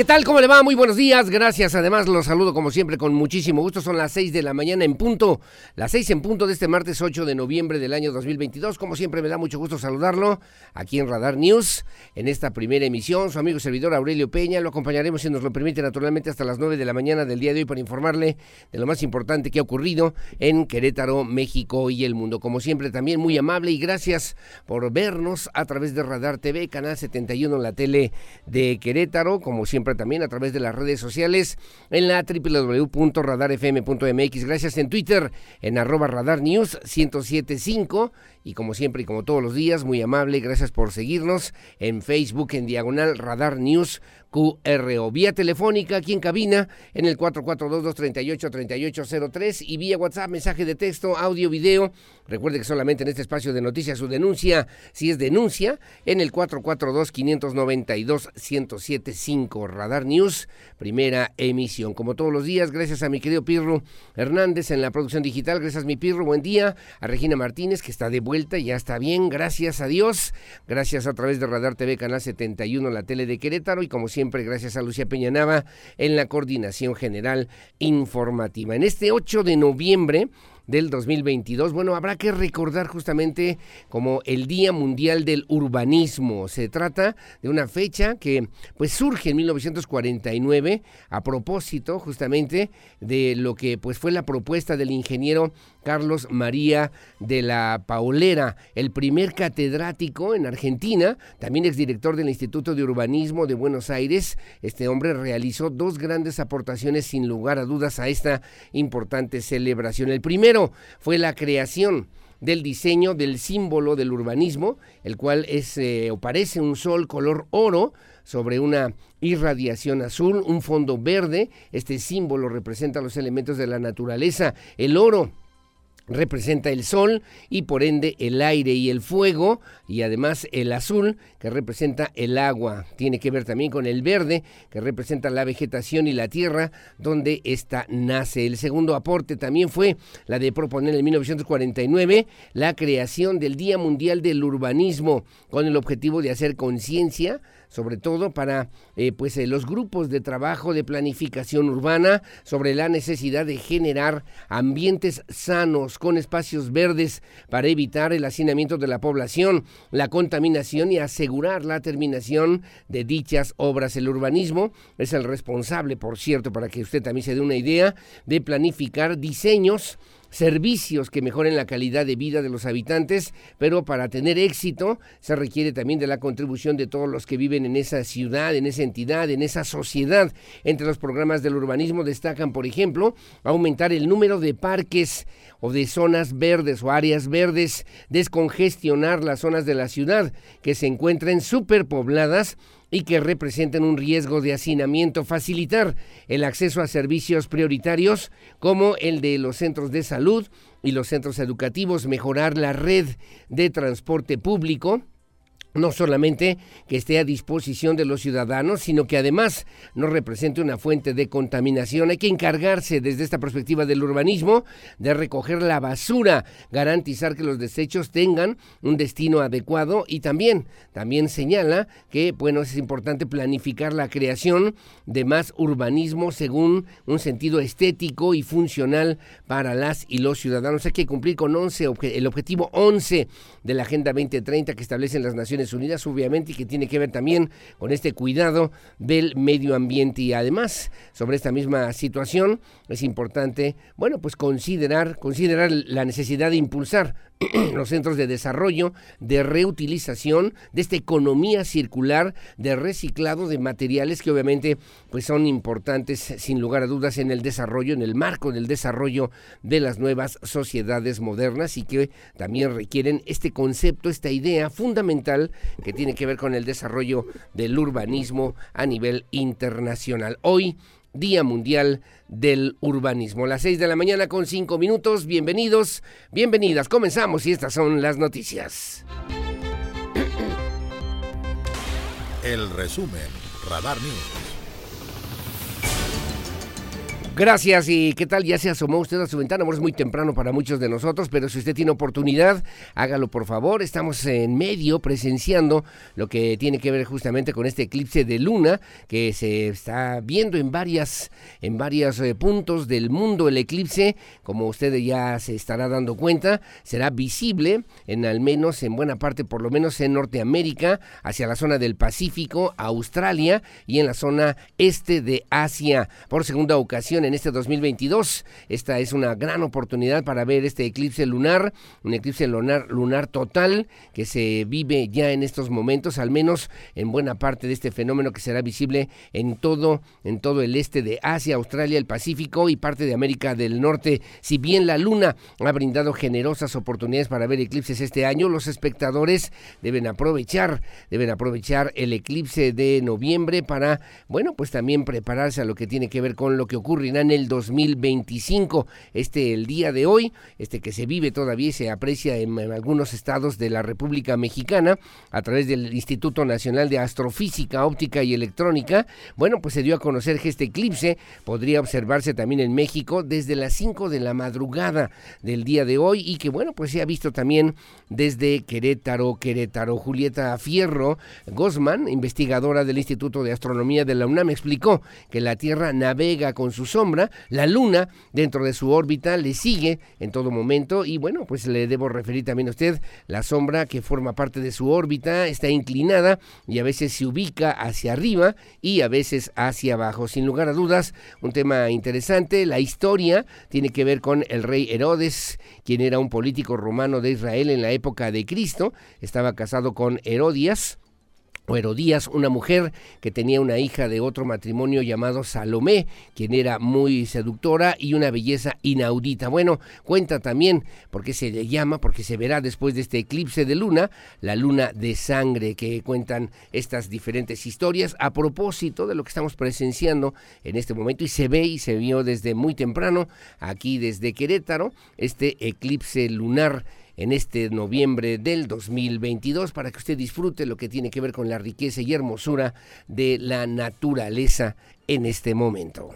¿Qué tal? ¿Cómo le va? Muy buenos días. Gracias. Además, los saludo como siempre con muchísimo gusto. Son las 6 de la mañana en punto. Las 6 en punto de este martes 8 de noviembre del año 2022. Como siempre, me da mucho gusto saludarlo aquí en Radar News. En esta primera emisión, su amigo y servidor Aurelio Peña. Lo acompañaremos, si nos lo permite, naturalmente, hasta las 9 de la mañana del día de hoy para informarle de lo más importante que ha ocurrido en Querétaro, México y el mundo. Como siempre, también muy amable y gracias por vernos a través de Radar TV, Canal 71 en la tele de Querétaro. Como siempre, también a través de las redes sociales en la www.radarfm.mx. Gracias en Twitter en arroba radar news 1075 y como siempre y como todos los días, muy amable, gracias por seguirnos en Facebook en diagonal radar news QRO. Vía telefónica aquí en cabina en el 442-238-3803 y vía WhatsApp, mensaje de texto, audio, video. Recuerde que solamente en este espacio de noticias su denuncia, si es denuncia, en el 442-592-1075 Radar News, primera emisión. Como todos los días, gracias a mi querido Pirro Hernández en la producción digital. Gracias mi Pirro, buen día. A Regina Martínez que está de vuelta, ya está bien, gracias a Dios. Gracias a través de Radar TV, Canal 71, la tele de Querétaro y como siempre gracias a Lucía Peñanava en la coordinación general informativa. En este 8 de noviembre del 2022. Bueno, habrá que recordar justamente como el Día Mundial del Urbanismo. Se trata de una fecha que pues surge en 1949 a propósito justamente de lo que pues fue la propuesta del ingeniero Carlos María de la Paulera, el primer catedrático en Argentina, también exdirector del Instituto de Urbanismo de Buenos Aires. Este hombre realizó dos grandes aportaciones sin lugar a dudas a esta importante celebración. El primero fue la creación del diseño del símbolo del urbanismo, el cual es eh, o parece un sol color oro sobre una irradiación azul, un fondo verde. Este símbolo representa los elementos de la naturaleza. El oro representa el sol y por ende el aire y el fuego y además el azul que representa el agua. Tiene que ver también con el verde que representa la vegetación y la tierra donde ésta nace. El segundo aporte también fue la de proponer en 1949 la creación del Día Mundial del Urbanismo con el objetivo de hacer conciencia sobre todo para eh, pues eh, los grupos de trabajo de planificación urbana sobre la necesidad de generar ambientes sanos con espacios verdes para evitar el hacinamiento de la población, la contaminación y asegurar la terminación de dichas obras. El urbanismo es el responsable, por cierto, para que usted también se dé una idea, de planificar diseños servicios que mejoren la calidad de vida de los habitantes, pero para tener éxito se requiere también de la contribución de todos los que viven en esa ciudad, en esa entidad, en esa sociedad. Entre los programas del urbanismo destacan, por ejemplo, aumentar el número de parques o de zonas verdes o áreas verdes, descongestionar las zonas de la ciudad que se encuentran superpobladas y que representen un riesgo de hacinamiento, facilitar el acceso a servicios prioritarios como el de los centros de salud y los centros educativos, mejorar la red de transporte público, no solamente que esté a disposición de los ciudadanos, sino que además no represente una fuente de contaminación. Hay que encargarse desde esta perspectiva del urbanismo de recoger la basura, garantizar que los desechos tengan un destino adecuado y también, también señala que, bueno, es importante planificar la creación de más urbanismo según un sentido estético y funcional para las y los ciudadanos. Hay que cumplir con 11, el objetivo 11 de la Agenda 2030 que establecen las Naciones Unidas, obviamente, y que tiene que ver también con este cuidado del medio ambiente. Y además, sobre esta misma situación, es importante, bueno, pues considerar, considerar la necesidad de impulsar los centros de desarrollo, de reutilización, de esta economía circular, de reciclado de materiales que obviamente pues son importantes sin lugar a dudas en el desarrollo, en el marco del desarrollo de las nuevas sociedades modernas y que también requieren este concepto, esta idea fundamental que tiene que ver con el desarrollo del urbanismo a nivel internacional. Hoy Día Mundial del Urbanismo. Las 6 de la mañana con 5 minutos. Bienvenidos, bienvenidas. Comenzamos y estas son las noticias. El resumen, Radar News. Gracias y qué tal, ya se asomó usted a su ventana, es muy temprano para muchos de nosotros, pero si usted tiene oportunidad, hágalo por favor, estamos en medio presenciando lo que tiene que ver justamente con este eclipse de luna que se está viendo en varias en varios eh, puntos del mundo. El eclipse, como usted ya se estará dando cuenta, será visible en al menos en buena parte por lo menos en Norteamérica, hacia la zona del Pacífico, Australia y en la zona este de Asia. Por segunda ocasión en este 2022. Esta es una gran oportunidad para ver este eclipse lunar, un eclipse lunar, lunar total que se vive ya en estos momentos, al menos en buena parte de este fenómeno que será visible en todo, en todo el este de Asia, Australia, el Pacífico y parte de América del Norte. Si bien la luna ha brindado generosas oportunidades para ver eclipses este año, los espectadores deben aprovechar, deben aprovechar el eclipse de noviembre para, bueno, pues también prepararse a lo que tiene que ver con lo que ocurrirá en el 2025. Este, el día de hoy, este que se vive todavía y se aprecia en, algunos estados de la República Mexicana a través del Instituto Nacional de Astrofísica, Óptica y Electrónica. Bueno, pues se dio a conocer que este eclipse podría observarse también en México desde las 5 de la madrugada del día de hoy y que, bueno, pues se ha visto también desde Querétaro, Querétaro. Julieta Fierro Gosman, investigadora del Instituto de Astronomía de la UNAM, explicó que la Tierra navega con su la Luna dentro de su órbita le sigue en todo momento y bueno, pues le debo referir también a usted la sombra que forma parte de su órbita está inclinada y a veces se ubica hacia arriba y a veces hacia abajo. Sin lugar a dudas, un tema interesante. La historia tiene que ver con el rey Herodes, quien era un político romano de Israel en la época de Cristo. Estaba casado con Herodias o Herodías, una mujer que tenía una hija de otro matrimonio llamado Salomé, quien era muy seductora y una belleza inaudita. Bueno, cuenta también, porque se le llama, porque se verá después de este eclipse de luna, la luna de sangre, que cuentan estas diferentes historias a propósito de lo que estamos presenciando en este momento y se ve y se vio desde muy temprano aquí desde Querétaro, este eclipse lunar en este noviembre del 2022 para que usted disfrute lo que tiene que ver con la riqueza y hermosura de la naturaleza en este momento.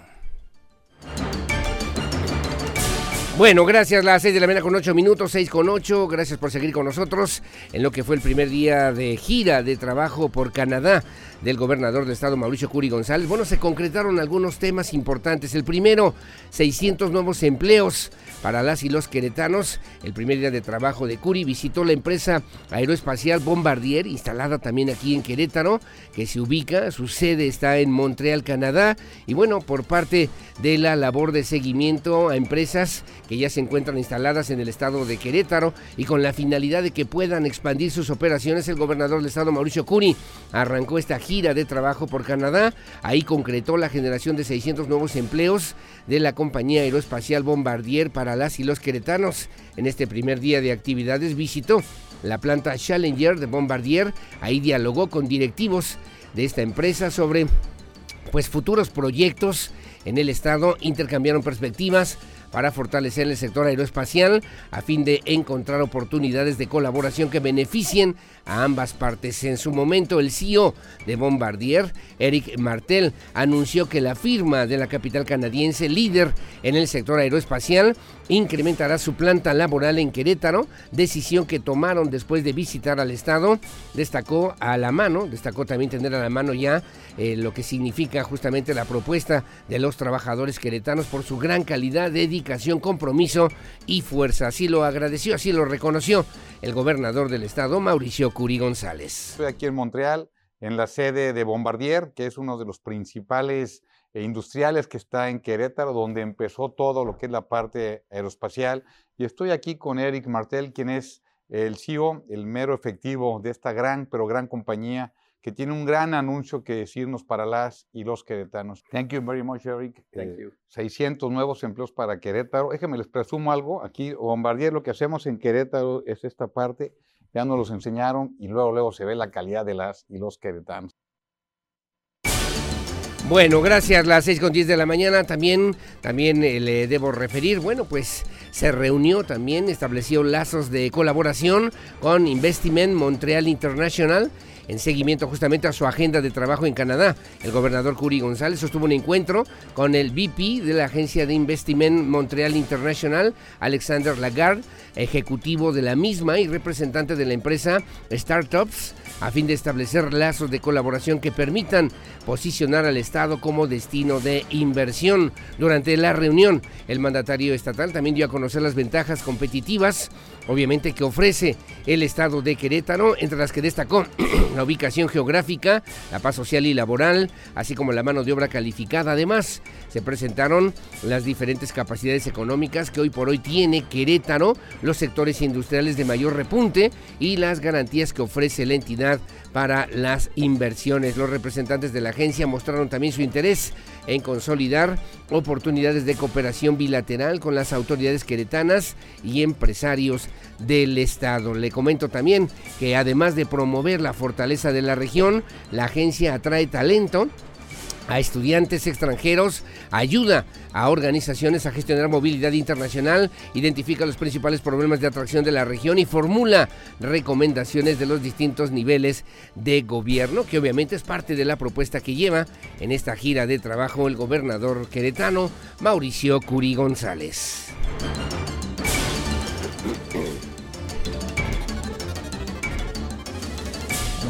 Bueno, gracias, las 6 de la mañana con 8 minutos, 6 con 8. Gracias por seguir con nosotros en lo que fue el primer día de gira de trabajo por Canadá del gobernador de estado Mauricio Curi González. Bueno, se concretaron algunos temas importantes. El primero, 600 nuevos empleos para las y los queretanos. El primer día de trabajo de Curi visitó la empresa aeroespacial Bombardier, instalada también aquí en Querétaro, que se ubica, su sede está en Montreal, Canadá. Y bueno, por parte de la labor de seguimiento a empresas que ya se encuentran instaladas en el estado de Querétaro y con la finalidad de que puedan expandir sus operaciones, el gobernador del estado Mauricio Curi arrancó esta gira de trabajo por Canadá. Ahí concretó la generación de 600 nuevos empleos de la compañía aeroespacial Bombardier y los queretanos. En este primer día de actividades visitó la planta Challenger de Bombardier. Ahí dialogó con directivos de esta empresa sobre pues futuros proyectos en el estado, intercambiaron perspectivas para fortalecer el sector aeroespacial a fin de encontrar oportunidades de colaboración que beneficien a ambas partes. En su momento, el CEO de Bombardier, Eric Martel, anunció que la firma de la capital canadiense, líder en el sector aeroespacial, incrementará su planta laboral en Querétaro, decisión que tomaron después de visitar al Estado. Destacó a la mano, destacó también tener a la mano ya eh, lo que significa justamente la propuesta de los trabajadores queretanos por su gran calidad, dedicación compromiso y fuerza. Así lo agradeció, así lo reconoció el gobernador del estado, Mauricio Curi González. Estoy aquí en Montreal, en la sede de Bombardier, que es uno de los principales industriales que está en Querétaro, donde empezó todo lo que es la parte aeroespacial. Y estoy aquí con Eric Martel, quien es el CEO, el mero efectivo de esta gran, pero gran compañía que tiene un gran anuncio que decirnos para las y los queretanos. Thank you very much, Eric. Thank you. 600 nuevos empleos para Querétaro. Déjenme les presumo algo. Aquí, Bombardier, lo que hacemos en Querétaro es esta parte. Ya nos los enseñaron y luego, luego se ve la calidad de las y los queretanos. Bueno, gracias. Las 6 con 10 de la mañana también, también eh, le debo referir. Bueno, pues se reunió también, estableció lazos de colaboración con Investiment Montreal International en seguimiento justamente a su agenda de trabajo en Canadá. El gobernador Curi González sostuvo un encuentro con el VP de la agencia de Investiment Montreal International, Alexander Lagarde, ejecutivo de la misma y representante de la empresa Startups, a fin de establecer lazos de colaboración que permitan posicionar al Estado como destino de inversión. Durante la reunión, el mandatario estatal también dio a conocer las ventajas competitivas, obviamente, que ofrece el Estado de Querétaro, entre las que destacó la ubicación geográfica, la paz social y laboral, así como la mano de obra calificada. Además, se presentaron las diferentes capacidades económicas que hoy por hoy tiene Querétaro, los sectores industriales de mayor repunte y las garantías que ofrece la entidad para las inversiones. Los representantes de la agencia mostraron también su interés en consolidar oportunidades de cooperación bilateral con las autoridades queretanas y empresarios del Estado. Le comento también que además de promover la fortaleza de la región, la agencia atrae talento a estudiantes extranjeros, ayuda a organizaciones a gestionar movilidad internacional, identifica los principales problemas de atracción de la región y formula recomendaciones de los distintos niveles de gobierno, que obviamente es parte de la propuesta que lleva en esta gira de trabajo el gobernador queretano Mauricio Curi González.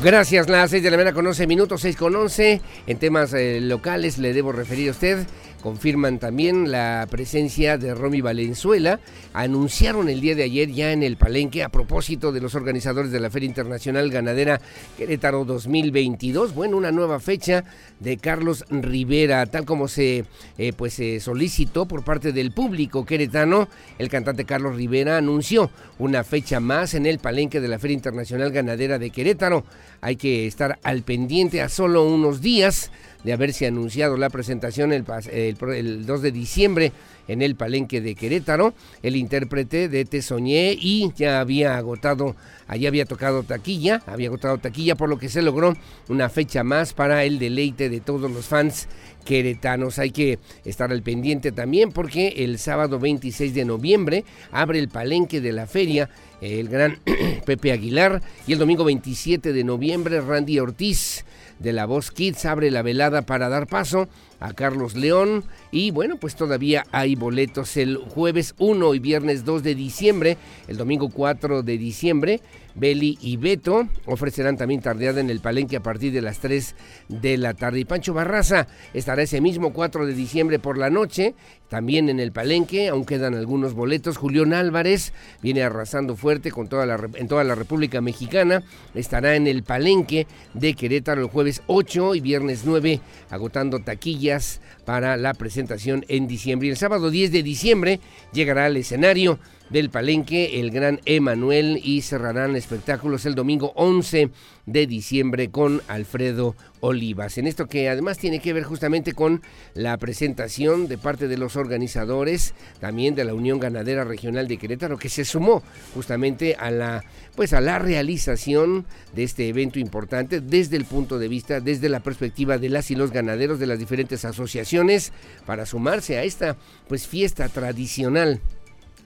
Gracias, las 6 de la mañana con 11 minutos, 6 con 11. En temas eh, locales le debo referir a usted confirman también la presencia de Romy Valenzuela. Anunciaron el día de ayer ya en el Palenque a propósito de los organizadores de la Feria Internacional Ganadera Querétaro 2022. Bueno, una nueva fecha de Carlos Rivera, tal como se eh, pues se solicitó por parte del público queretano. El cantante Carlos Rivera anunció una fecha más en el Palenque de la Feria Internacional Ganadera de Querétaro. Hay que estar al pendiente a solo unos días de haberse anunciado la presentación el, el, 2 de diciembre en el Palenque de Querétaro. El intérprete de Te Soñé y ya había agotado, allá había tocado taquilla, había agotado taquilla, por lo que se logró una fecha más para el deleite de todos los fans queretanos. Hay que estar al pendiente también porque el sábado 26 de noviembre abre el Palenque de la feria el gran Pepe Aguilar y el domingo 27 de noviembre Randy Ortiz de la Voz Kids abre la velada para dar paso a Carlos León. Y bueno, pues todavía hay boletos el jueves 1 y viernes 2 de diciembre, el domingo 4 de diciembre Beli y Beto ofrecerán también tardeada en el Palenque a partir de las 3 de la tarde. Y Pancho Barraza estará ese mismo 4 de diciembre por la noche, también en el Palenque, aún quedan algunos boletos. Julián Álvarez viene arrasando fuerte con toda la, en toda la República Mexicana, estará en el Palenque de Querétaro el jueves 8 y viernes 9, agotando taquillas para la presentación en diciembre. Y el sábado 10 de diciembre llegará al escenario del Palenque, el gran Emanuel y cerrarán espectáculos el domingo 11 de diciembre con Alfredo Olivas. En esto que además tiene que ver justamente con la presentación de parte de los organizadores, también de la Unión Ganadera Regional de Querétaro, que se sumó justamente a la pues a la realización de este evento importante desde el punto de vista, desde la perspectiva de las y los ganaderos de las diferentes asociaciones para sumarse a esta pues fiesta tradicional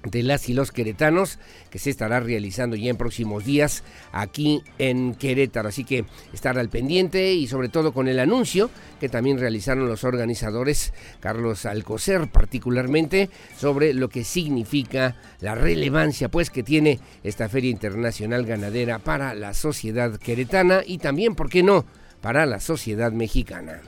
de las y los queretanos que se estará realizando ya en próximos días aquí en Querétaro. Así que estar al pendiente y sobre todo con el anuncio que también realizaron los organizadores, Carlos Alcocer particularmente, sobre lo que significa la relevancia pues que tiene esta Feria Internacional Ganadera para la sociedad queretana y también, ¿por qué no?, para la sociedad mexicana.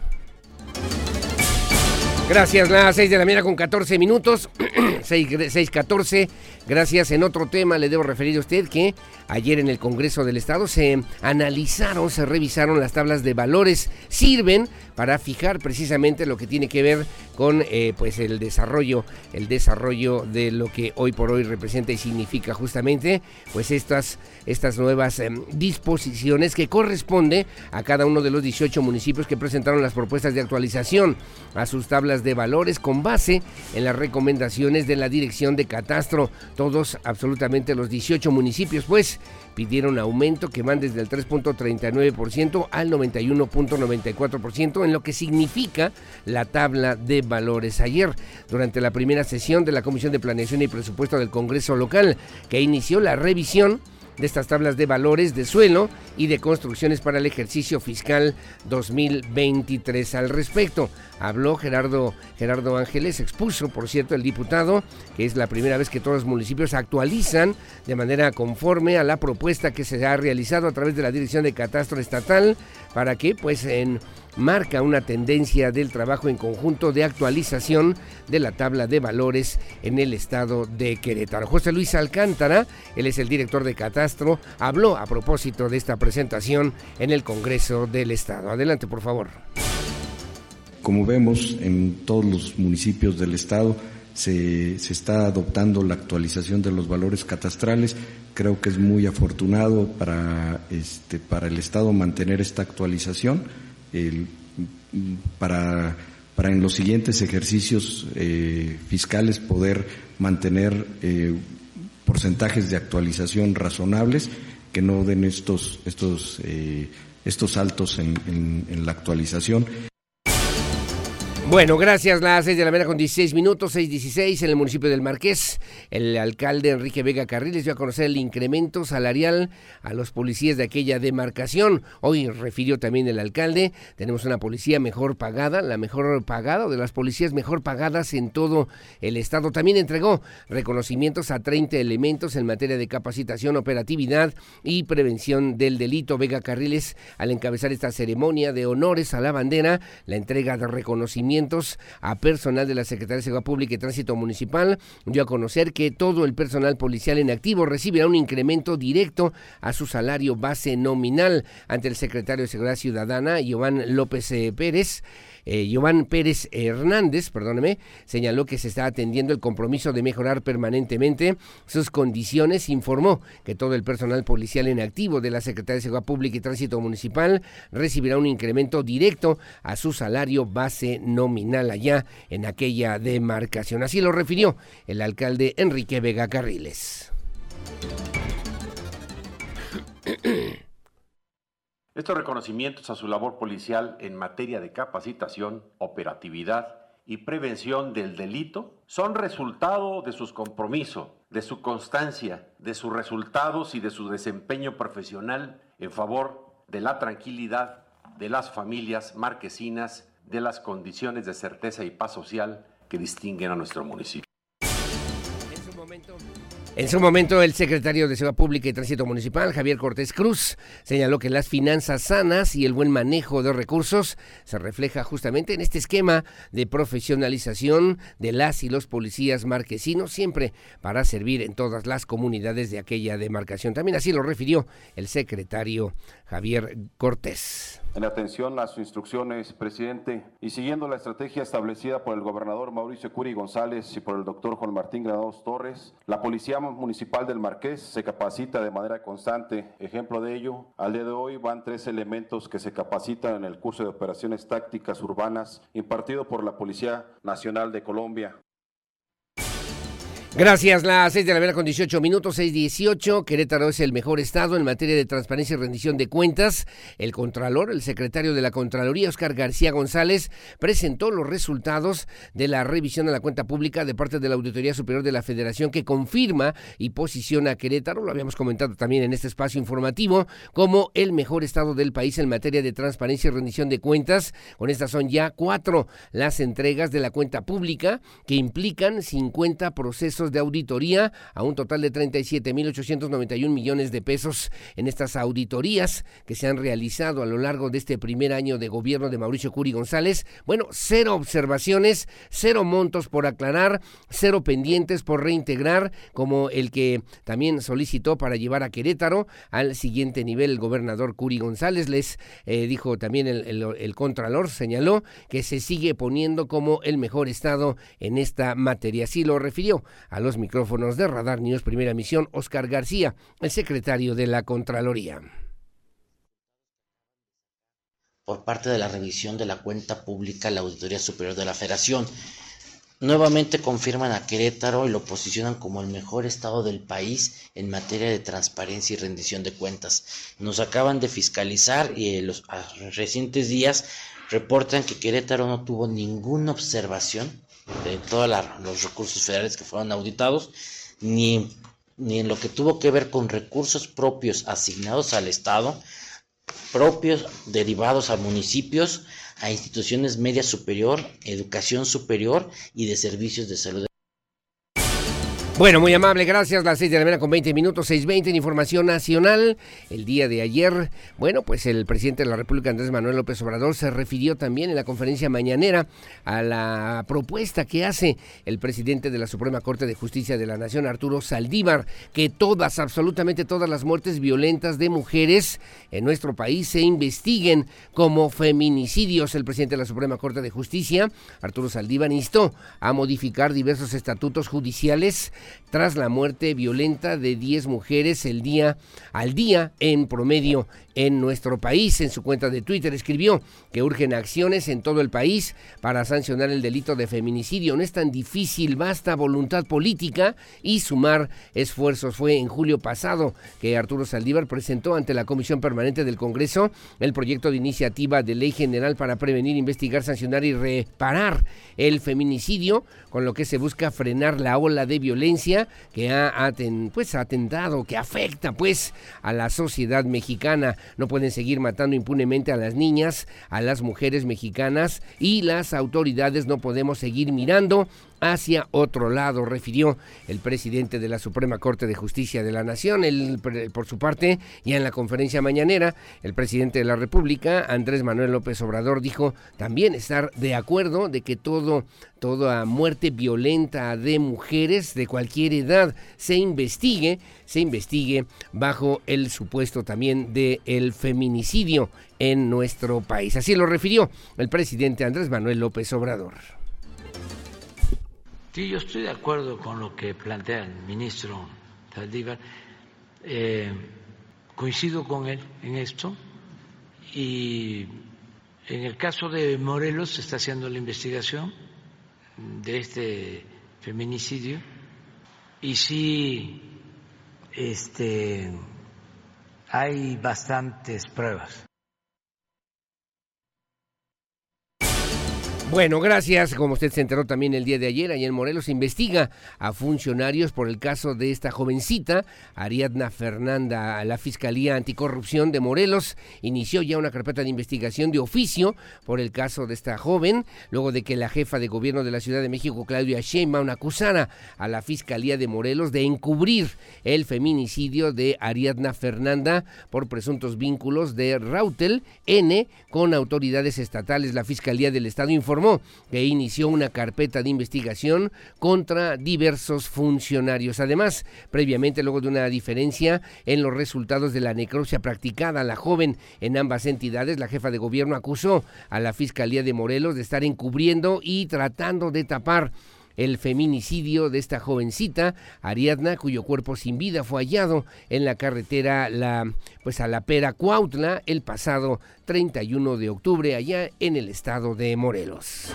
Gracias, las 6 de la mañana con 14 minutos, 6.14. Gracias. En otro tema le debo referir a usted que ayer en el Congreso del Estado se analizaron, se revisaron las tablas de valores. Sirven para fijar precisamente lo que tiene que ver con eh, pues el desarrollo, el desarrollo de lo que hoy por hoy representa y significa justamente pues estas, estas nuevas em, disposiciones que corresponde a cada uno de los 18 municipios que presentaron las propuestas de actualización a sus tablas de valores con base en las recomendaciones de la Dirección de Catastro. Todos, absolutamente los 18 municipios, pues pidieron aumento que van desde el 3.39% al 91.94% en lo que significa la tabla de valores. Ayer, durante la primera sesión de la Comisión de Planeación y Presupuesto del Congreso Local, que inició la revisión de estas tablas de valores de suelo y de construcciones para el ejercicio fiscal 2023. Al respecto, habló Gerardo, Gerardo Ángeles, expuso, por cierto, el diputado, que es la primera vez que todos los municipios actualizan de manera conforme a la propuesta que se ha realizado a través de la Dirección de Catastro Estatal para que, pues, en marca una tendencia del trabajo en conjunto de actualización de la tabla de valores en el estado de Querétaro. José Luis Alcántara, él es el director de Catastro, habló a propósito de esta presentación en el Congreso del Estado. Adelante, por favor. Como vemos en todos los municipios del estado, se, se, está adoptando la actualización de los valores catastrales. Creo que es muy afortunado para, este, para el Estado mantener esta actualización para, para en los siguientes ejercicios eh, fiscales poder mantener eh, porcentajes de actualización razonables que no den estos, estos, eh, estos saltos en la actualización. Bueno, gracias. Las 6 de la mañana con 16 minutos, 6.16 en el municipio del Marqués. El alcalde Enrique Vega Carriles dio a conocer el incremento salarial a los policías de aquella demarcación. Hoy refirió también el alcalde, tenemos una policía mejor pagada, la mejor pagada o de las policías mejor pagadas en todo el estado. También entregó reconocimientos a 30 elementos en materia de capacitación, operatividad y prevención del delito. Vega Carriles, al encabezar esta ceremonia de honores a la bandera, la entrega de reconocimientos a personal de la Secretaría de Seguridad Pública y Tránsito Municipal, dio a conocer que todo el personal policial en activo recibirá un incremento directo a su salario base nominal ante el secretario de Seguridad Ciudadana, Giovanni López eh, Pérez. Eh, Giovanni Pérez Hernández, perdóneme, señaló que se está atendiendo el compromiso de mejorar permanentemente sus condiciones. Informó que todo el personal policial en activo de la Secretaría de Seguridad Pública y Tránsito Municipal recibirá un incremento directo a su salario base nominal allá en aquella demarcación. Así lo refirió el alcalde Enrique Vega Carriles. Estos reconocimientos a su labor policial en materia de capacitación, operatividad y prevención del delito son resultado de sus compromisos, de su constancia, de sus resultados y de su desempeño profesional en favor de la tranquilidad de las familias marquesinas, de las condiciones de certeza y paz social que distinguen a nuestro municipio. En su momento. El secretario de Seguridad Pública y Tránsito Municipal, Javier Cortés Cruz, señaló que las finanzas sanas y el buen manejo de recursos se refleja justamente en este esquema de profesionalización de las y los policías marquesinos, siempre para servir en todas las comunidades de aquella demarcación. También así lo refirió el secretario Javier Cortés. En atención a sus instrucciones, presidente, y siguiendo la estrategia establecida por el gobernador Mauricio Curi González y por el doctor Juan Martín Granados Torres, la Policía Municipal del Marqués se capacita de manera constante. Ejemplo de ello, al día de hoy van tres elementos que se capacitan en el curso de operaciones tácticas urbanas impartido por la Policía Nacional de Colombia. Gracias, las 6 de la mañana con 18 minutos, 6.18. Querétaro es el mejor estado en materia de transparencia y rendición de cuentas. El Contralor, el secretario de la Contraloría, Oscar García González, presentó los resultados de la revisión de la cuenta pública de parte de la Auditoría Superior de la Federación que confirma y posiciona a Querétaro, lo habíamos comentado también en este espacio informativo, como el mejor estado del país en materia de transparencia y rendición de cuentas. Con estas son ya cuatro las entregas de la cuenta pública que implican 50 procesos de auditoría a un total de 37.891 millones de pesos en estas auditorías que se han realizado a lo largo de este primer año de gobierno de Mauricio Curi González. Bueno, cero observaciones, cero montos por aclarar, cero pendientes por reintegrar, como el que también solicitó para llevar a Querétaro al siguiente nivel el gobernador Curi González. Les eh, dijo también el, el Contralor, señaló que se sigue poniendo como el mejor estado en esta materia. Así lo refirió a los micrófonos de Radar News Primera Misión Oscar García, el secretario de la Contraloría por parte de la revisión de la cuenta pública la Auditoría Superior de la Federación. Nuevamente confirman a Querétaro y lo posicionan como el mejor estado del país en materia de transparencia y rendición de cuentas. Nos acaban de fiscalizar y en los recientes días reportan que Querétaro no tuvo ninguna observación de todos los recursos federales que fueron auditados, ni, ni en lo que tuvo que ver con recursos propios asignados al Estado, propios derivados a municipios, a instituciones media superior, educación superior y de servicios de salud bueno, muy amable, gracias. Las 6 de la mañana con 20 minutos, 6.20 en Información Nacional. El día de ayer, bueno, pues el presidente de la República, Andrés Manuel López Obrador, se refirió también en la conferencia mañanera a la propuesta que hace el presidente de la Suprema Corte de Justicia de la Nación, Arturo Saldívar, que todas, absolutamente todas las muertes violentas de mujeres en nuestro país se investiguen como feminicidios. El presidente de la Suprema Corte de Justicia, Arturo Saldívar, instó a modificar diversos estatutos judiciales tras la muerte violenta de 10 mujeres el día al día en promedio en nuestro país. En su cuenta de Twitter escribió que urgen acciones en todo el país para sancionar el delito de feminicidio. No es tan difícil, basta voluntad política y sumar esfuerzos. Fue en julio pasado que Arturo Saldívar presentó ante la Comisión Permanente del Congreso el proyecto de iniciativa de ley general para prevenir, investigar, sancionar y reparar el feminicidio, con lo que se busca frenar la ola de violencia que ha pues, atentado, que afecta pues a la sociedad mexicana. No pueden seguir matando impunemente a las niñas, a las mujeres mexicanas y las autoridades no podemos seguir mirando hacia otro lado, refirió el presidente de la Suprema Corte de Justicia de la Nación. por su parte, ya en la conferencia mañanera, el presidente de la República, Andrés Manuel López Obrador, dijo también estar de acuerdo de que todo, toda muerte violenta de mujeres de cualquier edad se investigue se investigue bajo el supuesto también de el feminicidio en nuestro país. Así lo refirió el presidente Andrés Manuel López Obrador. Sí, yo estoy de acuerdo con lo que plantea el ministro Saldívar. Eh, coincido con él en esto y en el caso de Morelos se está haciendo la investigación de este feminicidio y sí este, hay bastantes pruebas. Bueno, gracias. Como usted se enteró también el día de ayer, en Morelos investiga a funcionarios por el caso de esta jovencita, Ariadna Fernanda. La Fiscalía Anticorrupción de Morelos inició ya una carpeta de investigación de oficio por el caso de esta joven, luego de que la jefa de gobierno de la Ciudad de México, Claudia Sheinbaum, acusara a la Fiscalía de Morelos de encubrir el feminicidio de Ariadna Fernanda por presuntos vínculos de Rautel N con autoridades estatales. La Fiscalía del Estado informó que inició una carpeta de investigación contra diversos funcionarios. Además, previamente, luego de una diferencia en los resultados de la necropsia practicada a la joven en ambas entidades, la jefa de gobierno acusó a la Fiscalía de Morelos de estar encubriendo y tratando de tapar el feminicidio de esta jovencita Ariadna, cuyo cuerpo sin vida fue hallado en la carretera la, pues a la Pera Cuautla el pasado 31 de octubre allá en el estado de Morelos.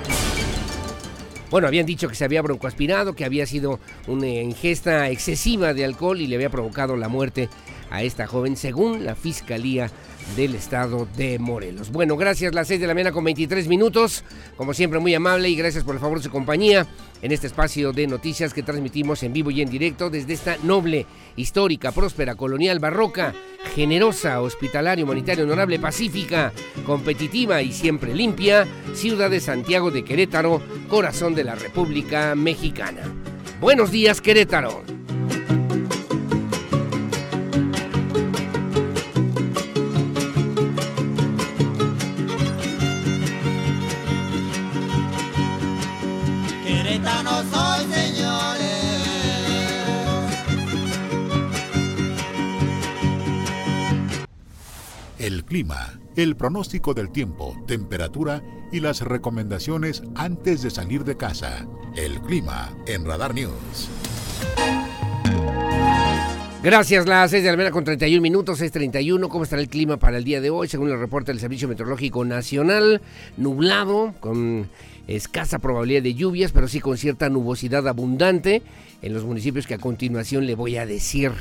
Bueno, habían dicho que se había broncoaspirado, que había sido una ingesta excesiva de alcohol y le había provocado la muerte a esta joven, según la Fiscalía del estado de Morelos. Bueno, gracias, las 6 de la mañana con 23 minutos. Como siempre, muy amable y gracias por el favor de su compañía en este espacio de noticias que transmitimos en vivo y en directo desde esta noble, histórica, próspera, colonial, barroca, generosa, hospitalaria, humanitaria, honorable, pacífica, competitiva y siempre limpia, ciudad de Santiago de Querétaro, corazón de la República Mexicana. Buenos días, Querétaro. Clima, el pronóstico del tiempo, temperatura y las recomendaciones antes de salir de casa. El clima en Radar News. Gracias, las 6 de la mañana con 31 minutos, 6.31. ¿Cómo estará el clima para el día de hoy? Según el reporte del Servicio Meteorológico Nacional, nublado, con escasa probabilidad de lluvias, pero sí con cierta nubosidad abundante en los municipios que a continuación le voy a decir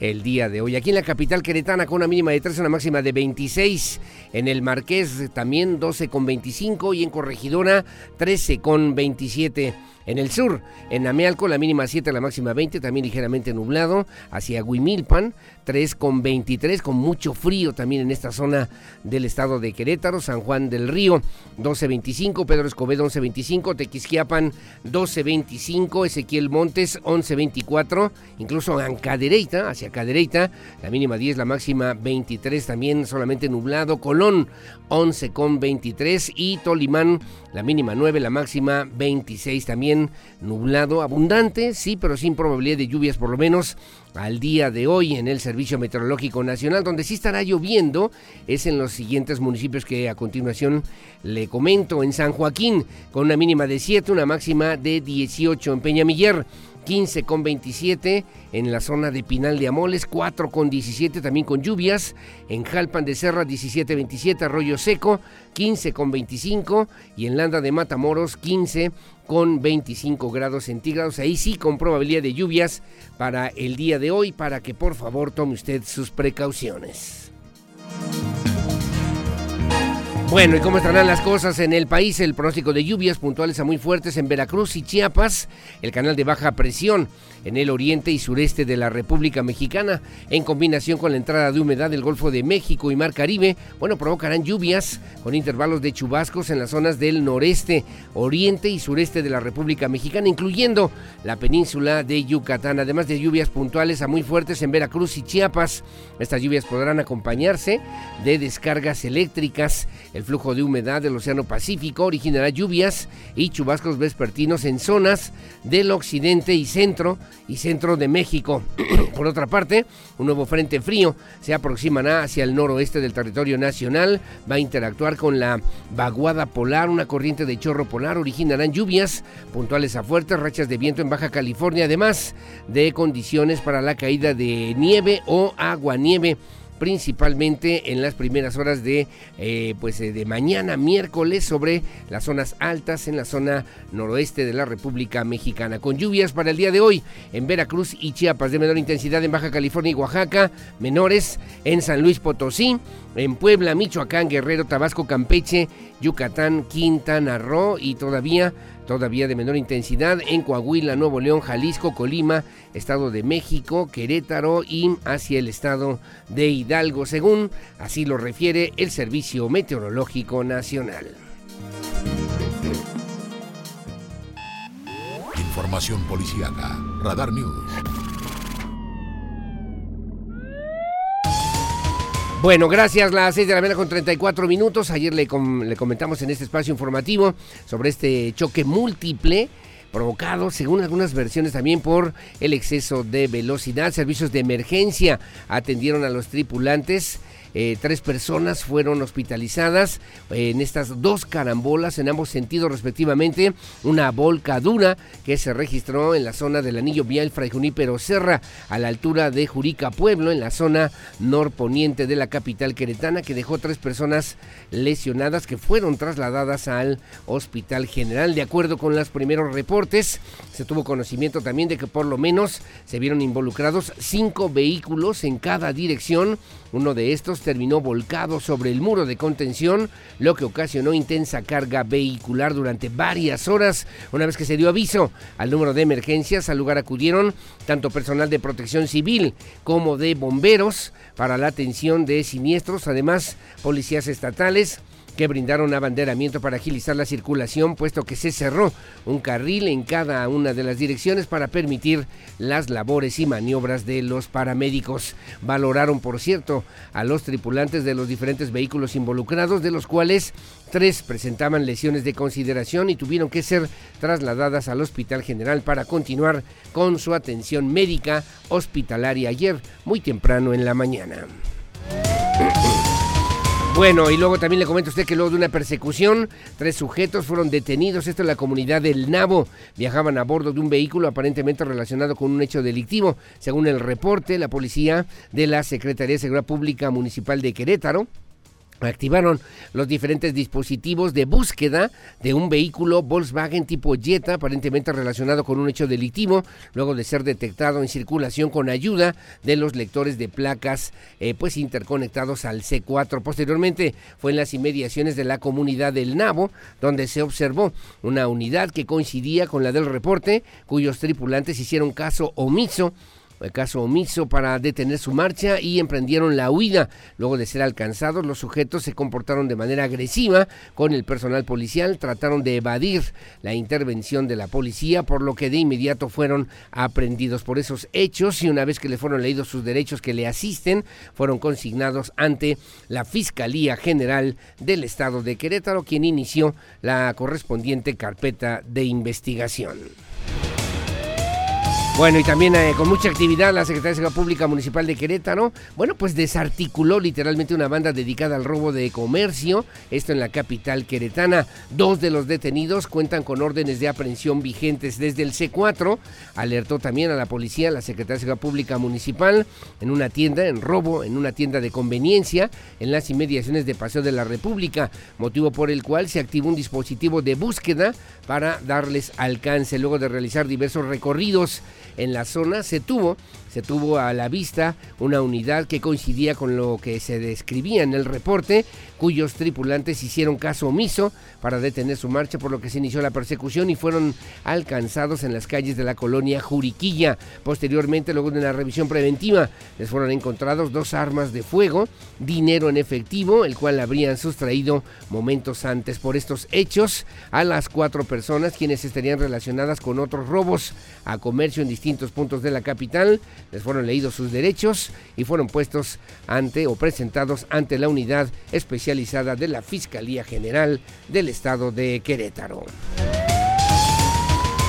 el día de hoy. Aquí en la capital queretana con una mínima de 13, una máxima de 26. En el Marqués también 12 con 25 y en Corregidora 13 con 27. En el sur, en Amealco, la mínima 7, la máxima 20, también ligeramente nublado. Hacia Huimilpan, 3 con 23, con mucho frío también en esta zona del estado de Querétaro. San Juan del Río, 12.25. Pedro Escobedo, 11.25. Tequisquiapan, 12.25. Ezequiel Montes, 11.24. Incluso Ancadereita, hacia Cadereyta, la mínima 10, la máxima 23, también solamente nublado. Colón, 11 con 23. Y Tolimán, la mínima 9, la máxima 26, también nublado, abundante, sí, pero sin probabilidad de lluvias por lo menos al día de hoy en el Servicio Meteorológico Nacional. Donde sí estará lloviendo es en los siguientes municipios que a continuación le comento. En San Joaquín, con una mínima de 7, una máxima de 18. En Peñamiller, 15 con 27 en la zona de Pinal de Amoles, 4 con 17 también con lluvias, en Jalpan de Serra 17 27, Arroyo Seco 15 con 25 y en Landa de Matamoros 15 con 25 grados centígrados, ahí sí con probabilidad de lluvias para el día de hoy, para que por favor tome usted sus precauciones. Bueno, ¿y cómo estarán las cosas en el país? El pronóstico de lluvias puntuales a muy fuertes en Veracruz y Chiapas, el canal de baja presión en el oriente y sureste de la República Mexicana, en combinación con la entrada de humedad del Golfo de México y Mar Caribe, bueno, provocarán lluvias con intervalos de chubascos en las zonas del noreste, oriente y sureste de la República Mexicana, incluyendo la península de Yucatán, además de lluvias puntuales a muy fuertes en Veracruz y Chiapas. Estas lluvias podrán acompañarse de descargas eléctricas. El flujo de humedad del Océano Pacífico originará lluvias y chubascos vespertinos en zonas del occidente y centro y centro de México. Por otra parte, un nuevo frente frío se aproximará hacia el noroeste del territorio nacional, va a interactuar con la vaguada polar, una corriente de chorro polar, originarán lluvias puntuales a fuertes, rachas de viento en Baja California, además de condiciones para la caída de nieve o agua nieve principalmente en las primeras horas de, eh, pues, eh, de mañana, miércoles, sobre las zonas altas en la zona noroeste de la República Mexicana. Con lluvias para el día de hoy en Veracruz y Chiapas de menor intensidad en Baja California y Oaxaca, menores en San Luis Potosí, en Puebla, Michoacán, Guerrero, Tabasco, Campeche, Yucatán, Quintana Roo y todavía todavía de menor intensidad en Coahuila, Nuevo León, Jalisco, Colima, Estado de México, Querétaro y hacia el estado de Hidalgo, según así lo refiere el Servicio Meteorológico Nacional. Información policíaca, Radar News. Bueno, gracias. Las 6 de la mañana con 34 minutos. Ayer le, le comentamos en este espacio informativo sobre este choque múltiple provocado, según algunas versiones, también por el exceso de velocidad. Servicios de emergencia atendieron a los tripulantes eh, tres personas fueron hospitalizadas en estas dos carambolas en ambos sentidos respectivamente. Una volcadura que se registró en la zona del anillo vial Fray Junípero Serra a la altura de Jurica Pueblo en la zona norponiente de la capital queretana que dejó tres personas lesionadas que fueron trasladadas al Hospital General. De acuerdo con los primeros reportes, se tuvo conocimiento también de que por lo menos se vieron involucrados cinco vehículos en cada dirección uno de estos terminó volcado sobre el muro de contención, lo que ocasionó intensa carga vehicular durante varias horas. Una vez que se dio aviso al número de emergencias, al lugar acudieron tanto personal de protección civil como de bomberos para la atención de siniestros, además policías estatales que brindaron abanderamiento para agilizar la circulación, puesto que se cerró un carril en cada una de las direcciones para permitir las labores y maniobras de los paramédicos. Valoraron, por cierto, a los tripulantes de los diferentes vehículos involucrados, de los cuales tres presentaban lesiones de consideración y tuvieron que ser trasladadas al Hospital General para continuar con su atención médica hospitalaria ayer muy temprano en la mañana. Bueno, y luego también le comento a usted que luego de una persecución, tres sujetos fueron detenidos. Esto en la comunidad del Nabo. Viajaban a bordo de un vehículo aparentemente relacionado con un hecho delictivo. Según el reporte, la policía de la Secretaría de Seguridad Pública Municipal de Querétaro activaron los diferentes dispositivos de búsqueda de un vehículo Volkswagen tipo Jetta aparentemente relacionado con un hecho delictivo luego de ser detectado en circulación con ayuda de los lectores de placas eh, pues interconectados al C4 posteriormente fue en las inmediaciones de la comunidad del Nabo donde se observó una unidad que coincidía con la del reporte cuyos tripulantes hicieron caso omiso caso omiso para detener su marcha y emprendieron la huida. Luego de ser alcanzados, los sujetos se comportaron de manera agresiva con el personal policial, trataron de evadir la intervención de la policía, por lo que de inmediato fueron aprendidos por esos hechos y una vez que le fueron leídos sus derechos que le asisten, fueron consignados ante la Fiscalía General del Estado de Querétaro, quien inició la correspondiente carpeta de investigación. Bueno, y también eh, con mucha actividad la Secretaría de Seguridad Pública Municipal de Querétaro, bueno, pues desarticuló literalmente una banda dedicada al robo de comercio, esto en la capital queretana. Dos de los detenidos cuentan con órdenes de aprehensión vigentes desde el C4. Alertó también a la policía, la Secretaría de Seguridad Pública Municipal, en una tienda, en robo, en una tienda de conveniencia, en las inmediaciones de Paseo de la República, motivo por el cual se activó un dispositivo de búsqueda para darles alcance luego de realizar diversos recorridos en la zona se tuvo se tuvo a la vista una unidad que coincidía con lo que se describía en el reporte, cuyos tripulantes hicieron caso omiso para detener su marcha, por lo que se inició la persecución y fueron alcanzados en las calles de la colonia Juriquilla. Posteriormente, luego de una revisión preventiva, les fueron encontrados dos armas de fuego, dinero en efectivo, el cual habrían sustraído momentos antes por estos hechos a las cuatro personas quienes estarían relacionadas con otros robos a comercio en distintos puntos de la capital les fueron leídos sus derechos y fueron puestos ante o presentados ante la unidad especializada de la Fiscalía General del Estado de Querétaro.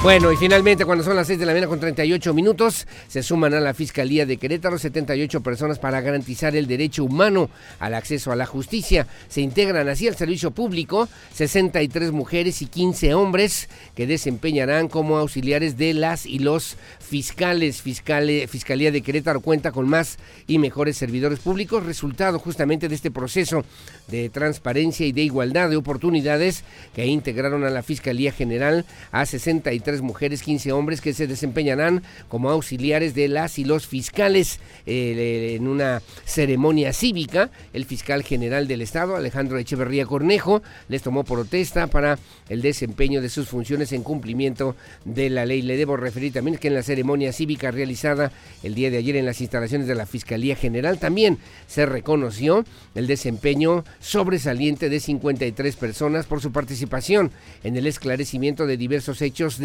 Bueno, y finalmente, cuando son las 6 de la mañana con 38 minutos, se suman a la Fiscalía de Querétaro 78 personas para garantizar el derecho humano al acceso a la justicia. Se integran así al servicio público 63 mujeres y 15 hombres que desempeñarán como auxiliares de las y los fiscales. Fiscalía de Querétaro cuenta con más y mejores servidores públicos, resultado justamente de este proceso de transparencia y de igualdad de oportunidades que integraron a la Fiscalía General a 63 mujeres, 15 hombres que se desempeñarán como auxiliares de las y los fiscales eh, en una ceremonia cívica. El fiscal general del Estado, Alejandro Echeverría Cornejo, les tomó protesta para el desempeño de sus funciones en cumplimiento de la ley. Le debo referir también que en la ceremonia cívica realizada el día de ayer en las instalaciones de la Fiscalía General también se reconoció el desempeño sobresaliente de 53 personas por su participación en el esclarecimiento de diversos hechos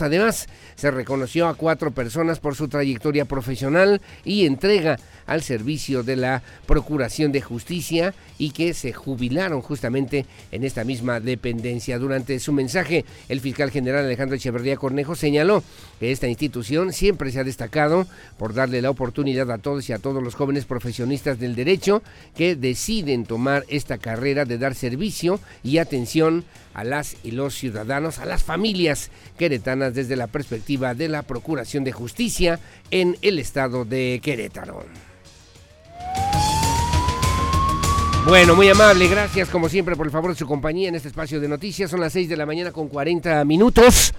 Además, se reconoció a cuatro personas por su trayectoria profesional y entrega al servicio de la Procuración de Justicia y que se jubilaron justamente en esta misma dependencia. Durante su mensaje, el fiscal general Alejandro Echeverría Cornejo señaló esta institución siempre se ha destacado por darle la oportunidad a todos y a todos los jóvenes profesionistas del derecho que deciden tomar esta carrera de dar servicio y atención a las y los ciudadanos, a las familias queretanas desde la perspectiva de la Procuración de Justicia en el estado de Querétaro. Bueno, muy amable, gracias como siempre por el favor de su compañía en este espacio de noticias. Son las 6 de la mañana con 40 minutos.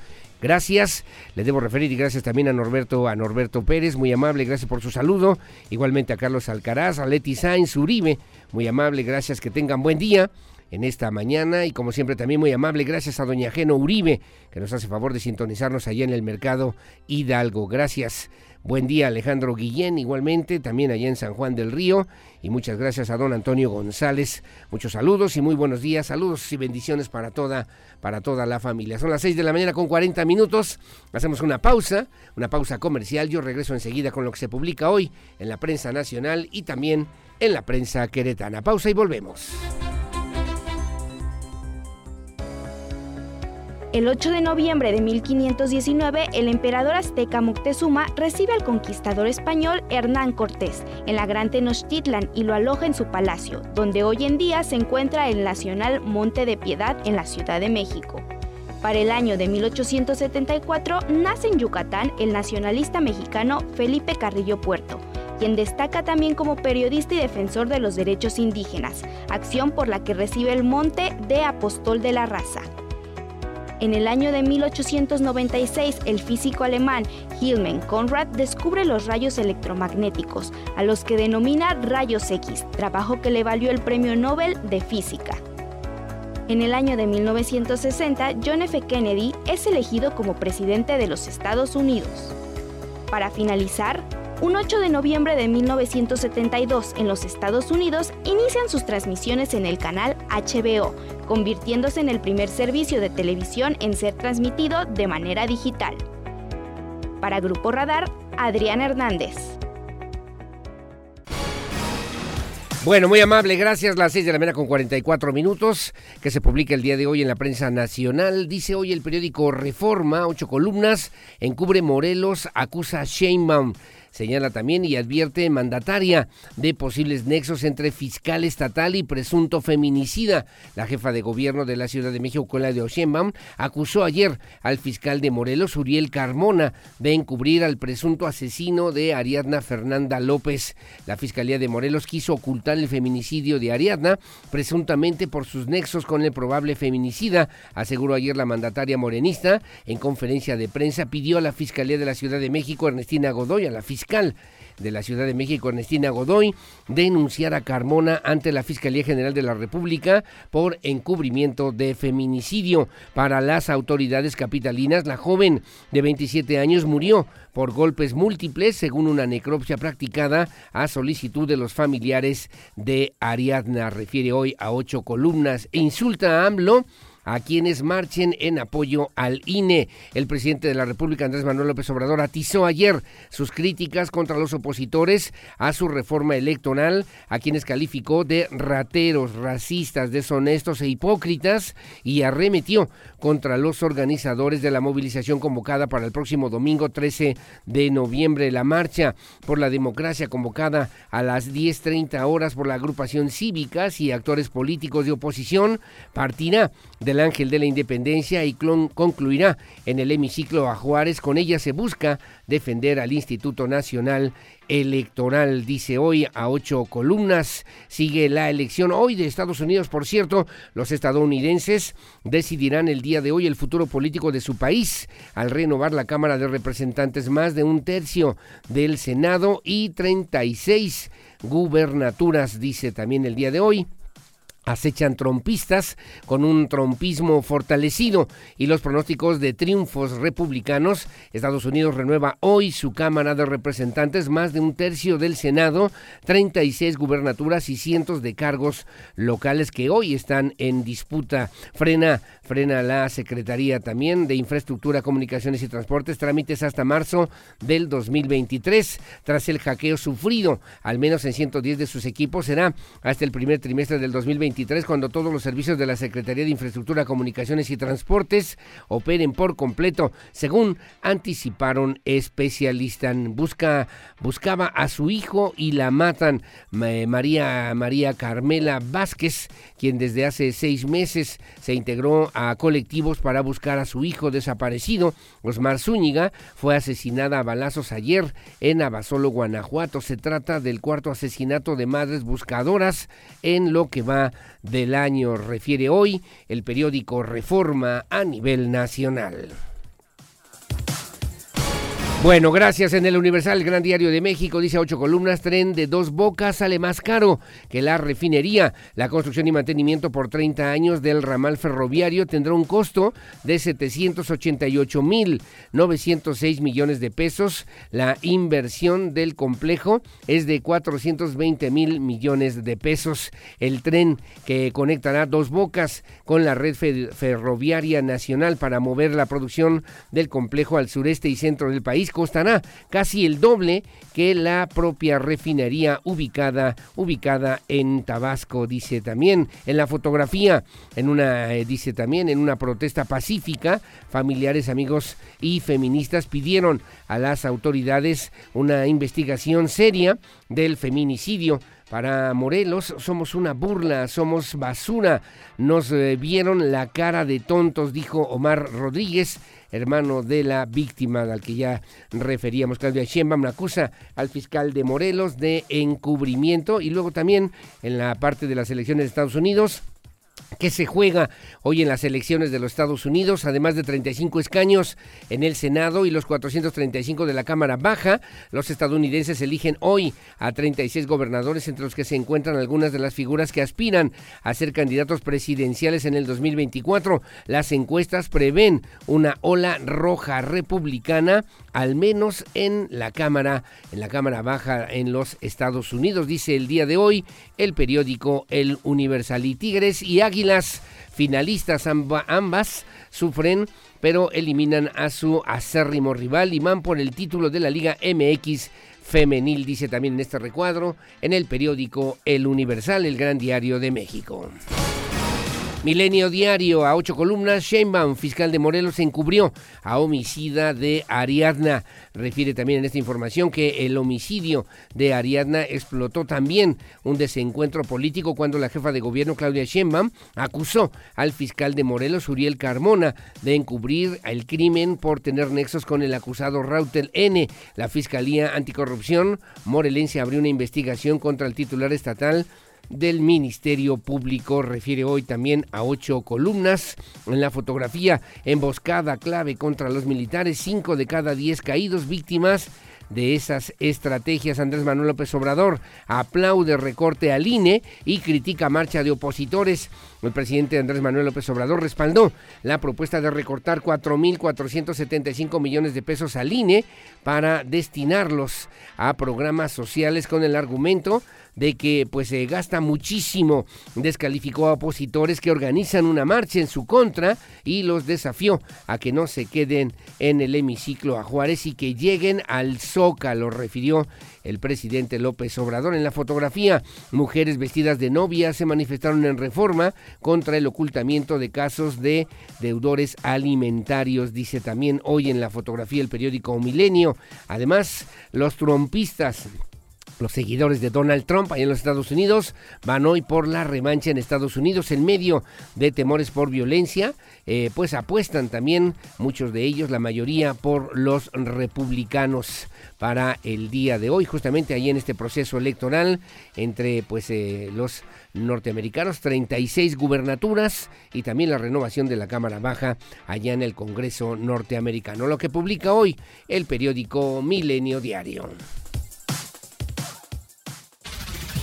Gracias, le debo referir y gracias también a Norberto, a Norberto Pérez, muy amable, gracias por su saludo. Igualmente a Carlos Alcaraz, a Leti Sainz Uribe, muy amable, gracias, que tengan buen día en esta mañana y como siempre también muy amable, gracias a doña Geno Uribe, que nos hace favor de sintonizarnos allá en el mercado Hidalgo. Gracias. Buen día Alejandro Guillén, igualmente, también allá en San Juan del Río. Y muchas gracias a don Antonio González. Muchos saludos y muy buenos días. Saludos y bendiciones para toda, para toda la familia. Son las 6 de la mañana con 40 minutos. Hacemos una pausa, una pausa comercial. Yo regreso enseguida con lo que se publica hoy en la prensa nacional y también en la prensa queretana. Pausa y volvemos. El 8 de noviembre de 1519, el emperador azteca Moctezuma recibe al conquistador español Hernán Cortés en la Gran Tenochtitlan y lo aloja en su palacio, donde hoy en día se encuentra el Nacional Monte de Piedad en la Ciudad de México. Para el año de 1874 nace en Yucatán el nacionalista mexicano Felipe Carrillo Puerto, quien destaca también como periodista y defensor de los derechos indígenas, acción por la que recibe el monte de Apostol de la Raza. En el año de 1896, el físico alemán Hilmen Conrad descubre los rayos electromagnéticos, a los que denomina rayos X, trabajo que le valió el Premio Nobel de Física. En el año de 1960, John F. Kennedy es elegido como presidente de los Estados Unidos. Para finalizar, un 8 de noviembre de 1972 en los Estados Unidos inician sus transmisiones en el canal HBO, convirtiéndose en el primer servicio de televisión en ser transmitido de manera digital. Para Grupo Radar, Adrián Hernández. Bueno, muy amable, gracias. Las 6 de la mañana con 44 minutos, que se publica el día de hoy en la prensa nacional. Dice hoy el periódico Reforma, ocho columnas, encubre Morelos, acusa a Sheinbaum. Señala también y advierte mandataria de posibles nexos entre fiscal estatal y presunto feminicida. La jefa de gobierno de la Ciudad de México, de Oshembaum, acusó ayer al fiscal de Morelos, Uriel Carmona, de encubrir al presunto asesino de Ariadna Fernanda López. La Fiscalía de Morelos quiso ocultar el feminicidio de Ariadna, presuntamente por sus nexos con el probable feminicida, aseguró ayer la mandataria morenista. En conferencia de prensa pidió a la Fiscalía de la Ciudad de México, Ernestina Godoy, a la fiscal de la Ciudad de México, Ernestina Godoy, denunciar a Carmona ante la Fiscalía General de la República por encubrimiento de feminicidio. Para las autoridades capitalinas, la joven de 27 años murió por golpes múltiples, según una necropsia practicada a solicitud de los familiares de Ariadna. Refiere hoy a ocho columnas e insulta a AMLO a quienes marchen en apoyo al INE. El presidente de la República, Andrés Manuel López Obrador, atizó ayer sus críticas contra los opositores a su reforma electoral, a quienes calificó de rateros, racistas, deshonestos e hipócritas y arremetió contra los organizadores de la movilización convocada para el próximo domingo 13 de noviembre. La marcha por la democracia convocada a las 10.30 horas por la agrupación cívicas y actores políticos de oposición partirá de el Ángel de la Independencia y concluirá en el hemiciclo a Juárez. Con ella se busca defender al Instituto Nacional Electoral, dice hoy a ocho columnas. Sigue la elección hoy de Estados Unidos. Por cierto, los estadounidenses decidirán el día de hoy el futuro político de su país al renovar la Cámara de Representantes más de un tercio del Senado y 36 gubernaturas, dice también el día de hoy acechan trompistas con un trompismo fortalecido y los pronósticos de triunfos republicanos. Estados Unidos renueva hoy su Cámara de Representantes, más de un tercio del Senado, 36 gubernaturas y cientos de cargos locales que hoy están en disputa. Frena, frena la Secretaría también de Infraestructura, Comunicaciones y Transportes, trámites hasta marzo del 2023. Tras el hackeo sufrido, al menos en 110 de sus equipos, será hasta el primer trimestre del 2023 cuando todos los servicios de la Secretaría de Infraestructura, Comunicaciones y Transportes operen por completo, según anticiparon especialistas. Busca, buscaba a su hijo y la matan. María, María Carmela Vázquez, quien desde hace seis meses se integró a colectivos para buscar a su hijo desaparecido, Osmar Zúñiga, fue asesinada a balazos ayer en Abasolo, Guanajuato. Se trata del cuarto asesinato de madres buscadoras en lo que va del año, refiere hoy el periódico Reforma a nivel nacional. Bueno, gracias. En el Universal, Gran Diario de México, dice ocho columnas, tren de dos bocas sale más caro que la refinería. La construcción y mantenimiento por 30 años del ramal ferroviario tendrá un costo de 788 mil 906 millones de pesos. La inversión del complejo es de 420 mil millones de pesos. El tren que conectará dos bocas con la red ferroviaria nacional para mover la producción del complejo al sureste y centro del país costará casi el doble que la propia refinería ubicada, ubicada en Tabasco, dice también en la fotografía, en una, eh, dice también en una protesta pacífica, familiares, amigos y feministas pidieron a las autoridades una investigación seria del feminicidio para Morelos somos una burla, somos basura. Nos eh, vieron la cara de tontos, dijo Omar Rodríguez, hermano de la víctima al que ya referíamos. Claudia Sheinbaum acusa al fiscal de Morelos de encubrimiento y luego también en la parte de las elecciones de Estados Unidos que se juega hoy en las elecciones de los Estados Unidos, además de 35 escaños en el Senado y los 435 de la Cámara Baja. Los estadounidenses eligen hoy a 36 gobernadores, entre los que se encuentran algunas de las figuras que aspiran a ser candidatos presidenciales en el 2024. Las encuestas prevén una ola roja republicana, al menos en la Cámara, en la Cámara Baja en los Estados Unidos, dice el día de hoy el periódico El Universal y Tigres y Águilas, finalistas ambas, sufren pero eliminan a su acérrimo rival y por el título de la Liga MX femenil, dice también en este recuadro, en el periódico El Universal, el gran diario de México. Milenio Diario, a ocho columnas, Sheinbaum, fiscal de Morelos, encubrió a homicida de Ariadna. Refiere también en esta información que el homicidio de Ariadna explotó también un desencuentro político cuando la jefa de gobierno, Claudia Sheinbaum, acusó al fiscal de Morelos, Uriel Carmona, de encubrir el crimen por tener nexos con el acusado Rautel N. La Fiscalía Anticorrupción morelense abrió una investigación contra el titular estatal del Ministerio Público. Refiere hoy también a ocho columnas. En la fotografía, emboscada clave contra los militares, cinco de cada diez caídos víctimas de esas estrategias. Andrés Manuel López Obrador aplaude recorte al INE y critica marcha de opositores. El presidente Andrés Manuel López Obrador respaldó la propuesta de recortar 4.475 millones de pesos al INE para destinarlos a programas sociales con el argumento de que pues se gasta muchísimo. Descalificó a opositores que organizan una marcha en su contra y los desafió a que no se queden en el hemiciclo a Juárez y que lleguen al Zócalo, refirió el presidente López Obrador. En la fotografía, mujeres vestidas de novia se manifestaron en reforma contra el ocultamiento de casos de deudores alimentarios, dice también hoy en la fotografía el periódico Milenio. Además, los trompistas los seguidores de Donald Trump allá en los Estados Unidos van hoy por la revancha en Estados Unidos en medio de temores por violencia, eh, pues apuestan también muchos de ellos, la mayoría por los republicanos para el día de hoy, justamente ahí en este proceso electoral entre pues eh, los norteamericanos, 36 gubernaturas y también la renovación de la Cámara Baja allá en el Congreso norteamericano, lo que publica hoy el periódico Milenio Diario.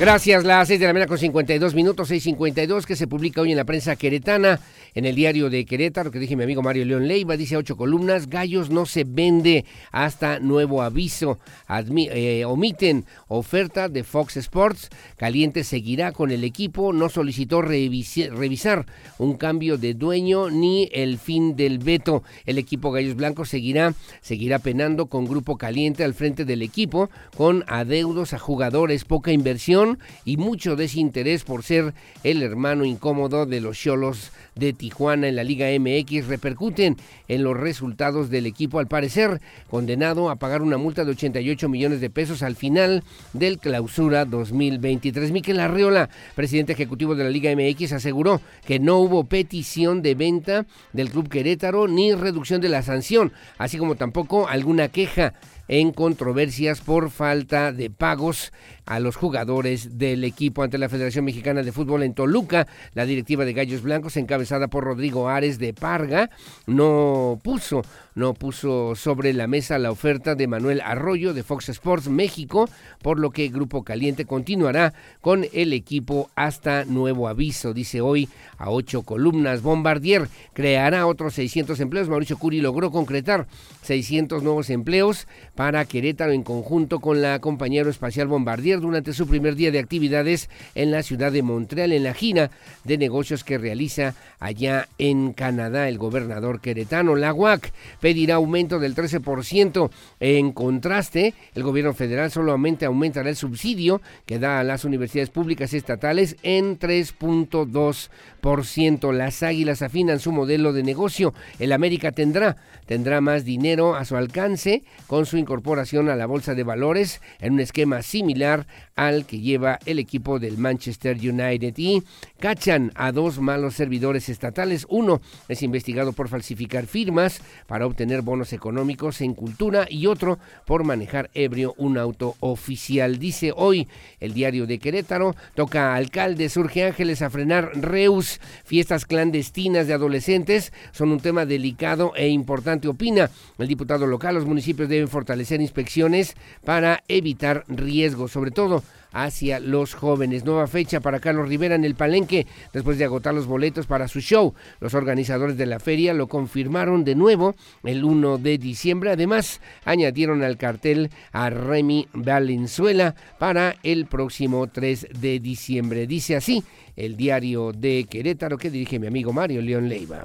Gracias, las 6 de la mañana con 52 minutos, 6.52, que se publica hoy en la prensa queretana en el diario de Querétaro, que dije mi amigo Mario León Leiva, dice ocho columnas, Gallos no se vende hasta nuevo aviso, eh, omiten oferta de Fox Sports, Caliente seguirá con el equipo, no solicitó revisar un cambio de dueño ni el fin del veto, el equipo Gallos Blancos seguirá, seguirá penando con Grupo Caliente al frente del equipo, con adeudos a jugadores, poca inversión y mucho desinterés por ser el hermano incómodo de los Cholos de Tijuana en la Liga MX repercuten en los resultados del equipo, al parecer condenado a pagar una multa de 88 millones de pesos al final del clausura 2023. Miquel Arreola, presidente ejecutivo de la Liga MX, aseguró que no hubo petición de venta del Club Querétaro ni reducción de la sanción, así como tampoco alguna queja en controversias por falta de pagos a los jugadores del equipo ante la Federación Mexicana de Fútbol en Toluca. La directiva de Gallos Blancos, encabezada por Rodrigo Ares de Parga, no puso, no puso sobre la mesa la oferta de Manuel Arroyo de Fox Sports México, por lo que Grupo Caliente continuará con el equipo hasta nuevo aviso, dice hoy a ocho columnas. Bombardier creará otros 600 empleos. Mauricio Curi logró concretar 600 nuevos empleos para Querétaro en conjunto con la compañía aeroespacial Bombardier durante su primer día de actividades en la ciudad de Montreal, en la gira de negocios que realiza allá en Canadá el gobernador queretano. La UAC pedirá aumento del 13%. En contraste, el gobierno federal solamente aumentará el subsidio que da a las universidades públicas estatales en 3.2%. Las águilas afinan su modelo de negocio. El América tendrá, tendrá más dinero a su alcance con su incorporación a la bolsa de valores en un esquema similar al que lleva el equipo del Manchester United y cachan a dos malos servidores estatales. Uno es investigado por falsificar firmas para obtener bonos económicos en cultura y otro por manejar ebrio un auto oficial. Dice hoy el diario de Querétaro, toca alcalde, surge Ángeles a frenar Reus. Fiestas clandestinas de adolescentes son un tema delicado e importante, opina el diputado local. Los municipios deben fortalecer inspecciones para evitar riesgos, sobre todo hacia los jóvenes. Nueva fecha para Carlos Rivera en el Palenque después de agotar los boletos para su show. Los organizadores de la feria lo confirmaron de nuevo el 1 de diciembre. Además, añadieron al cartel a Remy Valenzuela para el próximo 3 de diciembre. Dice así el diario de Querétaro que dirige mi amigo Mario León Leiva.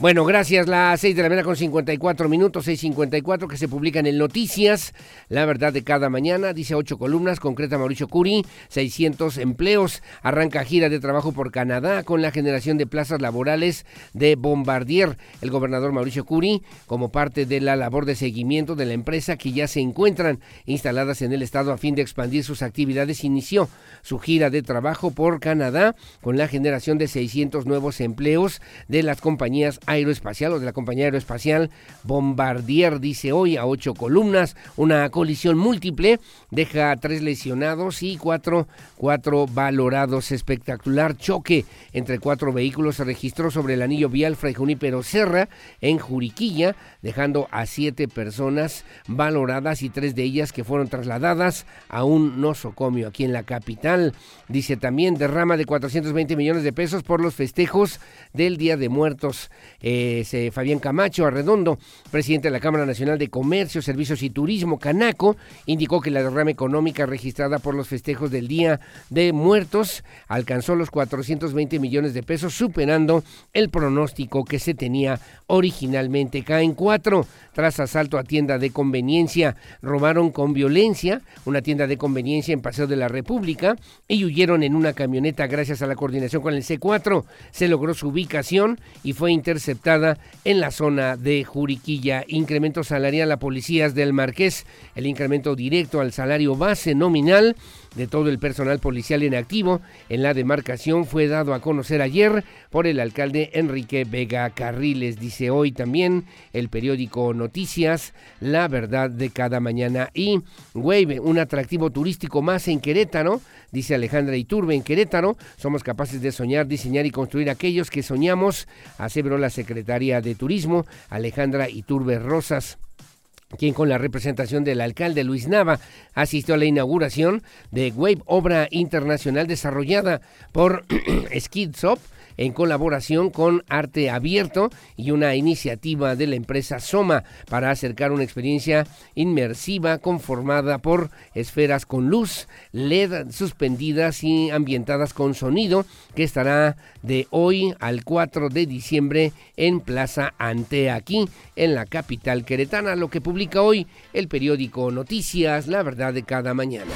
Bueno, gracias. Las 6 de la mañana con 54 minutos, 6.54 que se publican en Noticias. La verdad de cada mañana, dice ocho columnas, concreta Mauricio Curi, 600 empleos. Arranca gira de trabajo por Canadá con la generación de plazas laborales de Bombardier. El gobernador Mauricio Curi, como parte de la labor de seguimiento de la empresa que ya se encuentran instaladas en el estado a fin de expandir sus actividades, inició su gira de trabajo por Canadá con la generación de 600 nuevos empleos de las compañías aeroespacial o de la compañía aeroespacial Bombardier, dice hoy a ocho columnas, una colisión múltiple, deja tres lesionados y cuatro, cuatro valorados. Espectacular choque entre cuatro vehículos se registró sobre el anillo vial Fray Junípero Serra en Juriquilla, dejando a siete personas valoradas y tres de ellas que fueron trasladadas a un nosocomio aquí en la capital. Dice también derrama de 420 millones de pesos por los festejos del Día de Muertos Fabián Camacho Arredondo, presidente de la Cámara Nacional de Comercio, Servicios y Turismo, Canaco, indicó que la derrama económica registrada por los festejos del Día de Muertos alcanzó los 420 millones de pesos, superando el pronóstico que se tenía originalmente. Caen cuatro tras asalto a tienda de conveniencia. Robaron con violencia una tienda de conveniencia en Paseo de la República y huyeron en una camioneta gracias a la coordinación con el C4. Se logró su ubicación y fue interceptada en la zona de Juriquilla. Incremento salarial a policías del Marqués. El incremento directo al salario base nominal de todo el personal policial en activo en la demarcación fue dado a conocer ayer por el alcalde Enrique Vega Carriles. Dice hoy también el periódico Noticias, La Verdad de cada mañana. Y Wave, un atractivo turístico más en Querétaro, dice Alejandra Iturbe en Querétaro. Somos capaces de soñar, diseñar y construir aquellos que soñamos, aseveró la secretaria de Turismo, Alejandra Iturbe Rosas quien con la representación del alcalde Luis Nava asistió a la inauguración de Wave, obra internacional desarrollada por Skidsop en colaboración con Arte Abierto y una iniciativa de la empresa Soma para acercar una experiencia inmersiva conformada por esferas con luz, LED suspendidas y ambientadas con sonido que estará de hoy al 4 de diciembre en Plaza Ante aquí en la capital queretana, lo que publica hoy el periódico Noticias, la verdad de cada mañana.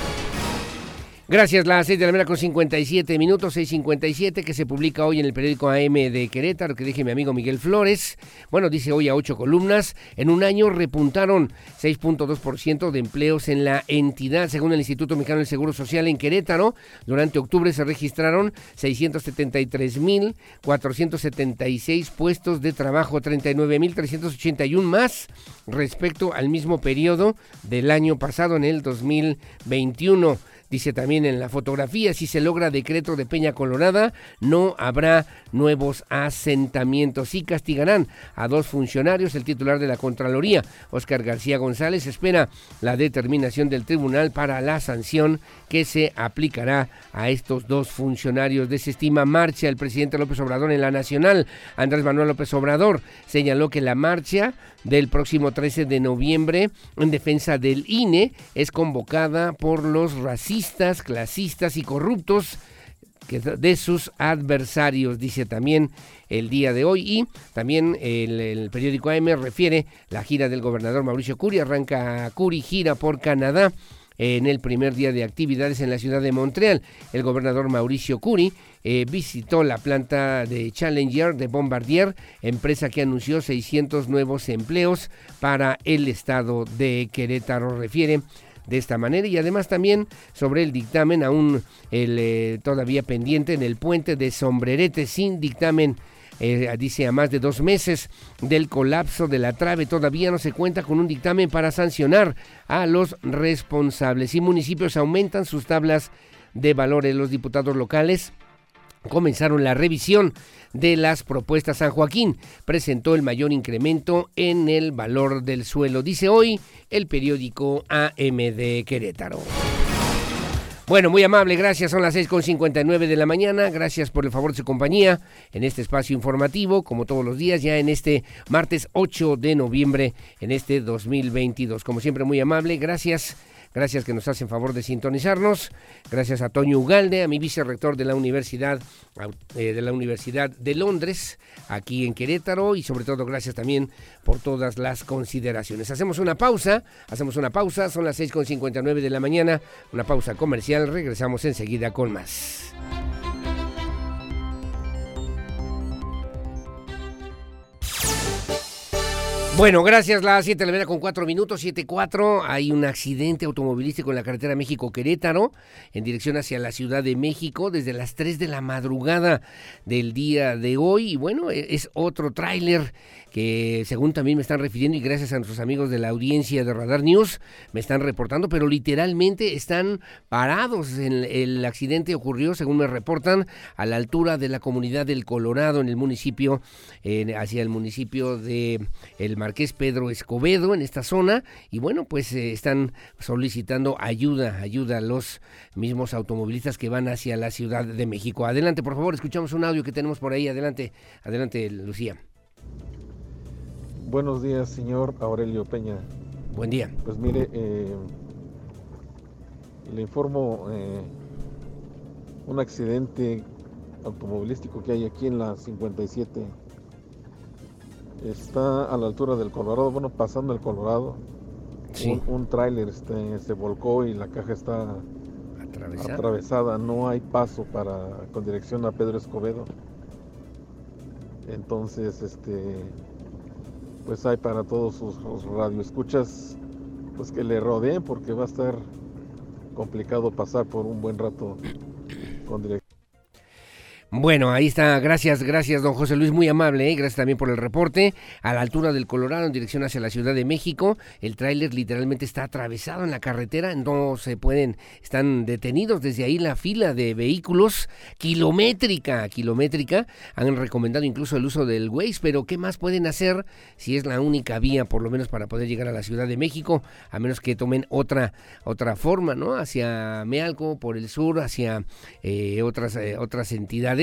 Gracias, las 6 de la mañana con 57 minutos, 6.57, que se publica hoy en el periódico AM de Querétaro, que dije mi amigo Miguel Flores. Bueno, dice hoy a ocho columnas. En un año repuntaron 6.2% de empleos en la entidad, según el Instituto Mexicano del Seguro Social en Querétaro. Durante octubre se registraron 673.476 puestos de trabajo, 39.381 más respecto al mismo periodo del año pasado, en el 2021. Dice también en la fotografía, si se logra decreto de Peña Colorada, no habrá nuevos asentamientos y castigarán a dos funcionarios. El titular de la Contraloría, Oscar García González, espera la determinación del tribunal para la sanción que se aplicará a estos dos funcionarios. Desestima marcha el presidente López Obrador en la Nacional. Andrés Manuel López Obrador señaló que la marcha del próximo 13 de noviembre en defensa del INE es convocada por los racistas, clasistas y corruptos de sus adversarios, dice también el día de hoy. Y también el, periódico AM refiere la gira del gobernador Mauricio Curi, arranca Curi, gira por Canadá en el primer día de actividades en la ciudad de Montreal. El gobernador Mauricio Curi eh, visitó la planta de Challenger de Bombardier, empresa que anunció 600 nuevos empleos para el estado de Querétaro, refiere de esta manera y además también sobre el dictamen aún el, eh, todavía pendiente en el puente de Sombrerete sin dictamen eh, dice a más de dos meses del colapso de la trave, todavía no se cuenta con un dictamen para sancionar a los responsables. Y municipios aumentan sus tablas de valores. Los diputados locales comenzaron la revisión de las propuestas. San Joaquín presentó el mayor incremento en el valor del suelo, dice hoy el periódico AMD Querétaro. Bueno, muy amable, gracias. Son las 6.59 de la mañana. Gracias por el favor de su compañía en este espacio informativo, como todos los días, ya en este martes 8 de noviembre, en este 2022. Como siempre, muy amable, gracias. Gracias que nos hacen favor de sintonizarnos. Gracias a Toño Ugalde, a mi vicerrector de la Universidad eh, de la Universidad de Londres, aquí en Querétaro, y sobre todo gracias también por todas las consideraciones. Hacemos una pausa, hacemos una pausa, son las 6.59 de la mañana, una pausa comercial, regresamos enseguida con más. Bueno, gracias. Las 7 de la mañana con 4 minutos, 7-4. Hay un accidente automovilístico en la carretera México-Querétaro, en dirección hacia la Ciudad de México, desde las 3 de la madrugada del día de hoy. Y bueno, e, es otro tráiler que según también me están refiriendo y gracias a nuestros amigos de la audiencia de Radar News me están reportando, pero literalmente están parados. El, el accidente ocurrió, según me reportan, a la altura de la comunidad del Colorado, en el municipio, hacia el municipio de El Marqués Pedro Escobedo, en esta zona, y bueno, pues eh, están solicitando ayuda, ayuda a los mismos automovilistas que van hacia la Ciudad de México. Adelante, por favor, escuchamos un audio que tenemos por ahí. Adelante, adelante, Lucía. Buenos días, señor Aurelio Peña. Buen día. Pues mire, eh, le informo eh, un accidente automovilístico que hay aquí en la 57. Está a la altura del Colorado, bueno, pasando el Colorado. Sí. Un, un tráiler este, se volcó y la caja está ¿Atravesada? atravesada. No hay paso para con dirección a Pedro Escobedo. Entonces, este, pues hay para todos sus, radioescuchas, pues que le rodeen porque va a estar complicado pasar por un buen rato con dirección. Bueno, ahí está. Gracias, gracias, don José Luis, muy amable. ¿eh? Gracias también por el reporte. A la altura del Colorado, en dirección hacia la Ciudad de México, el tráiler literalmente está atravesado en la carretera. No se pueden, están detenidos desde ahí la fila de vehículos kilométrica, kilométrica. Han recomendado incluso el uso del Waze, pero ¿qué más pueden hacer si es la única vía, por lo menos, para poder llegar a la Ciudad de México? A menos que tomen otra, otra forma, ¿no? Hacia Mealco, por el sur, hacia eh, otras, eh, otras entidades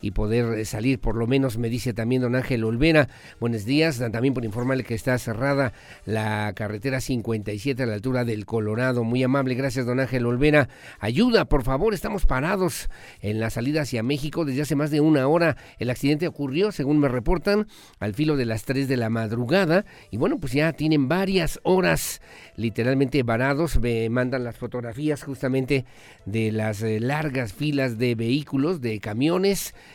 y poder eh, salir, por lo menos me dice también don Ángel Olvera. Buenos días, también por informarle que está cerrada la carretera 57 a la altura del Colorado. Muy amable, gracias don Ángel Olvera. Ayuda, por favor, estamos parados en la salida hacia México desde hace más de una hora. El accidente ocurrió, según me reportan, al filo de las 3 de la madrugada y bueno, pues ya tienen varias horas literalmente varados. Me mandan las fotografías justamente de las eh, largas filas de vehículos, de camiones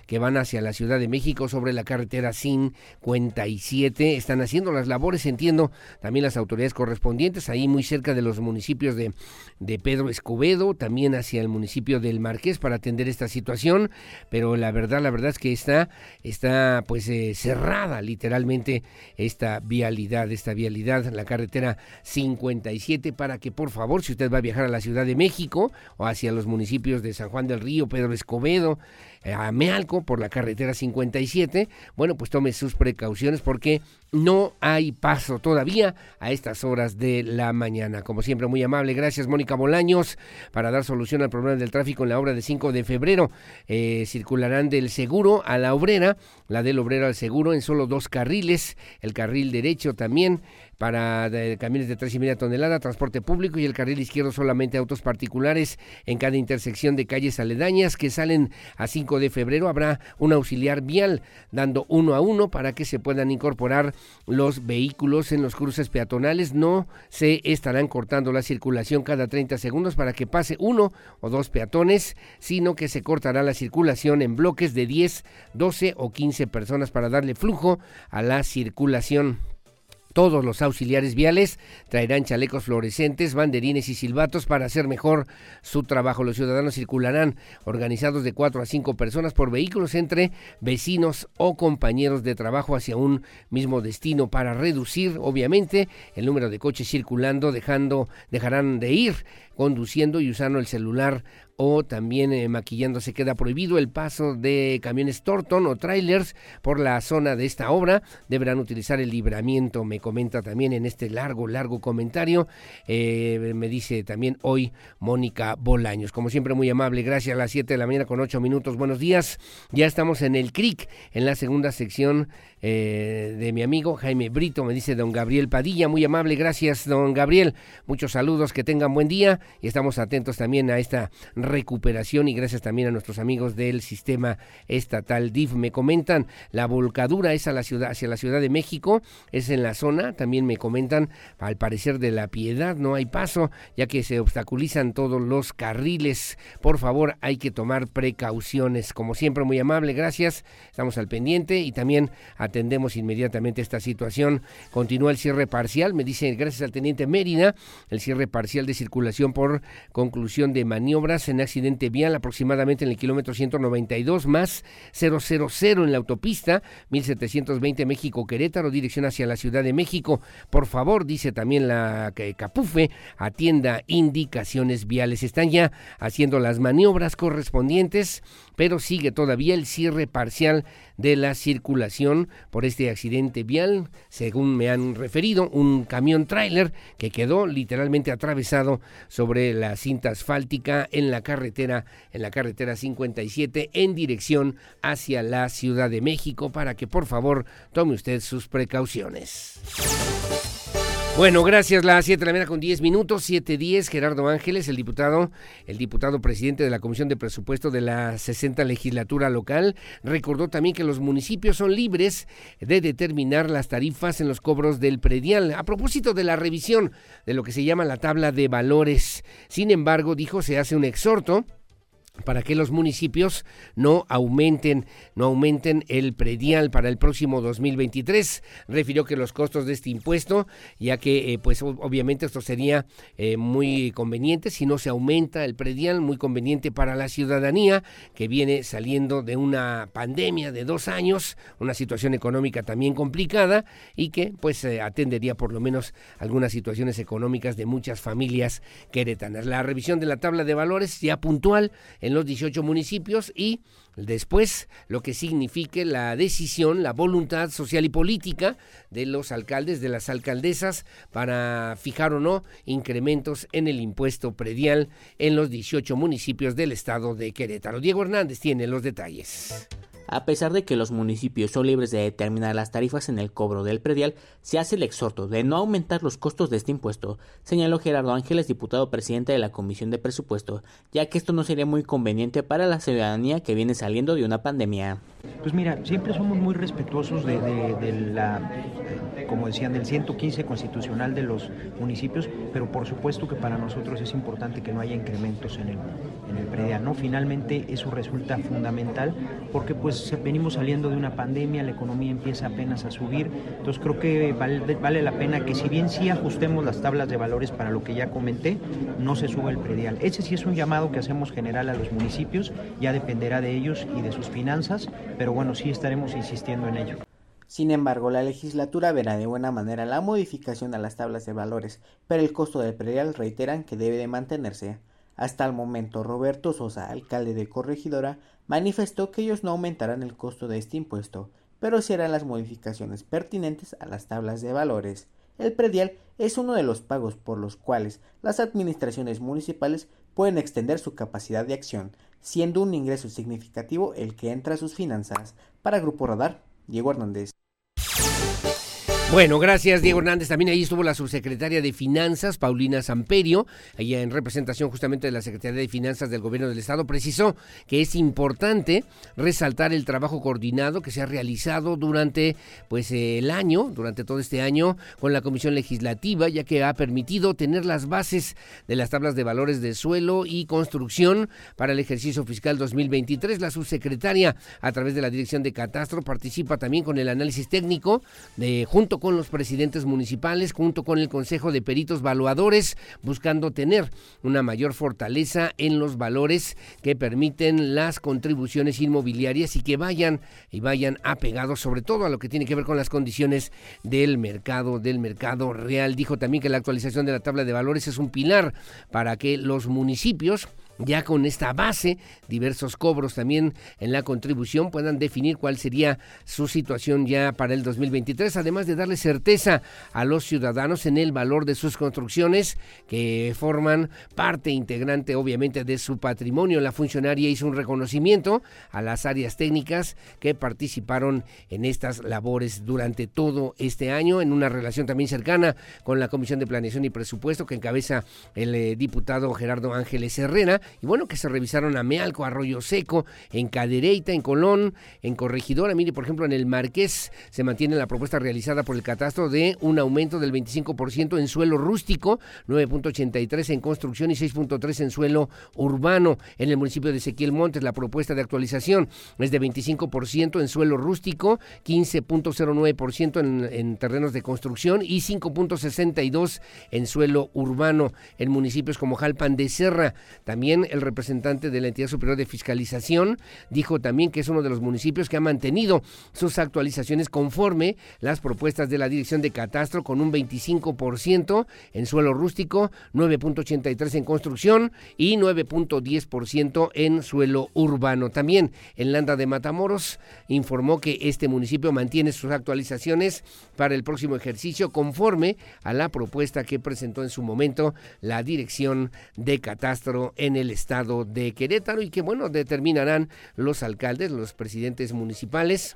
que van hacia la Ciudad de México sobre la carretera 57. Están haciendo las labores, entiendo, también las autoridades correspondientes, ahí muy cerca de los municipios de, de Pedro Escobedo, también hacia el municipio del Marqués para atender esta situación, pero la verdad, la verdad es que está, está pues eh, cerrada literalmente esta vialidad, esta vialidad, la carretera 57, para que por favor, si usted va a viajar a la Ciudad de México o hacia los municipios de San Juan del Río, Pedro Escobedo, a Mealco por la carretera 57, bueno, pues tome sus precauciones porque no hay paso todavía a estas horas de la mañana. Como siempre, muy amable. Gracias, Mónica Bolaños, para dar solución al problema del tráfico en la obra de 5 de febrero. Eh, circularán del seguro a la obrera, la del obrero al seguro en solo dos carriles, el carril derecho también para camiones de tres y media tonelada, transporte público y el carril izquierdo solamente autos particulares en cada intersección de calles aledañas que salen a 5 de febrero. Habrá un auxiliar vial dando uno a uno para que se puedan incorporar los vehículos en los cruces peatonales. No se estarán cortando la circulación cada 30 segundos para que pase uno o dos peatones, sino que se cortará la circulación en bloques de 10, 12 o 15 personas para darle flujo a la circulación. Todos los auxiliares viales traerán chalecos fluorescentes, banderines y silbatos para hacer mejor su trabajo. Los ciudadanos circularán organizados de cuatro a cinco personas por vehículos entre vecinos o compañeros de trabajo hacia un mismo destino para reducir, obviamente, el número de coches circulando, dejando, dejarán de ir conduciendo y usando el celular o también eh, maquillándose. Queda prohibido el paso de camiones Torton o trailers por la zona de esta obra. Deberán utilizar el libramiento, me comenta también en este largo, largo comentario. Eh, me dice también hoy Mónica Bolaños. Como siempre, muy amable. Gracias a las 7 de la mañana con 8 minutos. Buenos días. Ya estamos en el CRIC, en la segunda sección eh, de mi amigo Jaime Brito, me dice don Gabriel Padilla, muy amable, gracias don Gabriel, muchos saludos, que tengan buen día y estamos atentos también a esta recuperación y gracias también a nuestros amigos del sistema estatal DIF. Me comentan, la volcadura es a la ciudad, hacia la Ciudad de México, es en la zona, también me comentan, al parecer de la piedad no hay paso, ya que se obstaculizan todos los carriles. Por favor, hay que tomar precauciones. Como siempre, muy amable, gracias, estamos al pendiente y también a atendemos inmediatamente esta situación. Continúa el cierre parcial, me dice gracias al teniente Mérida, el cierre parcial de circulación por conclusión de maniobras en accidente vial aproximadamente en el kilómetro 192 más 000 en la autopista 1720 México Querétaro, dirección hacia la Ciudad de México. Por favor, dice también la Capufe, atienda indicaciones viales. Están ya haciendo las maniobras correspondientes, pero sigue todavía el cierre parcial de la circulación por este accidente vial, según me han referido, un camión tráiler que quedó literalmente atravesado sobre la cinta asfáltica en la carretera, en la carretera 57 en dirección hacia la Ciudad de México para que por favor tome usted sus precauciones. Bueno, gracias. Las 7 de la mañana con 10 minutos, 7.10. Gerardo Ángeles, el diputado, el diputado presidente de la Comisión de Presupuesto de la 60 legislatura local, recordó también que los municipios son libres de determinar las tarifas en los cobros del predial. A propósito de la revisión de lo que se llama la tabla de valores. Sin embargo, dijo, se hace un exhorto para que los municipios no aumenten, no aumenten el predial para el próximo 2023. Refirió que los costos de este impuesto, ya que eh, pues obviamente esto sería eh, muy conveniente si no se aumenta el predial, muy conveniente para la ciudadanía que viene saliendo de una pandemia de dos años, una situación económica también complicada y que pues eh, atendería por lo menos algunas situaciones económicas de muchas familias queretanas. La revisión de la tabla de valores ya puntual en los 18 municipios y después lo que signifique la decisión, la voluntad social y política de los alcaldes, de las alcaldesas, para fijar o no incrementos en el impuesto predial en los 18 municipios del estado de Querétaro. Diego Hernández tiene los detalles. A pesar de que los municipios son libres de determinar las tarifas en el cobro del predial, se hace el exhorto de no aumentar los costos de este impuesto, señaló Gerardo Ángeles, diputado presidente de la Comisión de Presupuesto, ya que esto no sería muy conveniente para la ciudadanía que viene saliendo de una pandemia. Pues mira, siempre somos muy respetuosos de, la, como decían, del 115 constitucional de los municipios, pero por supuesto que para nosotros es importante que no haya incrementos en el, en el predial, ¿no? Finalmente eso resulta fundamental porque pues venimos saliendo de una pandemia, la economía empieza apenas a subir, entonces creo que vale, vale la pena que si bien sí ajustemos las tablas de valores para lo que ya comenté, no se suba el predial. Ese sí es un llamado que hacemos general a los municipios, ya dependerá de ellos y de sus finanzas, pero bueno, sí estaremos insistiendo en ello. Sin embargo, la legislatura verá de buena manera la modificación a las tablas de valores, pero el costo del predial reiteran que debe de mantenerse. Hasta el momento, Roberto Sosa, alcalde de Corregidora, manifestó que ellos no aumentarán el costo de este impuesto, pero sí harán las modificaciones pertinentes a las tablas de valores. El predial es uno de los pagos por los cuales las administraciones municipales pueden extender su capacidad de acción, siendo un ingreso significativo el que entra a sus finanzas. Para Grupo Radar, Diego Hernández. Bueno, gracias Diego Hernández. También ahí estuvo la subsecretaria de Finanzas, Paulina Samperio, ella en representación justamente de la Secretaría de Finanzas del Gobierno del Estado, precisó que es importante resaltar el trabajo coordinado que se ha realizado durante pues el año, durante todo este año con la Comisión Legislativa, ya que ha permitido tener las bases de las tablas de valores de suelo y construcción para el ejercicio fiscal 2023. La subsecretaria, a través de la Dirección de Catastro, participa también con el análisis técnico de junto con los presidentes municipales, junto con el Consejo de Peritos Valuadores, buscando tener una mayor fortaleza en los valores que permiten las contribuciones inmobiliarias y que vayan y vayan apegados sobre todo a lo que tiene que ver con las condiciones del mercado, del mercado real. Dijo también que la actualización de la tabla de valores es un pilar para que los municipios ya con esta base, diversos cobros también en la contribución puedan definir cuál sería su situación ya para el 2023, además de darle certeza a los ciudadanos en el valor de sus construcciones que forman parte integrante obviamente de su patrimonio. La funcionaria hizo un reconocimiento a las áreas técnicas que participaron en estas labores durante todo este año en una relación también cercana con la Comisión de Planeación y Presupuesto que encabeza el eh, diputado Gerardo Ángeles Herrera y bueno, que se revisaron a Mealco, Arroyo Seco, en Cadereyta, en Colón, en Corregidora. Mire, por ejemplo, en el Marqués se mantiene la propuesta realizada por el catastro de un aumento del 25% en suelo rústico, 9.83 en construcción y 6.3 en suelo urbano. En el municipio de Ezequiel Montes la propuesta de actualización es de 25% en suelo rústico, 15.09% en, en terrenos de construcción y 5.62 en suelo urbano. En municipios como Jalpan de Serra también el representante de la entidad superior de fiscalización dijo también que es uno de los municipios que ha mantenido sus actualizaciones conforme las propuestas de la Dirección de Catastro con un 25% en suelo rústico, 9.83 en construcción y 9.10% en suelo urbano. También en Landa de Matamoros informó que este municipio mantiene sus actualizaciones para el próximo ejercicio conforme a la propuesta que presentó en su momento la Dirección de Catastro en el estado de Querétaro y que, bueno, determinarán los alcaldes, los presidentes municipales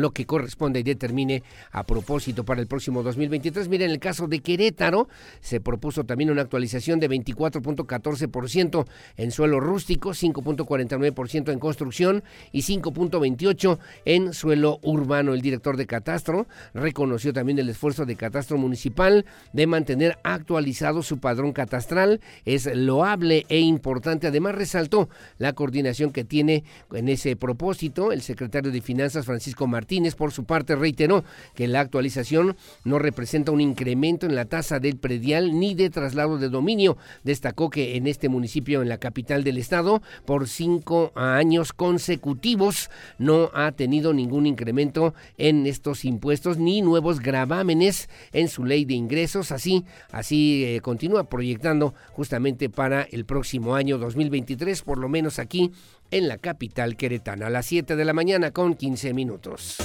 lo que corresponde y determine a propósito para el próximo 2023. Miren, en el caso de Querétaro se propuso también una actualización de 24.14% en suelo rústico, 5.49% en construcción y 5.28% en suelo urbano. El director de Catastro reconoció también el esfuerzo de Catastro Municipal de mantener actualizado su padrón catastral. Es loable e importante. Además, resaltó la coordinación que tiene en ese propósito el secretario de Finanzas, Francisco Martínez Martínez, por su parte, reiteró que la actualización no representa un incremento en la tasa del predial ni de traslado de dominio. Destacó que en este municipio, en la capital del estado, por cinco años consecutivos no ha tenido ningún incremento en estos impuestos ni nuevos gravámenes en su ley de ingresos. Así, así eh, continúa proyectando justamente para el próximo año 2023, por lo menos aquí en la capital queretana, a las 7 de la mañana con 15 minutos.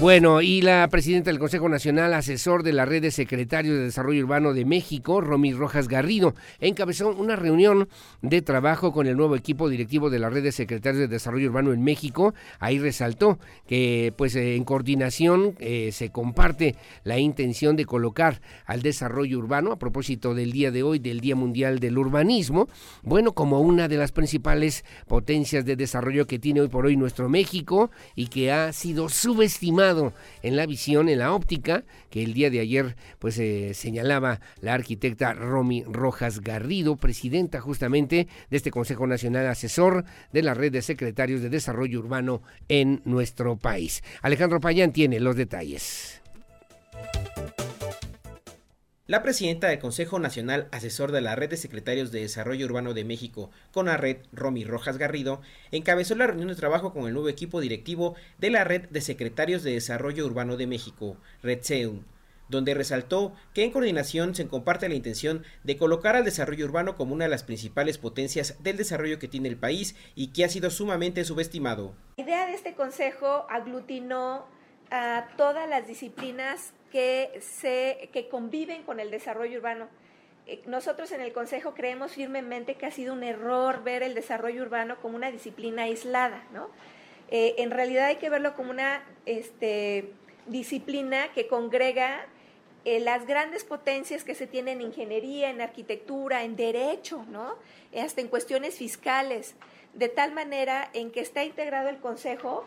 Bueno, y la presidenta del Consejo Nacional, asesor de la Red de Secretarios de Desarrollo Urbano de México, Romy Rojas Garrido, encabezó una reunión de trabajo con el nuevo equipo directivo de la Red de Secretarios de Desarrollo Urbano en México. Ahí resaltó que, pues, eh, en coordinación eh, se comparte la intención de colocar al desarrollo urbano, a propósito del día de hoy, del Día Mundial del Urbanismo, bueno, como una de las principales potencias de desarrollo que tiene hoy por hoy nuestro México y que ha sido subestimada en la visión, en la óptica, que el día de ayer pues eh, señalaba la arquitecta Romy Rojas Garrido, presidenta justamente de este Consejo Nacional Asesor de la Red de Secretarios de Desarrollo Urbano en nuestro país. Alejandro Payán tiene los detalles. La presidenta del Consejo Nacional Asesor de la Red de Secretarios de Desarrollo Urbano de México, CONARED, Romy Rojas Garrido, encabezó la reunión de trabajo con el nuevo equipo directivo de la Red de Secretarios de Desarrollo Urbano de México, REDSEUM, donde resaltó que en coordinación se comparte la intención de colocar al desarrollo urbano como una de las principales potencias del desarrollo que tiene el país y que ha sido sumamente subestimado. La idea de este consejo aglutinó a todas las disciplinas que, se, que conviven con el desarrollo urbano. Eh, nosotros en el Consejo creemos firmemente que ha sido un error ver el desarrollo urbano como una disciplina aislada, ¿no? Eh, en realidad hay que verlo como una este, disciplina que congrega eh, las grandes potencias que se tienen en ingeniería, en arquitectura, en derecho, ¿no? hasta en cuestiones fiscales, de tal manera en que está integrado el Consejo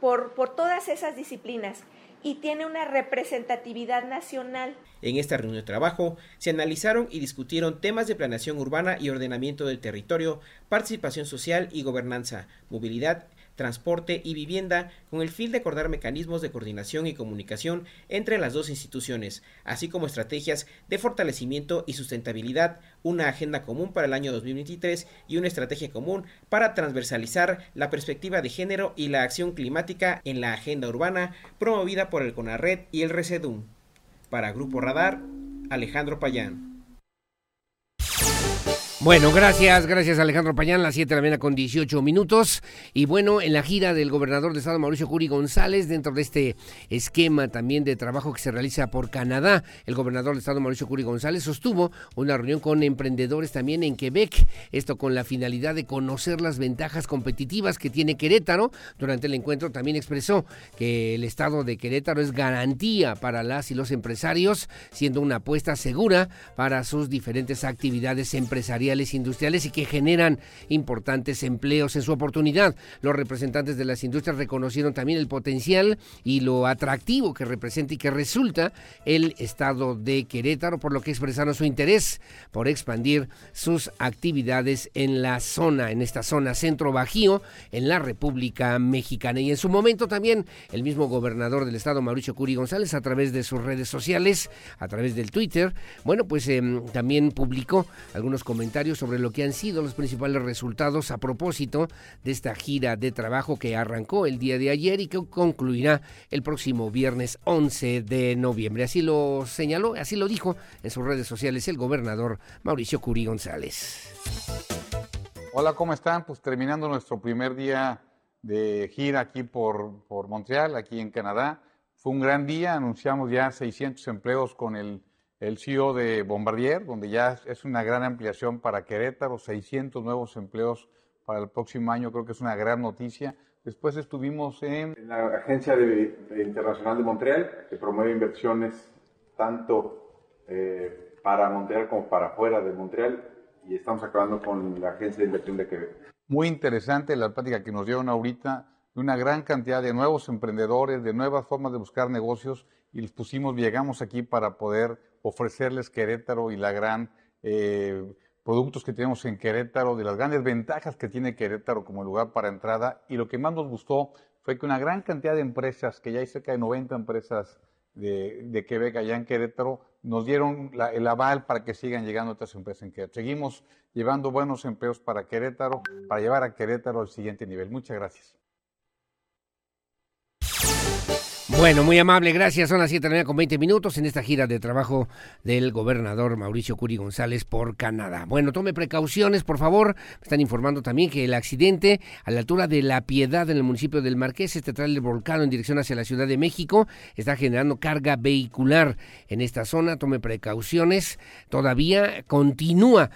por, por todas esas disciplinas y tiene una representatividad nacional. En esta reunión de trabajo se analizaron y discutieron temas de planeación urbana y ordenamiento del territorio, participación social y gobernanza, movilidad transporte y vivienda con el fin de acordar mecanismos de coordinación y comunicación entre las dos instituciones, así como estrategias de fortalecimiento y sustentabilidad, una agenda común para el año 2023 y una estrategia común para transversalizar la perspectiva de género y la acción climática en la agenda urbana promovida por el CONARRED y el RECEDUM. Para Grupo Radar, Alejandro Payán. Bueno, gracias, gracias Alejandro Pañán, las 7 de la mañana con 18 minutos. Y bueno, en la gira del gobernador de Estado Mauricio Curi González, dentro de este esquema también de trabajo que se realiza por Canadá, el gobernador de Estado Mauricio Curi González sostuvo una reunión con emprendedores también en Quebec, esto con la finalidad de conocer las ventajas competitivas que tiene Querétaro. Durante el encuentro también expresó que el Estado de Querétaro es garantía para las y los empresarios, siendo una apuesta segura para sus diferentes actividades empresariales industriales y que generan importantes empleos en su oportunidad. Los representantes de las industrias reconocieron también el potencial y lo atractivo que representa y que resulta el estado de Querétaro, por lo que expresaron su interés por expandir sus actividades en la zona, en esta zona centro bajío, en la República Mexicana. Y en su momento también el mismo gobernador del estado, Mauricio Curi González, a través de sus redes sociales, a través del Twitter, bueno, pues em, también publicó algunos comentarios sobre lo que han sido los principales resultados a propósito de esta gira de trabajo que arrancó el día de ayer y que concluirá el próximo viernes 11 de noviembre. Así lo señaló, así lo dijo en sus redes sociales el gobernador Mauricio Curi González. Hola, ¿cómo están? Pues terminando nuestro primer día de gira aquí por, por Montreal, aquí en Canadá. Fue un gran día, anunciamos ya 600 empleos con el el CEO de Bombardier, donde ya es una gran ampliación para Querétaro, 600 nuevos empleos para el próximo año, creo que es una gran noticia. Después estuvimos en... la Agencia Internacional de Montreal, que promueve inversiones tanto eh, para Montreal como para fuera de Montreal, y estamos acabando con la Agencia de Inversión de Quebec. Muy interesante la plática que nos dieron ahorita, de una gran cantidad de nuevos emprendedores, de nuevas formas de buscar negocios, y les pusimos, llegamos aquí para poder ofrecerles Querétaro y la gran eh, productos que tenemos en Querétaro, de las grandes ventajas que tiene Querétaro como lugar para entrada. Y lo que más nos gustó fue que una gran cantidad de empresas, que ya hay cerca de 90 empresas de, de Quebec allá en Querétaro, nos dieron el aval para que sigan llegando otras empresas en Querétaro. Seguimos llevando buenos empleos para Querétaro, para llevar a Querétaro al siguiente nivel. Muchas gracias. Bueno, muy amable, gracias. Son las 7 de la mañana con 20 minutos en esta gira de trabajo del gobernador Mauricio Curi González por Canadá. Bueno, tome precauciones, por favor. Me están informando también que el accidente a la altura de La Piedad en el municipio del Marqués, este trailer volcado en dirección hacia la Ciudad de México, está generando carga vehicular en esta zona. Tome precauciones. Todavía continúa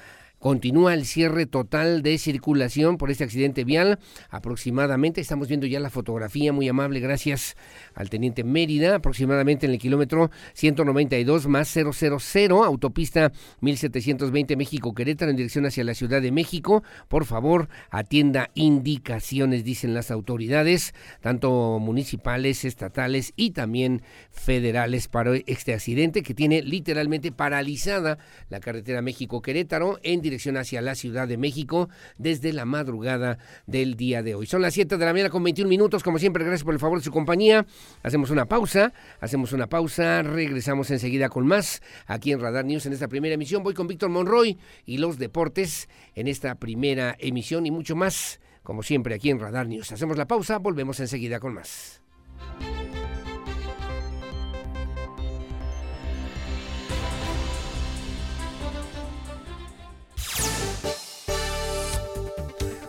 Continúa el cierre total de circulación por este accidente vial. Aproximadamente, estamos viendo ya la fotografía, muy amable, gracias al teniente Mérida, aproximadamente en el kilómetro 192 más 000, autopista 1720 México-Querétaro en dirección hacia la Ciudad de México. Por favor, atienda indicaciones, dicen las autoridades, tanto municipales, estatales y también federales para este accidente que tiene literalmente paralizada la carretera México-Querétaro en dirección hacia la Ciudad de México desde la madrugada del día de hoy. Son las 7 de la mañana con 21 minutos. Como siempre, gracias por el favor de su compañía. Hacemos una pausa, hacemos una pausa, regresamos enseguida con más aquí en Radar News en esta primera emisión. Voy con Víctor Monroy y los deportes en esta primera emisión y mucho más, como siempre, aquí en Radar News. Hacemos la pausa, volvemos enseguida con más.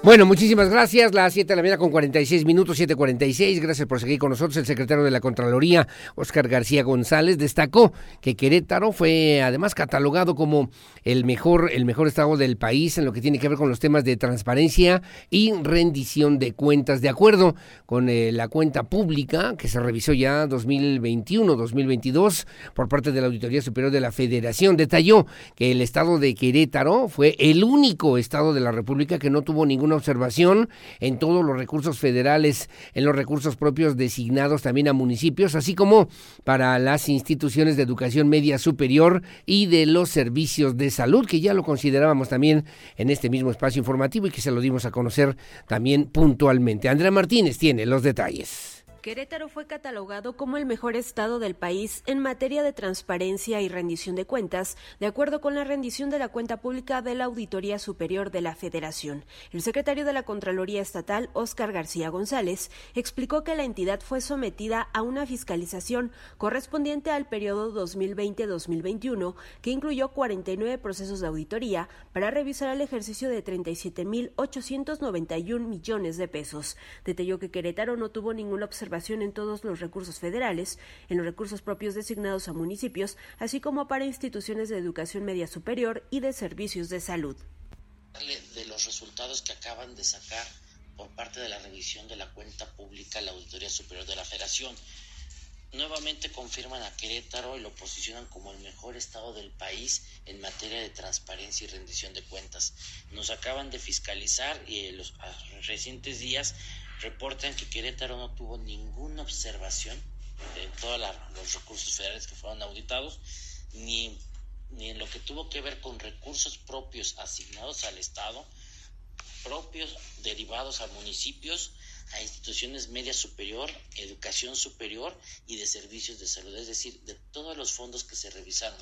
Bueno, muchísimas gracias. Las 7 de la mañana con 46 minutos, 7.46. Gracias por seguir con nosotros. El secretario de la Contraloría, Oscar García González, destacó que Querétaro fue además catalogado como el mejor, el mejor estado del país en lo que tiene que ver con los temas de transparencia y rendición de cuentas. De acuerdo con eh, la cuenta pública que se revisó ya 2021-2022 por parte de la Auditoría Superior de la Federación, detalló que el estado de Querétaro fue el único estado de la República que no tuvo ninguna observación en todos los recursos federales, en los recursos propios designados también a municipios, así como para las instituciones de educación media superior y de los servicios de salud, que ya lo considerábamos también en este mismo espacio informativo y que se lo dimos a conocer también puntualmente. Andrea Martínez tiene los detalles. Querétaro fue catalogado como el mejor estado del país en materia de transparencia y rendición de cuentas, de acuerdo con la rendición de la cuenta pública de la Auditoría Superior de la Federación. El secretario de la Contraloría Estatal, Óscar García González, explicó que la entidad fue sometida a una fiscalización correspondiente al periodo 2020-2021, que incluyó 49 procesos de auditoría para revisar el ejercicio de 37.891 millones de pesos. Detalló que Querétaro no tuvo ninguna observación en todos los recursos federales, en los recursos propios designados a municipios, así como para instituciones de educación media superior y de servicios de salud. De los resultados que acaban de sacar por parte de la revisión de la cuenta pública la Auditoría Superior de la Federación. Nuevamente confirman a Querétaro y lo posicionan como el mejor estado del país en materia de transparencia y rendición de cuentas. Nos acaban de fiscalizar y en los recientes días reportan que Querétaro no tuvo ninguna observación en todos los recursos federales que fueron auditados, ni, ni en lo que tuvo que ver con recursos propios asignados al Estado, propios derivados a municipios, a instituciones media superior, educación superior y de servicios de salud, es decir, de todos los fondos que se revisaron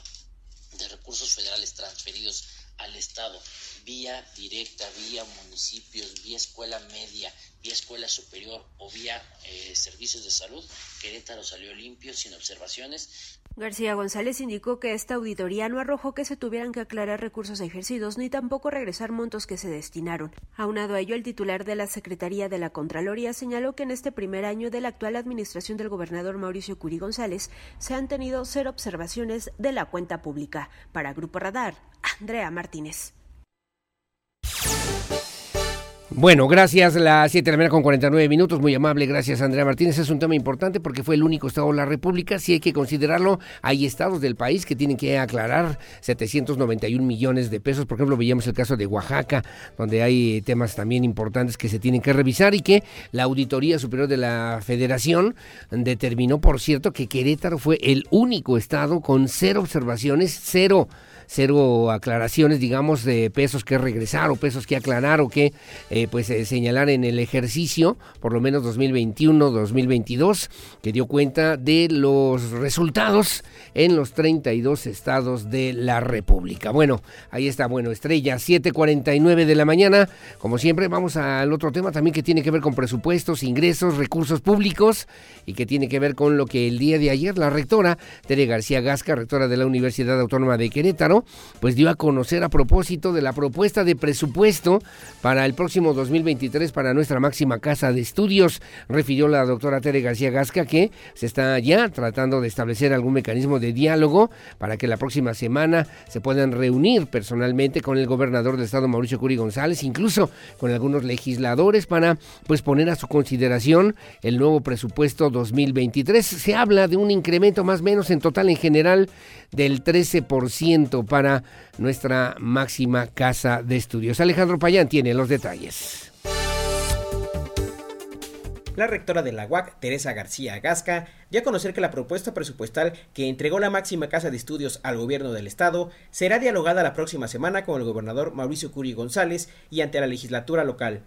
de recursos federales transferidos al Estado vía directa, vía municipios, vía escuela media, vía escuela superior o vía eh, servicios de salud, Querétaro salió limpio, sin observaciones. García González indicó que esta auditoría no arrojó que se tuvieran que aclarar recursos ejercidos ni tampoco regresar montos que se destinaron. Aunado a ello, el titular de la Secretaría de la Contraloría señaló que en este primer año de la actual administración del gobernador Mauricio Curi González se han tenido cero observaciones de la cuenta pública. Para Grupo Radar, Andrea Martínez. Bueno, gracias. Las 7 de la mañana con 49 minutos. Muy amable. Gracias, Andrea Martínez. Es un tema importante porque fue el único estado de la República. Sí hay que considerarlo. Hay estados del país que tienen que aclarar 791 millones de pesos. Por ejemplo, veíamos el caso de Oaxaca, donde hay temas también importantes que se tienen que revisar y que la Auditoría Superior de la Federación determinó, por cierto, que Querétaro fue el único estado con cero observaciones, cero cero aclaraciones, digamos, de pesos que regresar o pesos que aclarar o que eh, pues eh, señalar en el ejercicio, por lo menos 2021-2022, que dio cuenta de los resultados en los 32 estados de la República. Bueno, ahí está, bueno, estrella, 7.49 de la mañana. Como siempre, vamos al otro tema también que tiene que ver con presupuestos, ingresos, recursos públicos y que tiene que ver con lo que el día de ayer la rectora Tere García Gasca, rectora de la Universidad Autónoma de Querétaro, pues dio a conocer a propósito de la propuesta de presupuesto para el próximo 2023 para nuestra máxima casa de estudios. Refirió la doctora Tere García Gasca que se está ya tratando de establecer algún mecanismo de diálogo para que la próxima semana se puedan reunir personalmente con el gobernador del estado Mauricio Curi González, incluso con algunos legisladores para pues poner a su consideración el nuevo presupuesto 2023. Se habla de un incremento más o menos en total en general del 13% para nuestra máxima casa de estudios. Alejandro Payán tiene los detalles. La rectora de la UAC, Teresa García Gasca, dio a conocer que la propuesta presupuestal que entregó la máxima casa de estudios al gobierno del estado será dialogada la próxima semana con el gobernador Mauricio Curi González y ante la legislatura local.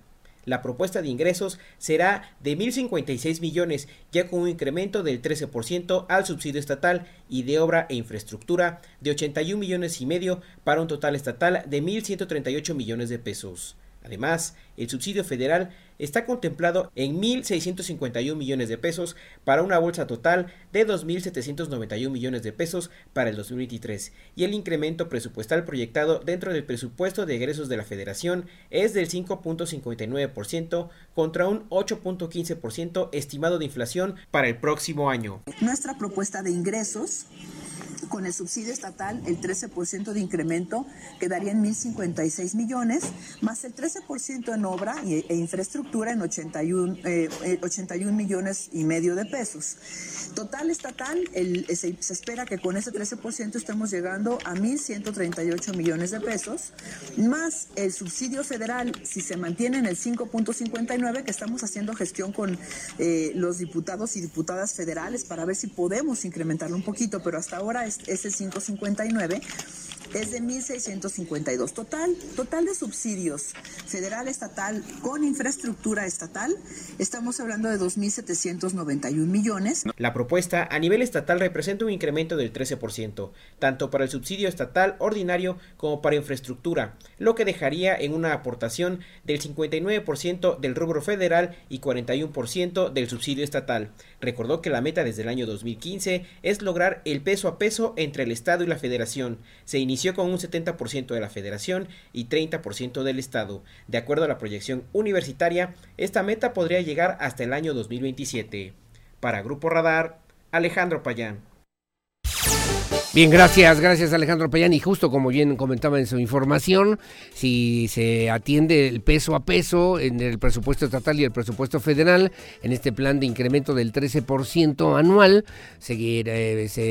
La propuesta de ingresos será de 1.056 millones, ya con un incremento del 13% al subsidio estatal y de obra e infraestructura de 81 millones y medio para un total estatal de 1.138 millones de pesos. Además, el subsidio federal está contemplado en 1.651 millones de pesos para una bolsa total de 2.791 millones de pesos para el 2023 y el incremento presupuestal proyectado dentro del presupuesto de egresos de la federación es del 5.59% contra un 8.15% estimado de inflación para el próximo año. Nuestra propuesta de ingresos con el subsidio estatal, el 13% de incremento quedaría en 1.056 millones, más el 13% en obra e infraestructura en 81, 81 eh, millones y medio de pesos. Total estatal, el, se, espera que con ese 13% estemos llegando a 1.138 millones de pesos, más el subsidio federal, si se mantiene en el 5.59, que estamos haciendo gestión con eh, los diputados y diputadas federales para ver si podemos incrementarlo un poquito, pero hasta ahora es, es el 5.59 es de 1.652. Total, total de subsidios federal, estatal, con infraestructura estatal, estamos hablando de 2.791 millones. La propuesta a nivel estatal representa un incremento del 13%, tanto para el subsidio estatal ordinario como para infraestructura, lo que dejaría en una aportación del 59% del rubro federal y 41% del subsidio estatal. Recordó que la meta desde el año 2015 es lograr el peso a peso entre el Estado y la Federación. Se inició con un 70% de la Federación y 30% del Estado. De acuerdo a la proyección universitaria, esta meta podría llegar hasta el año 2027. Para Grupo Radar, Alejandro Payán. Bien, gracias, gracias Alejandro Payán. Y justo como bien comentaba en su información, si se atiende el peso a peso en el presupuesto estatal y el presupuesto federal, en este plan de incremento del 13% anual, se, eh, se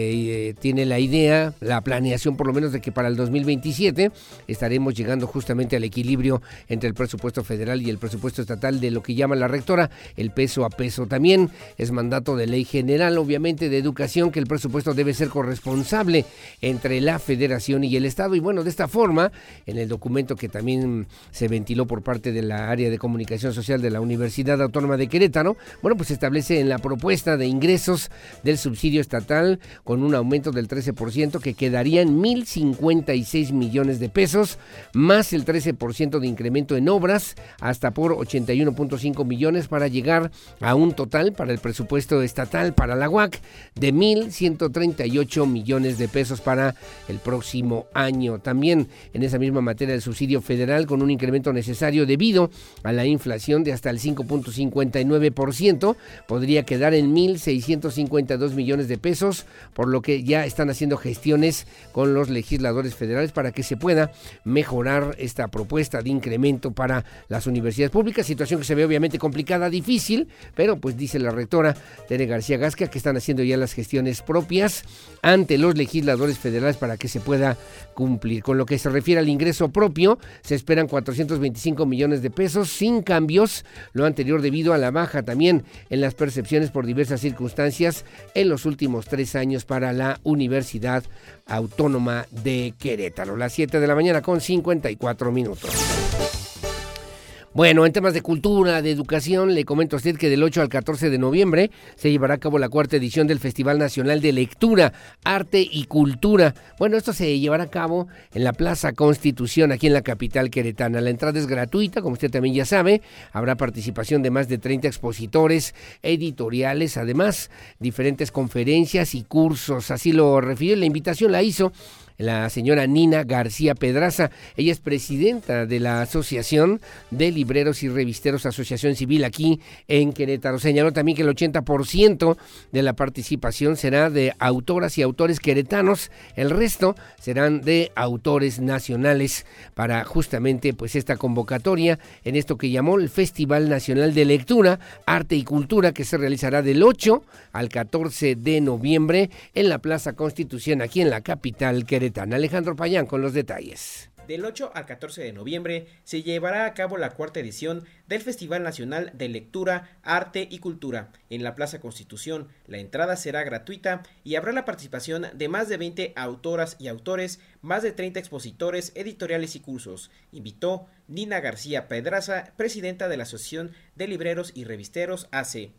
eh, tiene la idea, la planeación por lo menos de que para el 2027 estaremos llegando justamente al equilibrio entre el presupuesto federal y el presupuesto estatal de lo que llama la rectora el peso a peso. También es mandato de ley general, obviamente, de educación, que el presupuesto debe ser corresponsable entre la federación y el Estado. Y bueno, de esta forma, en el documento que también se ventiló por parte de la área de comunicación social de la Universidad Autónoma de Querétaro, bueno, pues se establece en la propuesta de ingresos del subsidio estatal con un aumento del 13% que quedaría en 1.056 millones de pesos, más el 13% de incremento en obras hasta por 81.5 millones para llegar a un total para el presupuesto estatal para la UAC de 1.138 millones de pesos para el próximo año. También en esa misma materia del subsidio federal con un incremento necesario debido a la inflación de hasta el 5.59%, podría quedar en 1.652 millones de pesos, por lo que ya están haciendo gestiones con los legisladores federales para que se pueda mejorar esta propuesta de incremento para las universidades públicas, situación que se ve obviamente complicada, difícil, pero pues dice la rectora Tere García Gasca que están haciendo ya las gestiones propias ante los legisladores legisladores federales para que se pueda cumplir. Con lo que se refiere al ingreso propio, se esperan 425 millones de pesos sin cambios, lo anterior debido a la baja también en las percepciones por diversas circunstancias en los últimos tres años para la Universidad Autónoma de Querétaro. Las 7 de la mañana con 54 minutos. Bueno, en temas de cultura, de educación, le comento a usted que del 8 al 14 de noviembre se llevará a cabo la cuarta edición del Festival Nacional de Lectura, Arte y Cultura. Bueno, esto se llevará a cabo en la Plaza Constitución, aquí en la capital queretana. La entrada es gratuita, como usted también ya sabe. Habrá participación de más de 30 expositores, editoriales, además diferentes conferencias y cursos. Así lo refirió. La invitación la hizo la señora Nina García Pedraza. Ella es presidenta de la Asociación de Libreros y Revisteros Asociación Civil aquí en Querétaro. Señaló también que el 80% de la participación será de autoras y autores queretanos, el resto serán de autores nacionales para justamente pues esta convocatoria en esto que llamó el Festival Nacional de Lectura, Arte y Cultura que se realizará del 8 al 14 de noviembre en la Plaza Constitución aquí en la capital Alejandro Payán con los detalles. Del 8 al 14 de noviembre se llevará a cabo la cuarta edición del Festival Nacional de Lectura, Arte y Cultura en la Plaza Constitución. La entrada será gratuita y habrá la participación de más de 20 autoras y autores, más de 30 expositores, editoriales y cursos. Invitó Nina García Pedraza, presidenta de la Asociación de Libreros y Revisteros AC.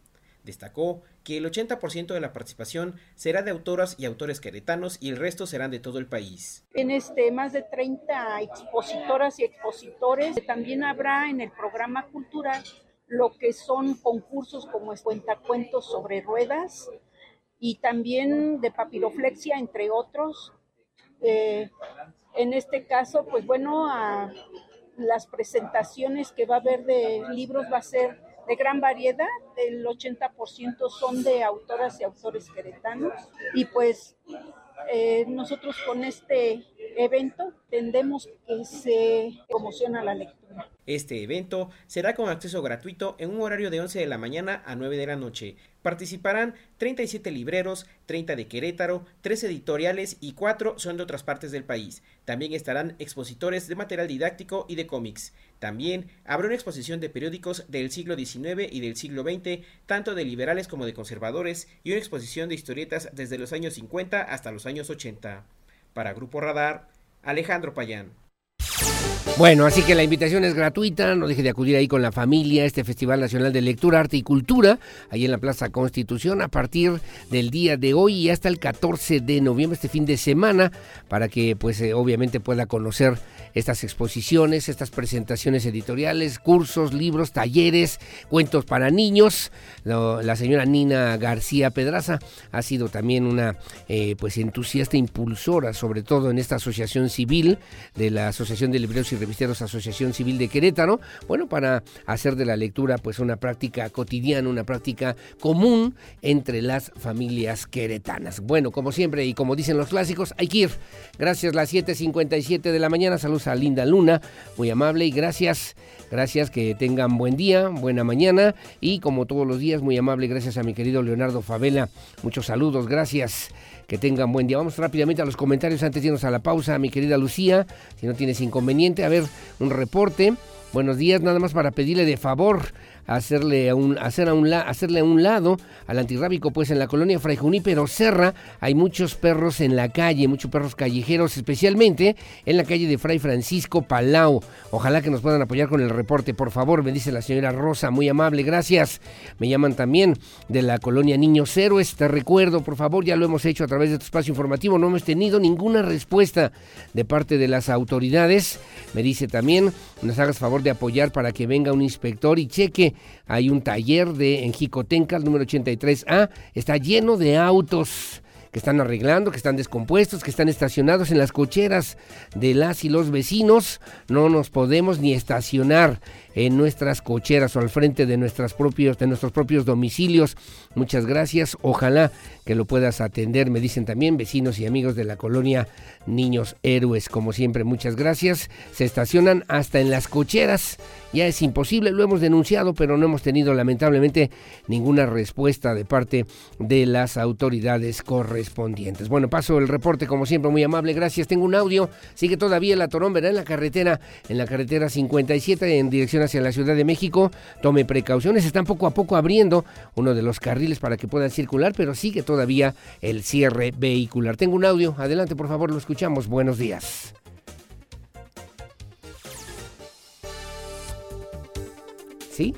Destacó que el 80% de la participación será de autoras y autores queretanos y el resto serán de todo el país. En este más de 30 expositoras y expositores, también habrá en el programa cultural lo que son concursos como cuentacuentos sobre ruedas y también de papiroflexia, entre otros. Eh, en este caso, pues bueno, a las presentaciones que va a haber de libros va a ser de gran variedad, el 80% son de autoras y autores queretanos y pues eh, nosotros con este evento tendemos que se promociona la lectura. Este evento será con acceso gratuito en un horario de 11 de la mañana a 9 de la noche. Participarán 37 libreros, 30 de Querétaro, 3 editoriales y 4 son de otras partes del país. También estarán expositores de material didáctico y de cómics. También habrá una exposición de periódicos del siglo XIX y del siglo XX, tanto de liberales como de conservadores, y una exposición de historietas desde los años 50 hasta los años 80. Para Grupo Radar, Alejandro Payán. Bueno, así que la invitación es gratuita, no deje de acudir ahí con la familia, este Festival Nacional de Lectura, Arte y Cultura, ahí en la Plaza Constitución, a partir del día de hoy y hasta el 14 de noviembre, este fin de semana, para que pues eh, obviamente pueda conocer estas exposiciones, estas presentaciones editoriales, cursos, libros, talleres, cuentos para niños. La señora Nina García Pedraza ha sido también una eh, pues entusiasta impulsora, sobre todo en esta asociación civil de la Asociación de Libreros y Revisteros Asociación Civil de Querétaro, bueno, para hacer de la lectura pues una práctica cotidiana, una práctica común entre las familias queretanas. Bueno, como siempre y como dicen los clásicos, hay que ir. Gracias, las 7.57 de la mañana. Saludos Linda Luna, muy amable y gracias, gracias, que tengan buen día, buena mañana y como todos los días, muy amable, gracias a mi querido Leonardo Favela. Muchos saludos, gracias. Que tengan buen día. Vamos rápidamente a los comentarios antes de irnos a la pausa, mi querida Lucía, si no tienes inconveniente. A ver, un reporte. Buenos días, nada más para pedirle de favor hacerle a un, hacer a un hacerle a un lado al antirrábico, pues en la colonia Fray Junípero Serra hay muchos perros en la calle, muchos perros callejeros, especialmente en la calle de Fray Francisco Palau. Ojalá que nos puedan apoyar con el reporte, por favor, me dice la señora Rosa, muy amable, gracias. Me llaman también de la colonia Niños Héroes, te recuerdo, por favor, ya lo hemos hecho a través de tu espacio informativo, no hemos tenido ninguna respuesta de parte de las autoridades. Me dice también, nos hagas favor de apoyar para que venga un inspector y cheque. Hay un taller de en Jicotenca, el número 83A, está lleno de autos que están arreglando, que están descompuestos, que están estacionados en las cocheras de las y los vecinos. No nos podemos ni estacionar en nuestras cocheras o al frente de, nuestras propios, de nuestros propios domicilios. Muchas gracias. Ojalá que lo puedas atender. Me dicen también vecinos y amigos de la colonia Niños Héroes. Como siempre, muchas gracias. Se estacionan hasta en las cocheras. Ya es imposible, lo hemos denunciado, pero no hemos tenido lamentablemente ninguna respuesta de parte de las autoridades correspondientes. Bueno, paso el reporte como siempre, muy amable, gracias. Tengo un audio, sigue todavía la Torón, ¿verdad? En la carretera, en la carretera 57 en dirección hacia la Ciudad de México. Tome precauciones, están poco a poco abriendo uno de los carriles para que puedan circular, pero sigue todavía el cierre vehicular. Tengo un audio, adelante por favor, lo escuchamos. Buenos días. ¿Sí?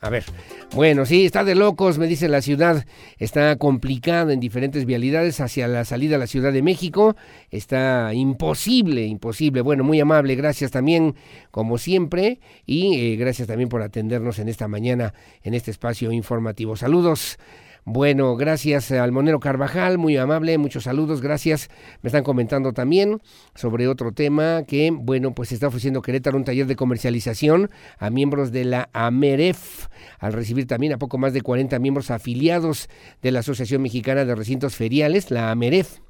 A ver, bueno, sí, está de locos, me dice la ciudad, está complicada en diferentes vialidades hacia la salida a la Ciudad de México, está imposible, imposible. Bueno, muy amable, gracias también, como siempre, y eh, gracias también por atendernos en esta mañana, en este espacio informativo. Saludos. Bueno, gracias al Monero Carvajal, muy amable, muchos saludos, gracias. Me están comentando también sobre otro tema que, bueno, pues está ofreciendo Querétaro un taller de comercialización a miembros de la AMEREF, al recibir también a poco más de 40 miembros afiliados de la Asociación Mexicana de Recintos Feriales, la AMEREF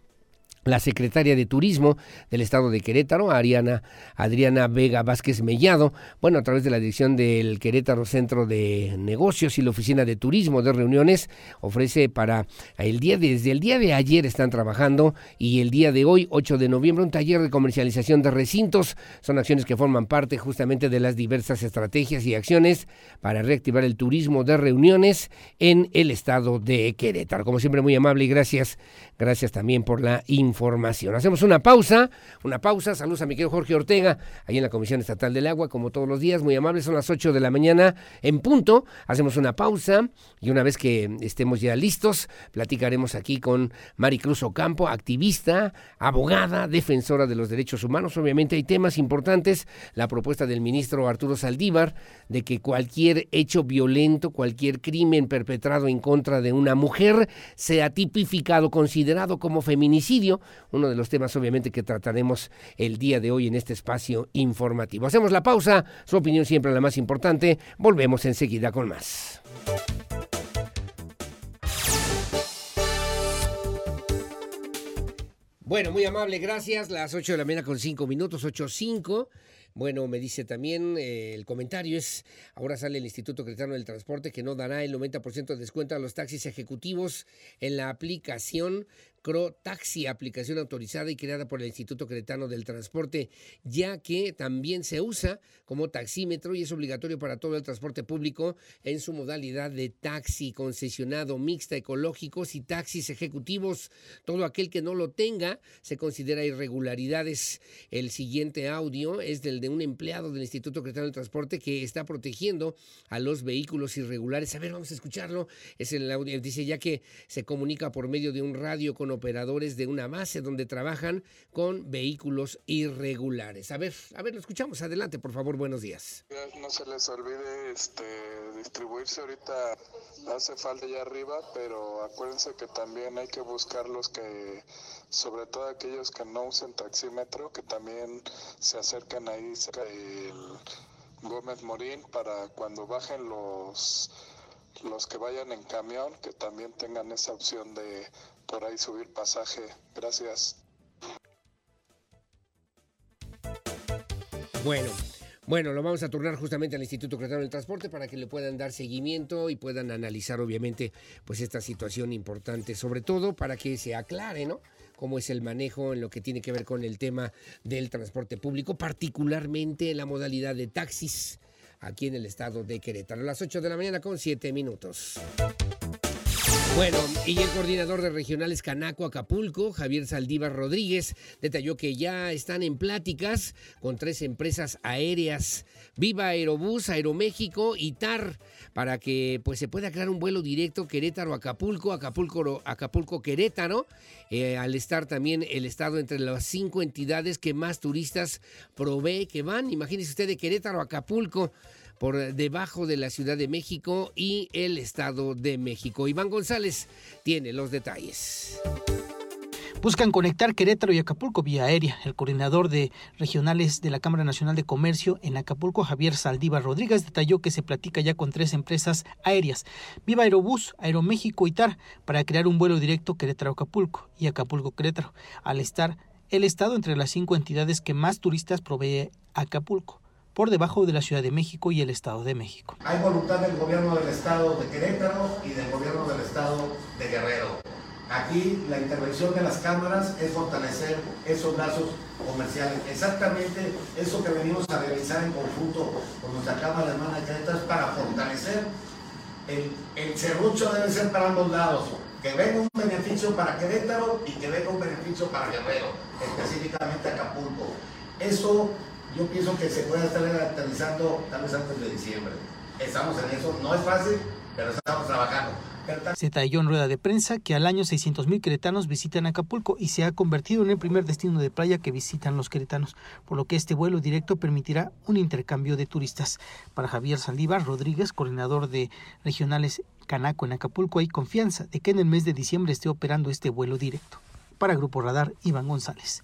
la secretaria de Turismo del Estado de Querétaro, Ariana, Adriana Vega Vázquez Mellado, bueno, a través de la dirección del Querétaro Centro de Negocios y la Oficina de Turismo de Reuniones, ofrece para el día, desde el día de ayer están trabajando y el día de hoy, 8 de noviembre, un taller de comercialización de recintos. Son acciones que forman parte justamente de las diversas estrategias y acciones para reactivar el turismo de reuniones en el Estado de Querétaro. Como siempre, muy amable y gracias, gracias también por la información información. Hacemos una pausa, una pausa. Saludos a mi querido Jorge Ortega, ahí en la Comisión Estatal del Agua, como todos los días, muy amables. Son las 8 de la mañana en punto. Hacemos una pausa y una vez que estemos ya listos, platicaremos aquí con Maricruz Ocampo, activista, abogada, defensora de los derechos humanos. Obviamente hay temas importantes. La propuesta del ministro Arturo Saldívar de que cualquier hecho violento, cualquier crimen perpetrado en contra de una mujer sea tipificado, considerado como feminicidio uno de los temas obviamente que trataremos el día de hoy en este espacio informativo. Hacemos la pausa, su opinión siempre la más importante, volvemos enseguida con más. Bueno, muy amable, gracias. Las 8 de la mañana con 5 minutos, 8.5. Bueno, me dice también eh, el comentario es, ahora sale el Instituto Cretano del Transporte que no dará el 90% de descuento a los taxis ejecutivos en la aplicación Cro Taxi, aplicación autorizada y creada por el Instituto Cretano del Transporte, ya que también se usa como taxímetro y es obligatorio para todo el transporte público en su modalidad de taxi concesionado, mixta, ecológicos y taxis ejecutivos. Todo aquel que no lo tenga se considera irregularidades. El siguiente audio es del de un empleado del Instituto Cretano del Transporte que está protegiendo a los vehículos irregulares. A ver, vamos a escucharlo. Es el audio, dice ya que se comunica por medio de un radio con operadores de una base donde trabajan con vehículos irregulares. A ver, a ver, lo escuchamos. Adelante, por favor, buenos días. No se les olvide este, distribuirse ahorita, hace falta allá arriba, pero acuérdense que también hay que buscar los que, sobre todo aquellos que no usen taxímetro, que también se acerquen ahí cerca del Gómez Morín para cuando bajen los los que vayan en camión que también tengan esa opción de por ahí subir pasaje. Gracias. Bueno, bueno, lo vamos a turnar justamente al Instituto Cretano del Transporte para que le puedan dar seguimiento y puedan analizar obviamente pues esta situación importante, sobre todo para que se aclare, ¿no? cómo es el manejo en lo que tiene que ver con el tema del transporte público, particularmente en la modalidad de taxis aquí en el estado de Querétaro. A las 8 de la mañana con 7 minutos. Bueno, y el coordinador de regionales Canaco Acapulco, Javier Saldívar Rodríguez, detalló que ya están en pláticas con tres empresas aéreas, Viva Aerobús, Aeroméxico y TAR, para que pues se pueda crear un vuelo directo Querétaro-Acapulco, Acapulco-Querétaro, eh, al estar también el estado entre las cinco entidades que más turistas provee que van. Imagínese usted de Querétaro Acapulco por debajo de la Ciudad de México y el Estado de México. Iván González tiene los detalles. Buscan conectar Querétaro y Acapulco vía aérea. El coordinador de regionales de la Cámara Nacional de Comercio en Acapulco, Javier Saldívar Rodríguez, detalló que se platica ya con tres empresas aéreas, Viva Aerobús, Aeroméxico y TAR, para crear un vuelo directo Querétaro-Acapulco y Acapulco-Querétaro, al estar el estado entre las cinco entidades que más turistas provee Acapulco por debajo de la Ciudad de México y el Estado de México. Hay voluntad del gobierno del Estado de Querétaro y del gobierno del Estado de Guerrero. Aquí la intervención de las cámaras es fortalecer esos lazos comerciales. Exactamente eso que venimos a realizar en conjunto con nuestra Cámara Hermana de Querétaro es para fortalecer el, el serrucho debe ser para ambos lados. Que venga un beneficio para Querétaro y que venga un beneficio para Guerrero, específicamente Acapulco. Eso yo pienso que se puede estar aterrizando tal vez antes de diciembre. estamos en eso. No es fácil, pero estamos trabajando. Detalló en rueda de prensa que al año 600.000 queretanos visitan Acapulco y se ha convertido en el primer destino de playa que visitan los queretanos, por lo que este vuelo directo permitirá un intercambio de turistas. Para Javier Saldívar Rodríguez, coordinador de regionales Canaco en Acapulco, hay confianza de que en el mes de diciembre esté operando este vuelo directo. Para Grupo Radar, Iván González.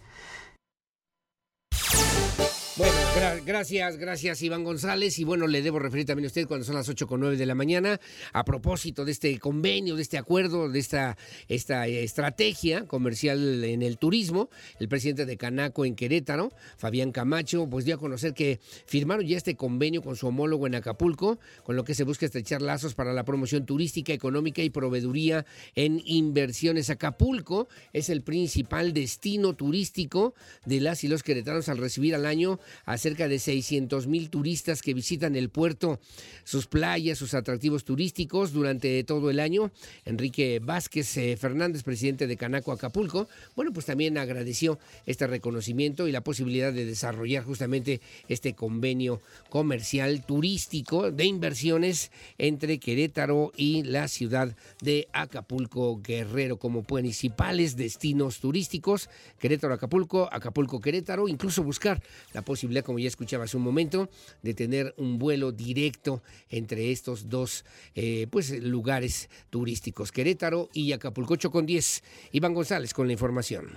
Gracias, gracias Iván González. Y bueno, le debo referir también a usted cuando son las 8 con 9 de la mañana, a propósito de este convenio, de este acuerdo, de esta, esta estrategia comercial en el turismo, el presidente de Canaco en Querétaro, Fabián Camacho, pues dio a conocer que firmaron ya este convenio con su homólogo en Acapulco, con lo que se busca estrechar lazos para la promoción turística, económica y proveeduría en inversiones. Acapulco es el principal destino turístico de las y los queretanos al recibir al año a cerca de 600 mil turistas que visitan el puerto, sus playas, sus atractivos turísticos durante todo el año. Enrique Vázquez eh, Fernández, presidente de Canaco Acapulco, bueno, pues también agradeció este reconocimiento y la posibilidad de desarrollar justamente este convenio comercial turístico de inversiones entre Querétaro y la ciudad de Acapulco Guerrero como principales destinos turísticos, Querétaro Acapulco, Acapulco Querétaro, incluso buscar la posibilidad posibilidad, como ya escuchaba hace un momento, de tener un vuelo directo entre estos dos eh, pues, lugares turísticos, Querétaro y Acapulco 8 con 10. Iván González con la información.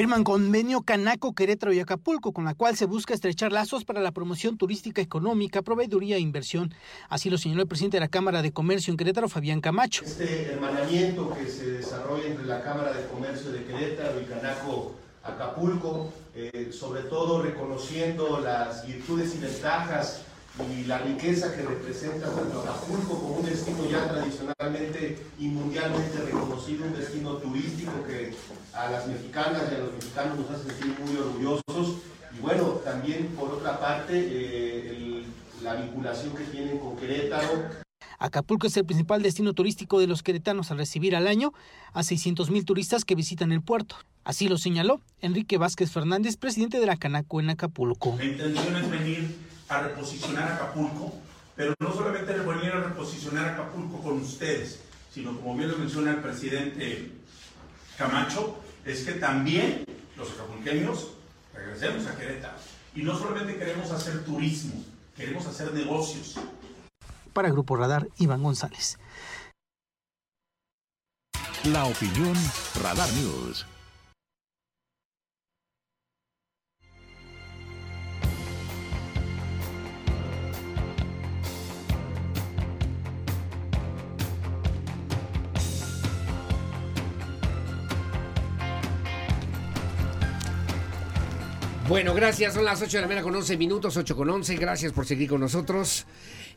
Firman convenio Canaco, Querétaro y Acapulco, con la cual se busca estrechar lazos para la promoción turística económica, proveeduría e inversión. Así lo señaló el presidente de la Cámara de Comercio en Querétaro, Fabián Camacho. Este hermanamiento que se desarrolla entre la Cámara de Comercio de Querétaro y Canaco Acapulco, eh, sobre todo reconociendo las virtudes y ventajas y la riqueza que representa tanto Acapulco como un destino ya tradicionalmente y mundialmente reconocido, un destino turístico que a las mexicanas y a los mexicanos nos hace sentir muy orgullosos. Y bueno, también por otra parte, eh, la vinculación que tienen con Querétaro. Acapulco es el principal destino turístico de los queretanos al recibir al año a 600 mil turistas que visitan el puerto. Así lo señaló Enrique Vázquez Fernández, presidente de la Canaco en Acapulco. La intención es venir a reposicionar Acapulco, pero no solamente venir a reposicionar Acapulco con ustedes, sino como bien lo menciona el presidente Camacho, es que también los acapulqueños regresemos a Querétaro. Y no solamente queremos hacer turismo, queremos hacer negocios. Para Grupo Radar, Iván González. La opinión Radar News. Bueno, gracias. Son las 8 de la mañana con 11 minutos, 8 con 11. Gracias por seguir con nosotros.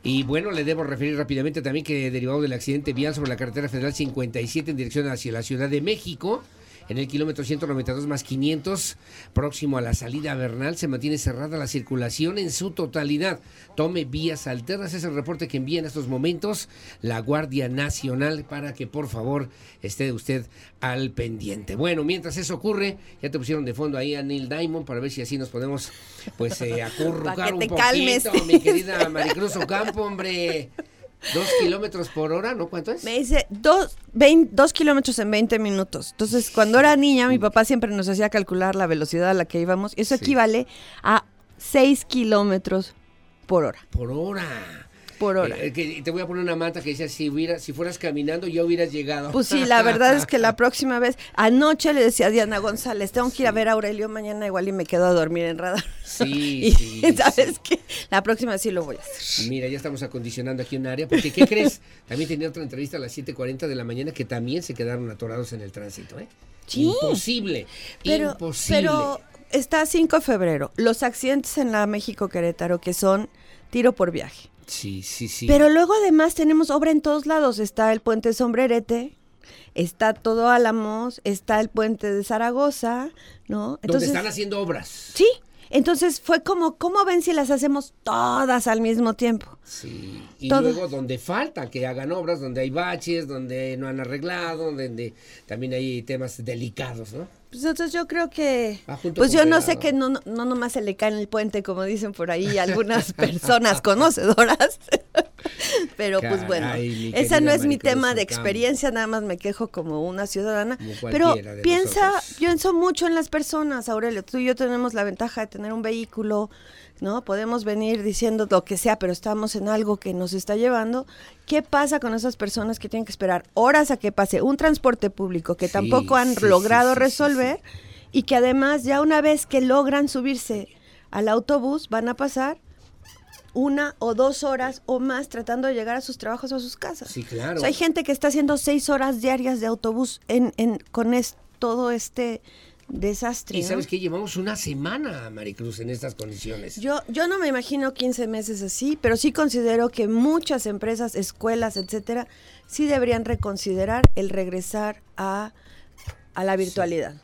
Y bueno, le debo referir rápidamente también que derivado del accidente vial sobre la carretera federal 57 en dirección hacia la Ciudad de México, en el kilómetro 192 más 500, próximo a la salida Bernal, se mantiene cerrada la circulación en su totalidad. Tome vías alternas, es el reporte que envía en estos momentos la Guardia Nacional para que por favor esté usted al pendiente. Bueno, mientras eso ocurre, ya te pusieron de fondo ahí a Neil Diamond para ver si así nos podemos pues eh, acurrucar un poquito, mi querida Maricruz Ocampo, hombre. Dos kilómetros por hora, ¿no? ¿Cuánto es? Me dice dos, dos kilómetros en 20 minutos. Entonces, cuando era niña, mi papá siempre nos hacía calcular la velocidad a la que íbamos. Eso equivale a 6 kilómetros por hora. Por hora por hora. Eh, te voy a poner una manta que dice, si, hubiera, si fueras caminando, ya hubieras llegado. Pues sí, la verdad es que la próxima vez, anoche le decía a Diana González, tengo que ir a ver a Aurelio mañana igual y me quedo a dormir en radar. Sí, sí. ¿Sabes qué? La próxima sí lo voy a hacer. Mira, ya estamos acondicionando aquí un área, porque ¿qué crees? También tenía otra entrevista a las 7.40 de la mañana que también se quedaron atorados en el tránsito, ¿eh? Sí. Imposible, pero, imposible. Pero está 5 de febrero, los accidentes en la México Querétaro que son tiro por viaje. Sí, sí, sí. Pero luego además tenemos obra en todos lados. Está el puente Sombrerete, está todo Álamos, está el puente de Zaragoza, ¿no? Entonces, Donde están haciendo obras. Sí. Entonces fue como, ¿cómo ven si las hacemos todas al mismo tiempo? Sí. Y Todo. luego donde falta que hagan obras, donde hay baches, donde no han arreglado, donde también hay temas delicados, ¿no? Pues entonces yo creo que, junto pues yo no sé que no, no, no nomás se le cae en el puente, como dicen por ahí algunas personas conocedoras, pero pues bueno, esa no es mi tema de experiencia, nada más me quejo como una ciudadana, Como pero piensa, nosotros. pienso mucho en las personas, Aurelio, tú y yo tenemos la ventaja de tener un vehículo, ¿no? Podemos venir diciendo lo que sea, pero estamos en algo que nos está llevando. ¿Qué pasa con esas personas que tienen que esperar horas a que pase un transporte público que Sí, tampoco han sí, logrado sí, resolver y que además ya una vez que logran subirse al autobús van a pasar una o dos horas o más tratando de llegar a sus trabajos o a sus casas? Sí, claro. O sea, hay gente que está haciendo seis horas diarias de autobús en, en, con es- todo este desastre. Y ¿no? sabes que llevamos una semana, Maricruz, en estas condiciones. Yo, yo no me imagino 15 meses así, pero sí considero que muchas empresas, escuelas, etcétera, sí deberían reconsiderar el regresar a, a la virtualidad.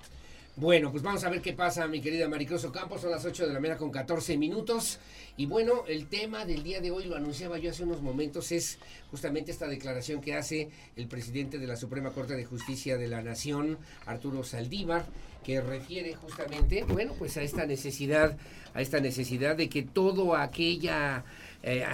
Bueno, pues vamos a ver qué pasa, mi querida Maricruz Ocampo. Son las 8 de la mañana con 14 minutos. Y bueno, el tema del día de hoy, lo anunciaba yo hace unos momentos, es justamente esta declaración que hace el presidente de la Suprema Corte de Justicia de la Nación, Arturo Saldívar, que refiere justamente, bueno, pues a esta necesidad, a esta necesidad de que todo aquella eh,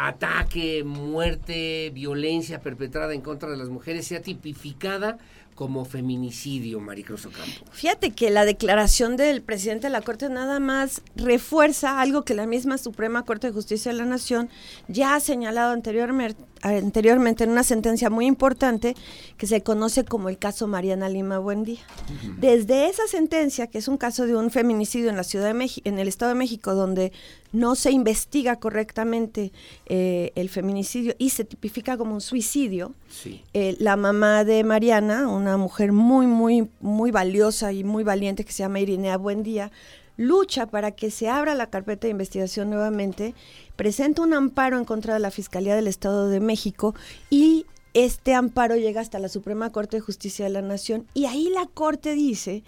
ataque, muerte, violencia perpetrada en contra de las mujeres sea tipificada como feminicidio, Maricruz Ocampo. Fíjate que la declaración del presidente de la Corte nada más refuerza algo que la misma Suprema Corte de Justicia de la Nación ya ha señalado anteriormente, anteriormente en una sentencia muy importante que se conoce como el caso Mariana Lima Buendía. Desde esa sentencia, que es un caso de un feminicidio en la Ciudad de México, en el Estado de México, donde no se investiga correctamente eh, el feminicidio y se tipifica como un suicidio, Sí. eh, la mamá de Mariana, una mujer muy, muy, muy valiosa y muy valiente que se llama Irinea Buendía, lucha para que se abra la carpeta de investigación nuevamente, presenta un amparo en contra de la Fiscalía del Estado de México y este amparo llega hasta la Suprema Corte de Justicia de la Nación. Y ahí la Corte dice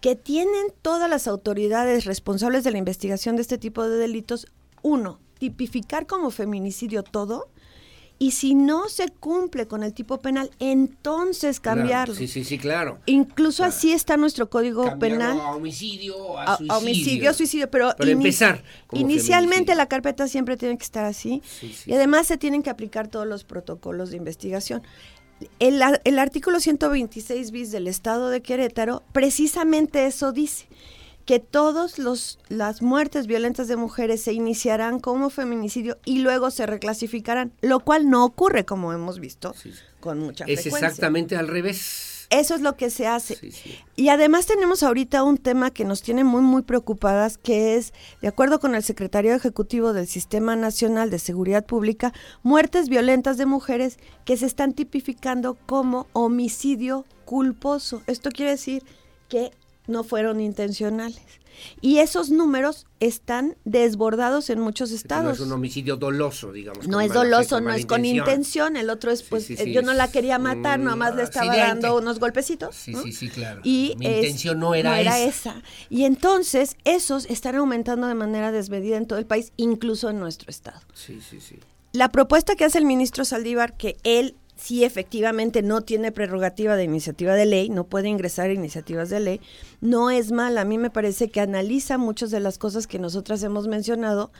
que tienen todas las autoridades responsables de la investigación de este tipo de delitos, uno, tipificar como feminicidio todo, y si no se cumple con el tipo penal, entonces Claro, cambiarlo. Sí, sí, sí, claro. Incluso así está nuestro código Cambiarlo penal. a homicidio, a, A- a suicidio. homicidio, suicidio, pero, empezar inicialmente la carpeta siempre tiene que estar así Sí, sí, y además se tienen que aplicar todos los protocolos de investigación. El, el artículo 126 bis del Estado de Querétaro precisamente eso dice que todos los las muertes violentas de mujeres se iniciarán como feminicidio y luego se reclasificarán, lo cual no ocurre como hemos visto con mucha Es frecuencia. exactamente al revés. Eso es lo que se hace. Y además tenemos ahorita un tema que nos tiene muy, muy preocupadas, que es, de acuerdo con el secretario ejecutivo del Sistema Nacional de Seguridad Pública, muertes violentas de mujeres que se están tipificando como homicidio culposo. Esto quiere decir que no fueron intencionales. Y esos números están desbordados en muchos No estados. es un homicidio doloso, digamos. No es doloso, con no es con intención. El otro es, pues, sí, eh, sí, yo no la quería matar, un nomás le estaba accidente. dando unos golpecitos. Sí, ¿no? sí, sí, claro. Y Mi es- intención no era, esa. esa. Y entonces, esos están aumentando de manera desmedida en todo el país, incluso en nuestro estado. Sí, sí, sí. La propuesta que hace el ministro Saldívar, que él sí efectivamente no tiene prerrogativa de iniciativa de ley, no puede ingresar iniciativas de ley, no es mala. A mí me parece que analiza muchas de las cosas que nosotras hemos mencionado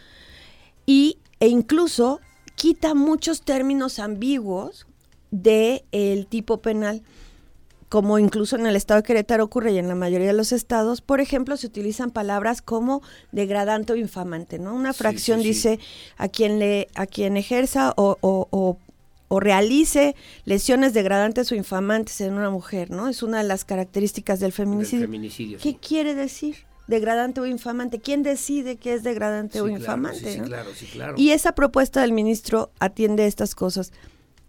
y, e incluso quita muchos términos ambiguos de el tipo penal como incluso en el estado de Querétaro ocurre y en la mayoría de los estados, por ejemplo, se utilizan palabras como degradante o infamante, ¿no? Una fracción sí, sí. dice a quien le, a quien ejerza o, o- o- o realice lesiones degradantes o infamantes en una mujer, ¿no? Es una de las características del El feminicidio. feminicidio. ¿Qué sí. quiere decir? Degradante o infamante. ¿Quién decide qué es degradante Sí, o infamante? sí, sí, no? claro, sí, claro. Y esa propuesta del ministro atiende estas cosas.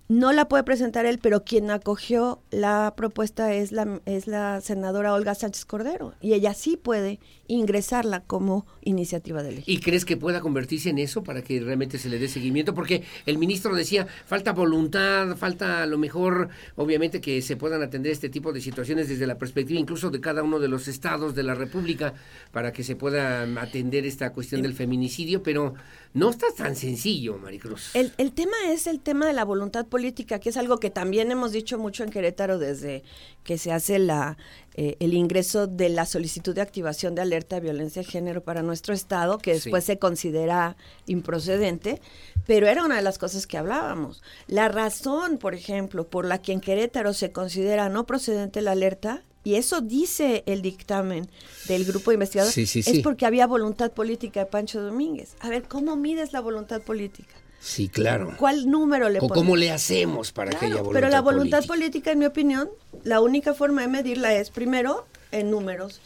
No la puede presentar él, pero quien acogió la propuesta es la, es la senadora Olga Sánchez Cordero y ella sí puede ingresarla como iniciativa de ley. ¿Y crees que pueda convertirse en eso para que realmente se le dé seguimiento? Porque el ministro decía, falta voluntad, falta a lo mejor, obviamente, que se puedan atender este tipo de situaciones desde la perspectiva incluso de cada uno de los estados de la República para que se pueda atender esta cuestión del feminicidio, pero no está tan sencillo, Maricruz. El, el tema es el tema de la voluntad política, que es algo que también hemos dicho mucho en Querétaro desde que se hace la, eh, el ingreso de la solicitud de activación de alerta de violencia de género para nuestro Estado, que después se considera improcedente, pero era una de las cosas que hablábamos. La razón, por ejemplo, por la que en Querétaro se considera no procedente la alerta y eso dice el dictamen del grupo de investigadores, es porque había voluntad política de Pancho Domínguez. A ver, ¿cómo mides la voluntad política? Sí, claro. ¿Cuál número le ¿O cómo le hacemos para que haya voluntad Pero la voluntad política. en mi opinión, la única forma de medirla es, primero, en números.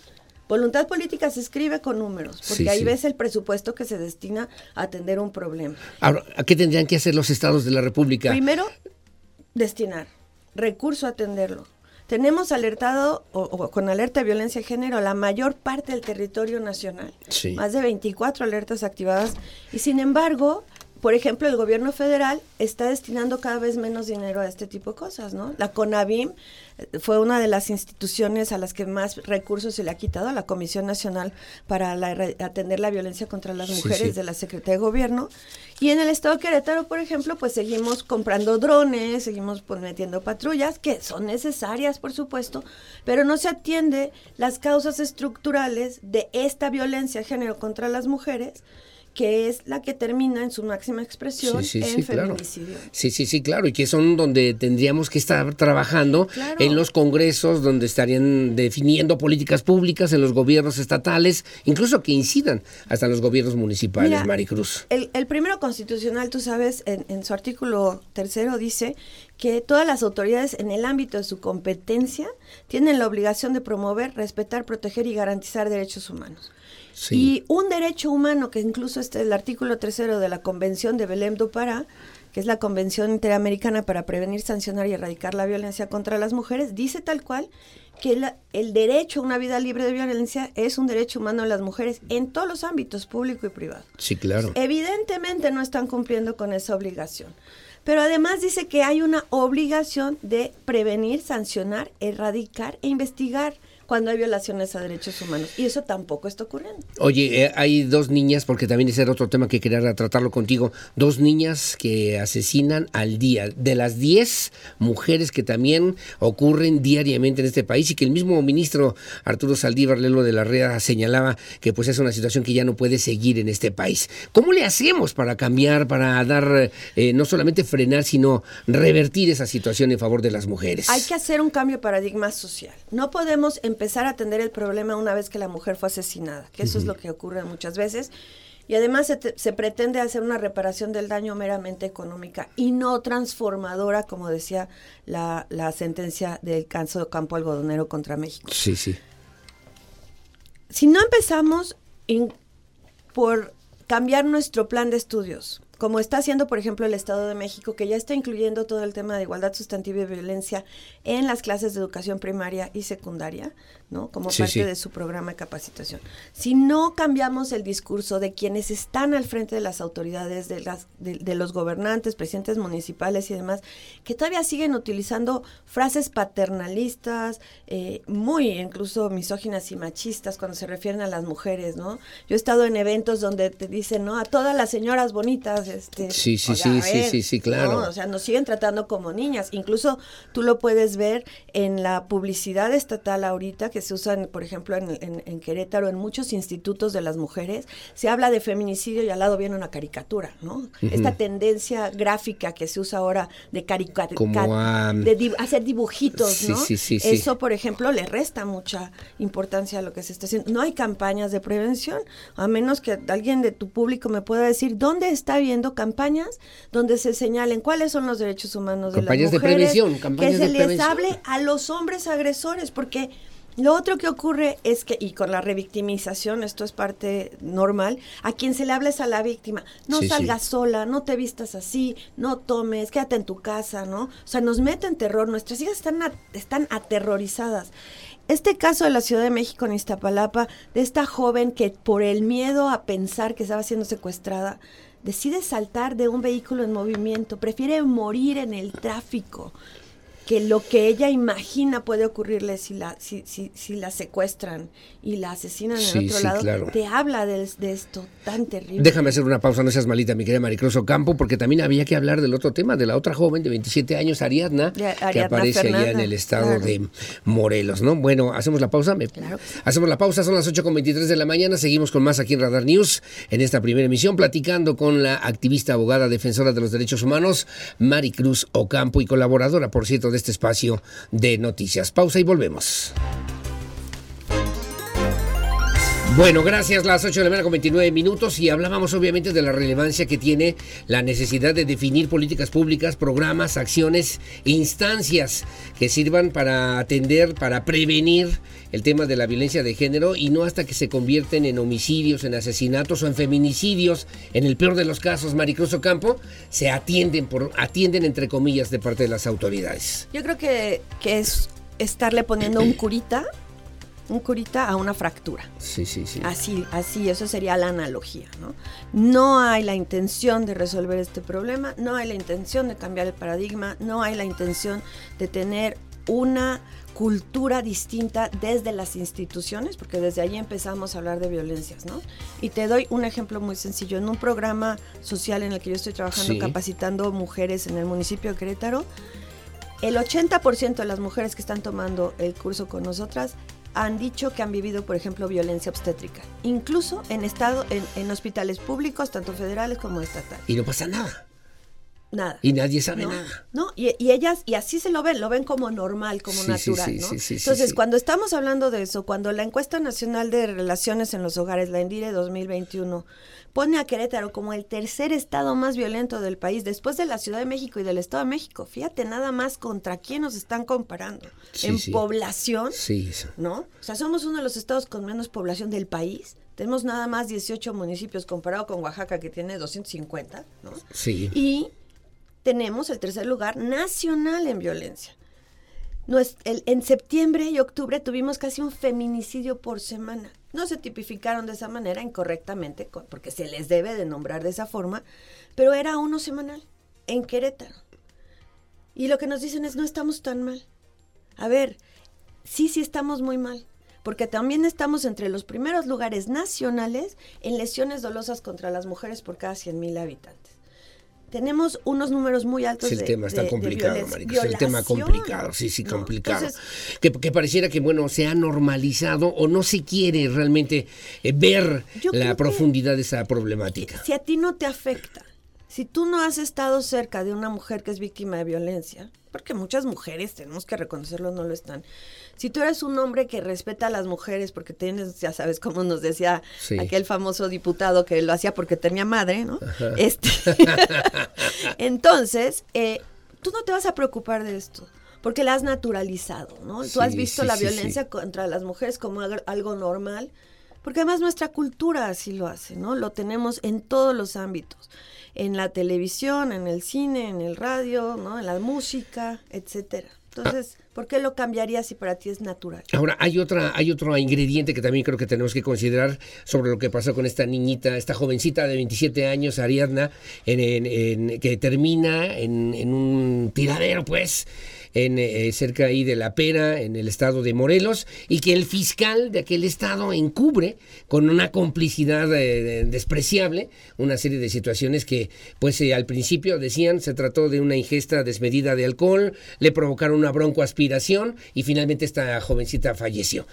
Voluntad política se escribe con números, porque ahí ves el presupuesto que se destina a atender un problema. Ahora, ¿a qué tendrían que hacer los estados de la República? Primero, destinar recurso a atenderlo. Tenemos alertado, o, con alerta de violencia de género, la mayor parte del territorio nacional. Más de 24 alertas activadas. Y sin embargo, por ejemplo, el gobierno federal está destinando cada vez menos dinero a este tipo de cosas, ¿no? La CONAVIM eh, fue una de las instituciones a las que más recursos se le ha quitado la Comisión Nacional para atender la violencia contra las mujeres de la Secretaría de Gobierno. Y en el estado de Querétaro, por ejemplo, pues seguimos comprando drones, seguimos pues, metiendo patrullas, que son necesarias, por supuesto, pero no se atiende las causas estructurales de esta violencia de género contra las mujeres que es la que termina en su máxima expresión en feminicidio. Sí, sí, sí, claro, y que son donde tendríamos que estar trabajando en los congresos, donde estarían definiendo políticas públicas en los gobiernos estatales, incluso que incidan hasta los gobiernos municipales, Maricruz. El, el, primero constitucional, tú sabes, en, en su artículo tercero dice que todas las autoridades en el ámbito de su competencia tienen la obligación de promover, respetar, proteger y garantizar derechos humanos. Y un derecho humano, que incluso este el artículo tercero de la Convención de Belém do Pará, que es la Convención Interamericana para Prevenir, Sancionar y Erradicar la Violencia contra las Mujeres, dice tal cual que el derecho a una vida libre de violencia es un derecho humano de las mujeres en todos los ámbitos, público y privado. Sí, claro. Evidentemente no están cumpliendo con esa obligación. Pero además dice que hay una obligación de prevenir, sancionar, erradicar e investigar cuando hay violaciones a derechos humanos. Y eso tampoco está ocurriendo. Oye, eh, hay dos niñas, porque también ese era otro tema que quería tratarlo contigo, dos niñas que asesinan al día, de las diez mujeres que también ocurren diariamente en este país y que el mismo ministro Arturo Saldívar Lelo de la REA señalaba que pues es una situación que ya no puede seguir en este país. ¿Cómo le hacemos para cambiar, para dar, eh, no solamente frenar, sino revertir esa situación en favor de las mujeres? Hay que hacer un cambio de paradigma social. No podemos empezar a atender el problema una vez que la mujer fue asesinada, que eso es lo que ocurre muchas veces. Y además se, pretende hacer una reparación del daño meramente económica y no transformadora, como decía la, sentencia del caso de Campo Algodonero contra México. Sí, sí. Si no empezamos por cambiar nuestro plan de estudios, como está haciendo, por ejemplo, el Estado de México, que ya está incluyendo todo el tema de igualdad sustantiva y violencia en las clases de educación primaria y secundaria, ¿no? Como parte de su programa de capacitación. Si no cambiamos el discurso de quienes están al frente de las autoridades, de, las, de, los gobernantes, presidentes municipales y demás, que todavía siguen utilizando frases paternalistas, eh, muy incluso misóginas y machistas cuando se refieren a las mujeres, ¿no? Yo he estado en eventos donde te dicen, ¿no? A todas las señoras bonitas, este... Sí, sí, sí, sí, sí, sí, claro. O sea, nos siguen tratando como niñas. Incluso tú lo puedes ver en la publicidad estatal ahorita, que se usan, por ejemplo, en, Querétaro, en muchos institutos de las mujeres, se habla de feminicidio y al lado viene una caricatura, ¿no? Esta tendencia gráfica que se usa ahora de caricatura, de hacer dibujitos, ¿no? Eso, por ejemplo, le resta mucha importancia a lo que se está haciendo. No hay campañas de prevención, a menos que alguien de tu público me pueda decir dónde está viendo campañas donde se señalen cuáles son los derechos humanos de las mujeres, de prevención, campañas que se les hable a los hombres agresores, porque Lo otro que ocurre es que, y con la revictimización, esto es parte normal, a quien se le habla es a la víctima. No Sí, sí. salgas sola, no te vistas así, no tomes, quédate en tu casa, ¿no? O sea, nos meten terror, nuestras hijas están, a- están aterrorizadas. Este caso de la Ciudad de México en Iztapalapa, de esta joven que por el miedo a pensar que estaba siendo secuestrada, decide saltar de un vehículo en movimiento, prefiere morir en el tráfico que lo que ella imagina puede ocurrirle si la, si, si, si la secuestran y la asesinan en Sí, otro sí, lado, claro. te habla de, de esto tan terrible. Déjame hacer una pausa, no seas malita, mi querida Maricruz Ocampo, porque también había que hablar del otro tema, de la otra joven de 27 años, Ariadna, De que aparece allá en el estado claro. de Morelos, ¿no? Bueno, hacemos la pausa. Me- Hacemos la pausa, son las 8.23 de la mañana, seguimos con más aquí en Radar News, en esta primera emisión, platicando con la activista, abogada, defensora de los derechos humanos, Maricruz Ocampo, y colaboradora, por cierto, de este espacio de noticias. Pausa y volvemos. Bueno, gracias. Las 8 de la mañana con 29 minutos y hablábamos obviamente de la relevancia que tiene la necesidad de definir políticas públicas, programas, acciones, instancias que sirvan para atender, para prevenir el tema de la violencia de género y no hasta que se convierten en homicidios, en asesinatos o en feminicidios. En el peor de los casos, Maricruz Ocampo, se atienden por atienden entre comillas de parte de las autoridades. Yo creo que, que es estarle poniendo un curita, un curita a una fractura. Sí, sí, sí. Así, así, eso sería la analogía, ¿no? No hay la intención de resolver este problema, no hay la intención de cambiar el paradigma, no hay la intención de tener una cultura distinta desde las instituciones, porque desde ahí empezamos a hablar de violencias, ¿no? Y te doy un ejemplo muy sencillo. En un programa social en el que yo estoy trabajando Sí. capacitando mujeres en el municipio de Querétaro, el 80% de las mujeres que están tomando el curso con nosotras han dicho que han vivido, por ejemplo, violencia obstétrica, incluso en estado, en, en hospitales públicos, tanto federales como estatales. Y no pasa nada. Nada. Y nadie sabe ¿no? nada. No, y, y ellas, y así se lo ven, lo ven como normal, como Sí, natural, sí, ¿no? sí, sí, sí, Entonces, cuando estamos hablando de eso, cuando la encuesta nacional de relaciones en los hogares, la ENDIRE 2021, pone a Querétaro como el tercer estado más violento del país, después de la Ciudad de México y del Estado de México, fíjate nada más contra quién nos están comparando. En población, Sí, sí. ¿no? O sea, somos uno de los estados con menos población del país. Tenemos nada más 18 municipios comparado con Oaxaca que tiene 250, ¿no? Sí. Y tenemos el tercer lugar nacional en violencia. En septiembre y octubre tuvimos casi un feminicidio por semana. No se tipificaron de esa manera incorrectamente, co- porque se les debe de nombrar de esa forma, pero era uno semanal en Querétaro. Y lo que nos dicen es, no estamos tan mal. A ver, sí, sí estamos muy mal, porque también estamos entre los primeros lugares nacionales en lesiones dolosas contra las mujeres por cada 100.000 habitantes. Tenemos unos números muy altos Sí, el de- tema está de- de complicado, Maricruz, el tema complicado, sí, sí, ¿no? complicado. Entonces, que, que pareciera que, bueno, se ha normalizado o no se quiere realmente eh, ver la profundidad de esa problemática. si a ti no te afecta, si tú no has estado cerca de una mujer que es víctima de violencia, porque muchas mujeres, tenemos que reconocerlo, no lo están. Si tú eres un hombre que respeta a las mujeres porque tienes, ya sabes, como nos decía Sí. aquel famoso diputado que lo hacía porque tenía madre, ¿no? Ajá. Este, entonces, eh, tú no te vas a preocupar de esto. Porque la has naturalizado, ¿no? tú has visto sí, la violencia contra las mujeres como algo normal, porque además nuestra cultura así lo hace, ¿no? Lo tenemos en todos los ámbitos, en la televisión, en el cine, en el radio, ¿no? En la música, etcétera. Entonces, ¿por qué lo cambiaría si para ti es natural? Ahora, hay otra, hay otro ingrediente que también creo que tenemos que considerar sobre lo que pasó con esta niñita, esta jovencita de 27 años, Ariadna, en, en- en- que termina en, en un tiradero, pues, en, eh, cerca ahí de La Pera, en el estado de Morelos, y que el fiscal de aquel estado encubre con una complicidad eh, despreciable una serie de situaciones que, pues, eh, al principio decían se trató de una ingesta desmedida de alcohol, le provocaron una broncoaspiración y finalmente esta jovencita falleció.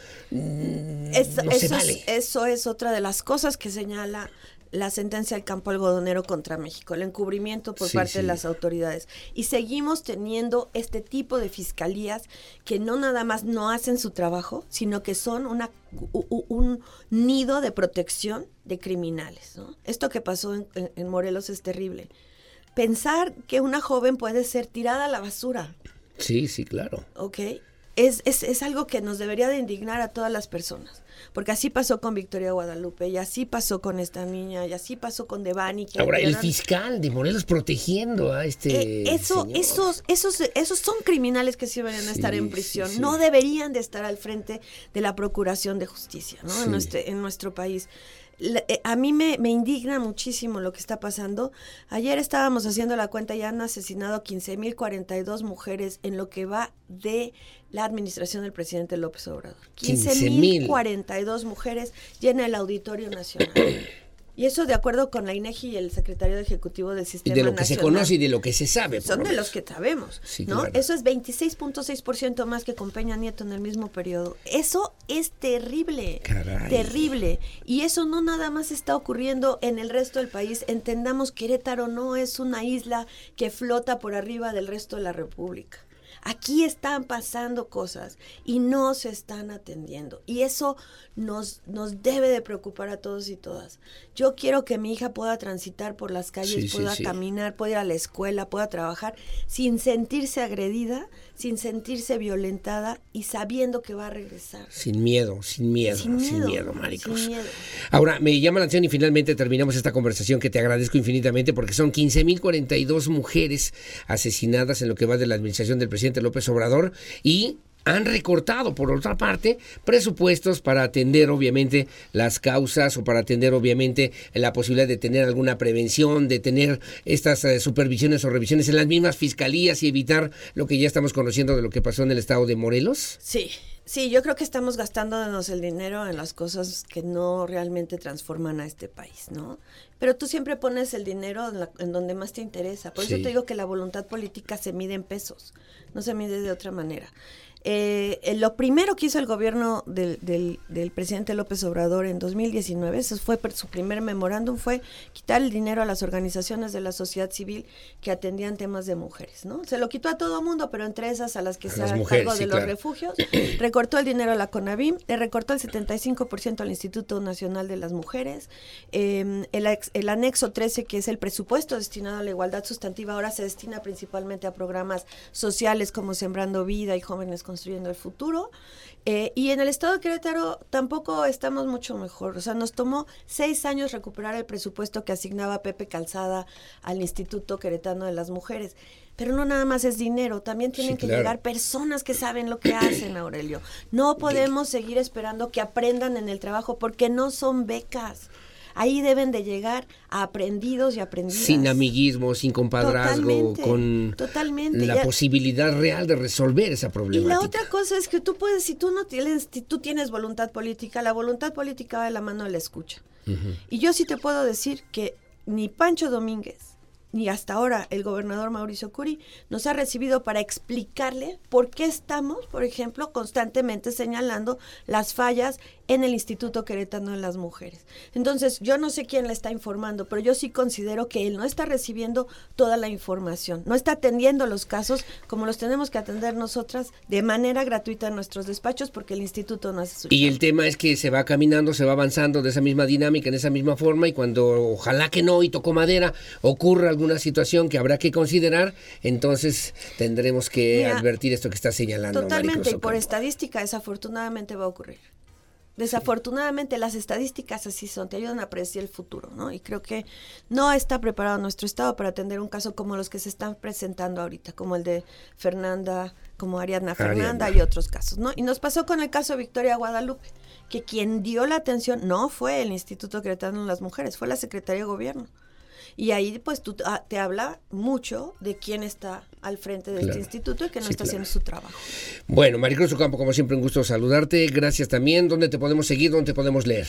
Es- no se eso, vale. es, eso es otra de las cosas que señala la sentencia del campo algodonero contra México, el encubrimiento por Sí, parte sí. de las autoridades. Y seguimos teniendo este tipo de fiscalías que no nada más no hacen su trabajo, sino que son una, un nido de protección de criminales. ¿no? Esto que pasó en, en- en Morelos es terrible. Pensar que una joven puede ser tirada a la basura, Sí, sí, claro. ¿ok? Es, es, es algo que nos debería de indignar a todas las personas porque así pasó con Victoria Guadalupe, y así pasó con esta niña, y así pasó con Devani. Que Ahora, el fiscal de Morelos protegiendo a este. Eh, eso, esos, esos, esos son criminales que sí deberían estar en prisión. No deberían de estar al frente de la Procuración de Justicia, ¿no? En, nuestro, en nuestro país. Eh, a mí me, me, indigna muchísimo lo que está pasando. Ayer estábamos haciendo la cuenta y han asesinado 15.042 mujeres en lo que va de la administración del presidente López Obrador. 15.042 mujeres llena el Auditorio Nacional. Y eso de acuerdo con la INEGI y el secretario ejecutivo del sistema De lo que se conoce y de lo que se sabe. Son de los que sabemos, ¿no? Eso es 26.6% más que con Peña Nieto en el mismo periodo. Eso es terrible. Terrible. Y eso no nada más está ocurriendo en el resto del país. Entendamos, Querétaro no es una isla que flota por arriba del resto de la República. Aquí están pasando cosas y no se están atendiendo. Y eso nos, nos debe de preocupar a todos y todas. Yo quiero que mi hija pueda transitar por las calles, pueda caminar, pueda ir a la escuela, pueda trabajar sin sentirse agredida, sin sentirse violentada y sabiendo que va a regresar. Sin miedo, sin miedo, sin miedo, maricos. Ahora, me llama la atención y finalmente terminamos esta conversación que te agradezco infinitamente porque son 15.042 mujeres asesinadas en lo que va de la administración del presidente López Obrador y han recortado, por otra parte, presupuestos para atender, obviamente, las causas o para atender, obviamente, la posibilidad de tener alguna prevención, de tener estas eh, supervisiones o revisiones en las mismas fiscalías y evitar lo que ya estamos conociendo de lo que pasó en el estado de Morelos? Sí, sí, yo creo que estamos gastándonos el dinero en las cosas que no realmente transforman a este país, ¿no? Pero tú siempre pones el dinero en, donde más te interesa. Por eso te digo que la voluntad política se mide en pesos, no se mide de otra manera. Eh, eh, lo primero que hizo el gobierno del, del, presidente López Obrador en 2019, eso fue su primer memorándum, fue quitar el dinero a las organizaciones de la sociedad civil que atendían temas de mujeres, ¿no? Se lo quitó a todo mundo, pero entre esas a las que se hagan cargo de los refugios, recortó el dinero a la CONAVIM, le recortó el 75% al Instituto Nacional de las Mujeres, em, el, el anexo 13, que es el presupuesto destinado a la igualdad sustantiva, ahora se destina principalmente a programas sociales como Sembrando Vida y Jóvenes construyendo el futuro. Eh, y en el estado de Querétaro tampoco estamos mucho mejor. O sea, nos tomó seis años recuperar el presupuesto que asignaba Pepe Calzada al Instituto Queretano de las Mujeres. Pero no nada más es dinero, también tienen que llegar personas que saben lo que hacen, Aurelio. No podemos seguir esperando que aprendan en el trabajo porque no son becas. Ahí deben de llegar a aprendidos y aprendidas. Sin amiguismo, sin compadrazgo, con la posibilidad real de resolver esa problemática. Y la otra cosa es que tú puedes, si tú no tienes, si tú tienes voluntad política, la voluntad política va de la mano de la escucha. Y yo sí te puedo decir que ni Pancho Domínguez, ni hasta ahora el gobernador Mauricio Curi nos ha recibido para explicarle por qué estamos, por ejemplo, constantemente señalando las fallas en el Instituto Querétano de las Mujeres. Entonces, yo no sé quién le está informando, pero yo sí considero que él no está recibiendo toda la información, no está atendiendo los casos como los tenemos que atender nosotras de manera gratuita en nuestros despachos porque el instituto no hace su Y el tema es que se va caminando, se va avanzando de esa misma dinámica, en esa misma forma y cuando ojalá que no y tocó madera ocurra alguna situación que habrá que considerar, entonces tendremos que advertir esto que está señalando. Totalmente, y por estadística desafortunadamente va a ocurrir. Desafortunadamente las estadísticas así son, te ayudan a predecir el futuro, ¿no? Y creo que no está preparado nuestro Estado para atender un caso como los que se están presentando ahorita, como el de Fernanda, como Ariadna Fernanda y otros casos, ¿no? Y nos pasó con el caso de Victoria Guadalupe, que quien dio la atención no fue el Instituto Cretano de las Mujeres, fue la Secretaría de Gobierno. Y ahí pues tú, ah, te habla mucho de quién está al frente de este instituto y que no está haciendo su trabajo. Bueno, Maricruz Ocampo, como siempre un gusto saludarte. Gracias también. ¿Dónde te podemos seguir? ¿Dónde te podemos leer?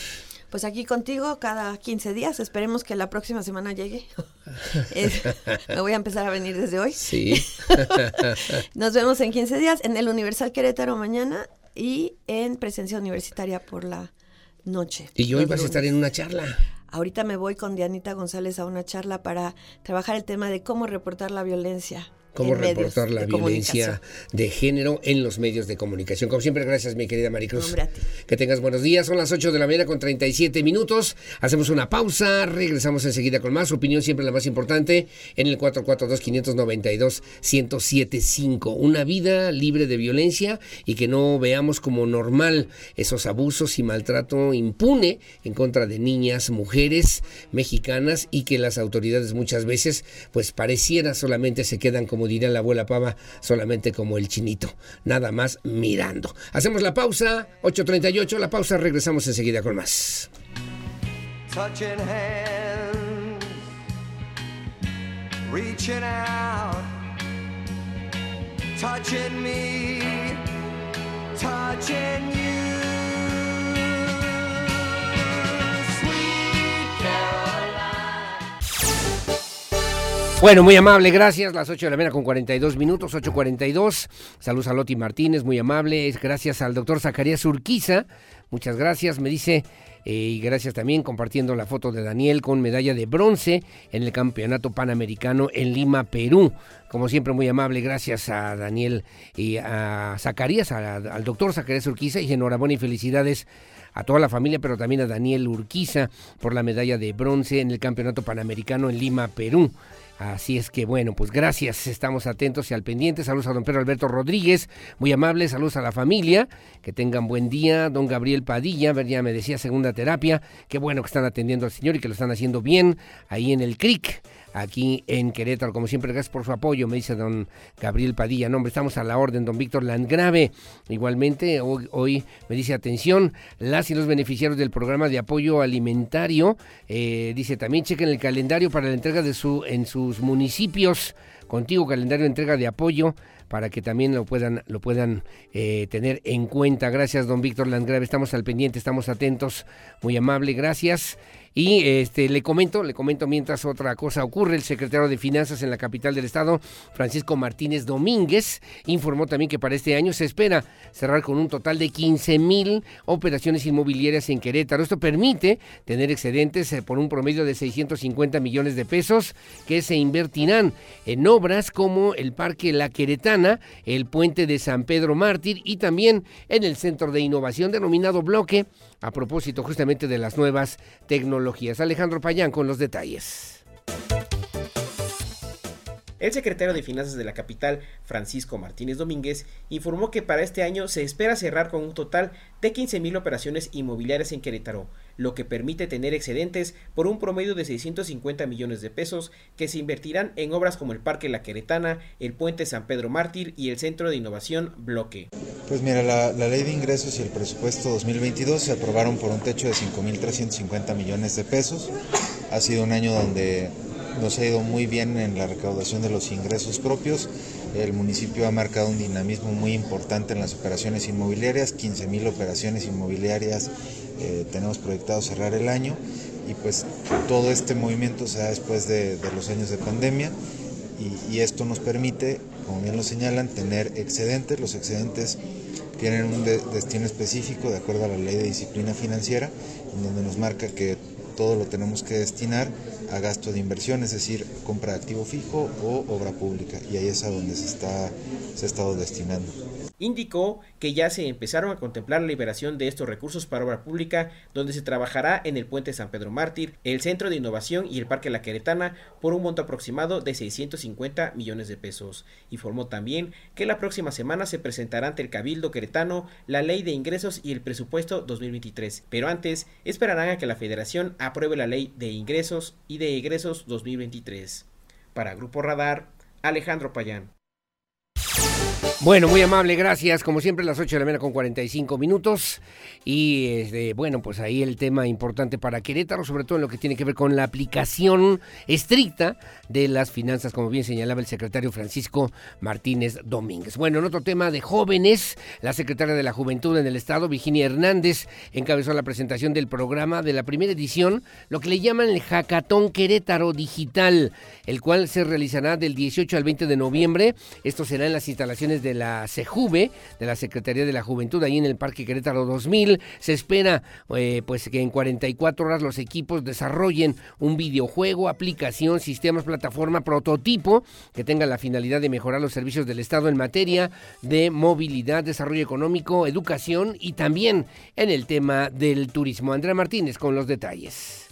Pues aquí contigo cada 15 días. Esperemos que la próxima semana llegue. me voy a empezar a venir desde hoy. Sí. Nos vemos en 15 días en el Universal Querétaro mañana y en presencia universitaria por la noche. Y hoy vas a estar en una charla. Ahorita me voy con Dianita González a una charla para trabajar el tema de cómo reportar la violencia cómo en reportar la de violencia de género en los medios de comunicación. Como siempre, gracias, mi querida Maricruz. Que tengas buenos días. Son las 8 de la mañana con 37 minutos. Hacemos una pausa. Regresamos enseguida con más. Opinión siempre la más importante en el 442-592-1075. Una vida libre de violencia y que no veamos como normal esos abusos y maltrato impune en contra de niñas, mujeres mexicanas y que las autoridades muchas veces, pues pareciera solamente se quedan, como diría la abuela Pava, solamente como el chinito, nada más mirando. Hacemos la pausa, 8.38, la pausa, regresamos enseguida con más. touching hands, reaching out, touching me, touching you. Bueno, muy amable, gracias. Las 8 de la mañana con 42 minutos, 8.42. Saludos a Loti Martínez, muy amable. Gracias al doctor Zacarías Urquiza. Muchas gracias. Me dice, eh, y gracias también compartiendo la foto de Daniel con medalla de bronce en el Campeonato Panamericano en Lima, Perú. Como siempre, muy amable. Gracias a Daniel y a Zacarías, al doctor Zacarías Urquiza. Y enhorabuena y felicidades a toda la familia, pero también a Daniel Urquiza por la medalla de bronce en el Campeonato Panamericano en Lima, Perú. Así es que bueno, pues gracias, estamos atentos y al pendiente. Saludos a don Pedro Alberto Rodríguez, muy amable, saludos a la familia, que tengan buen día. Don Gabriel Padilla, ya me decía segunda terapia, qué bueno que están atendiendo al señor y que lo están haciendo bien ahí en el CRIC, aquí en Querétaro. Como siempre, gracias por su apoyo, me dice don Gabriel Padilla. No, hombre, estamos a la orden, don Víctor Landgrave. Igualmente, hoy, hoy me dice atención, las y los beneficiarios del programa de apoyo alimentario, eh, dice también chequen el calendario para la entrega de su en sus municipios. Contigo, calendario de entrega de apoyo para que también lo puedan, lo puedan eh, tener en cuenta. Gracias, don Víctor Landgrave. Estamos al pendiente, estamos atentos. Muy amable, gracias. Y este le comento, le comento mientras otra cosa ocurre, el secretario de Finanzas en la capital del estado, Francisco Martínez Domínguez, informó también que para este año se espera cerrar con un total de 15 mil operaciones inmobiliarias en Querétaro. Esto permite tener excedentes eh, por un promedio de 650 millones de pesos que se invertirán en obras como el Parque La Queretana, el Puente de San Pedro Mártir y también en el Centro de Innovación denominado Bloque, a propósito justamente de las nuevas tecnologías. Alejandro Payán con los detalles. El secretario de Finanzas de la capital, Francisco Martínez Domínguez, informó que para este año se espera cerrar con un total de 15.000 operaciones inmobiliarias en Querétaro, lo que permite tener excedentes por un promedio de 650 millones de pesos que se invertirán en obras como el Parque La Queretana, el Puente San Pedro Mártir y el Centro de Innovación Bloque. Pues mira, la, la ley de ingresos y el presupuesto 2022 se aprobaron por un techo de 5.350 millones de pesos. Ha sido un año donde nos ha ido muy bien en la recaudación de los ingresos propios. El municipio ha marcado un dinamismo muy importante en las operaciones inmobiliarias, 15.000 operaciones inmobiliarias eh, tenemos proyectado cerrar el año y pues todo este movimiento se da después de, los años de pandemia y, esto nos permite, como bien lo señalan, tener excedentes. Los excedentes tienen un de- destino específico de acuerdo a la ley de disciplina financiera, en donde nos marca que todo lo tenemos que destinar a gasto de inversión, es decir, compra de activo fijo o obra pública, y ahí es a donde se, está, se ha estado destinando. Indicó que ya se empezaron a contemplar la liberación de estos recursos para obra pública, donde se trabajará en el puente San Pedro Mártir, el Centro de Innovación y el Parque La Queretana por un monto aproximado de 650 millones de pesos. Informó también que la próxima semana se presentará ante el Cabildo Queretano la Ley de Ingresos y el Presupuesto 2023, pero antes esperarán a que la Federación apruebe la Ley de Ingresos y de Egresos 2023. Para Grupo Radar, Alejandro Payán. Bueno, muy amable, gracias. Como siempre, las 8 de la mañana con 45 minutos. Y este, bueno, pues ahí el tema importante para Querétaro, sobre todo en lo que tiene que ver con la aplicación estricta de las finanzas, como bien señalaba el secretario Francisco Martínez Domínguez. Bueno, en otro tema de jóvenes, la secretaria de la Juventud en el Estado, Virginia Hernández, encabezó la presentación del programa de la primera edición, lo que le llaman el Hackathon Querétaro Digital, el cual se realizará del 18 al 20 de noviembre. Esto será en las instalaciones de la CEJUVE, de la Secretaría de la Juventud, ahí en el Parque Querétaro 2000. Se espera eh, pues que en 44 horas los equipos desarrollen un videojuego, aplicación, sistemas, plataforma, prototipo que tenga la finalidad de mejorar los servicios del Estado en materia de movilidad, desarrollo económico, educación y también en el tema del turismo. Andrea Martínez con los detalles.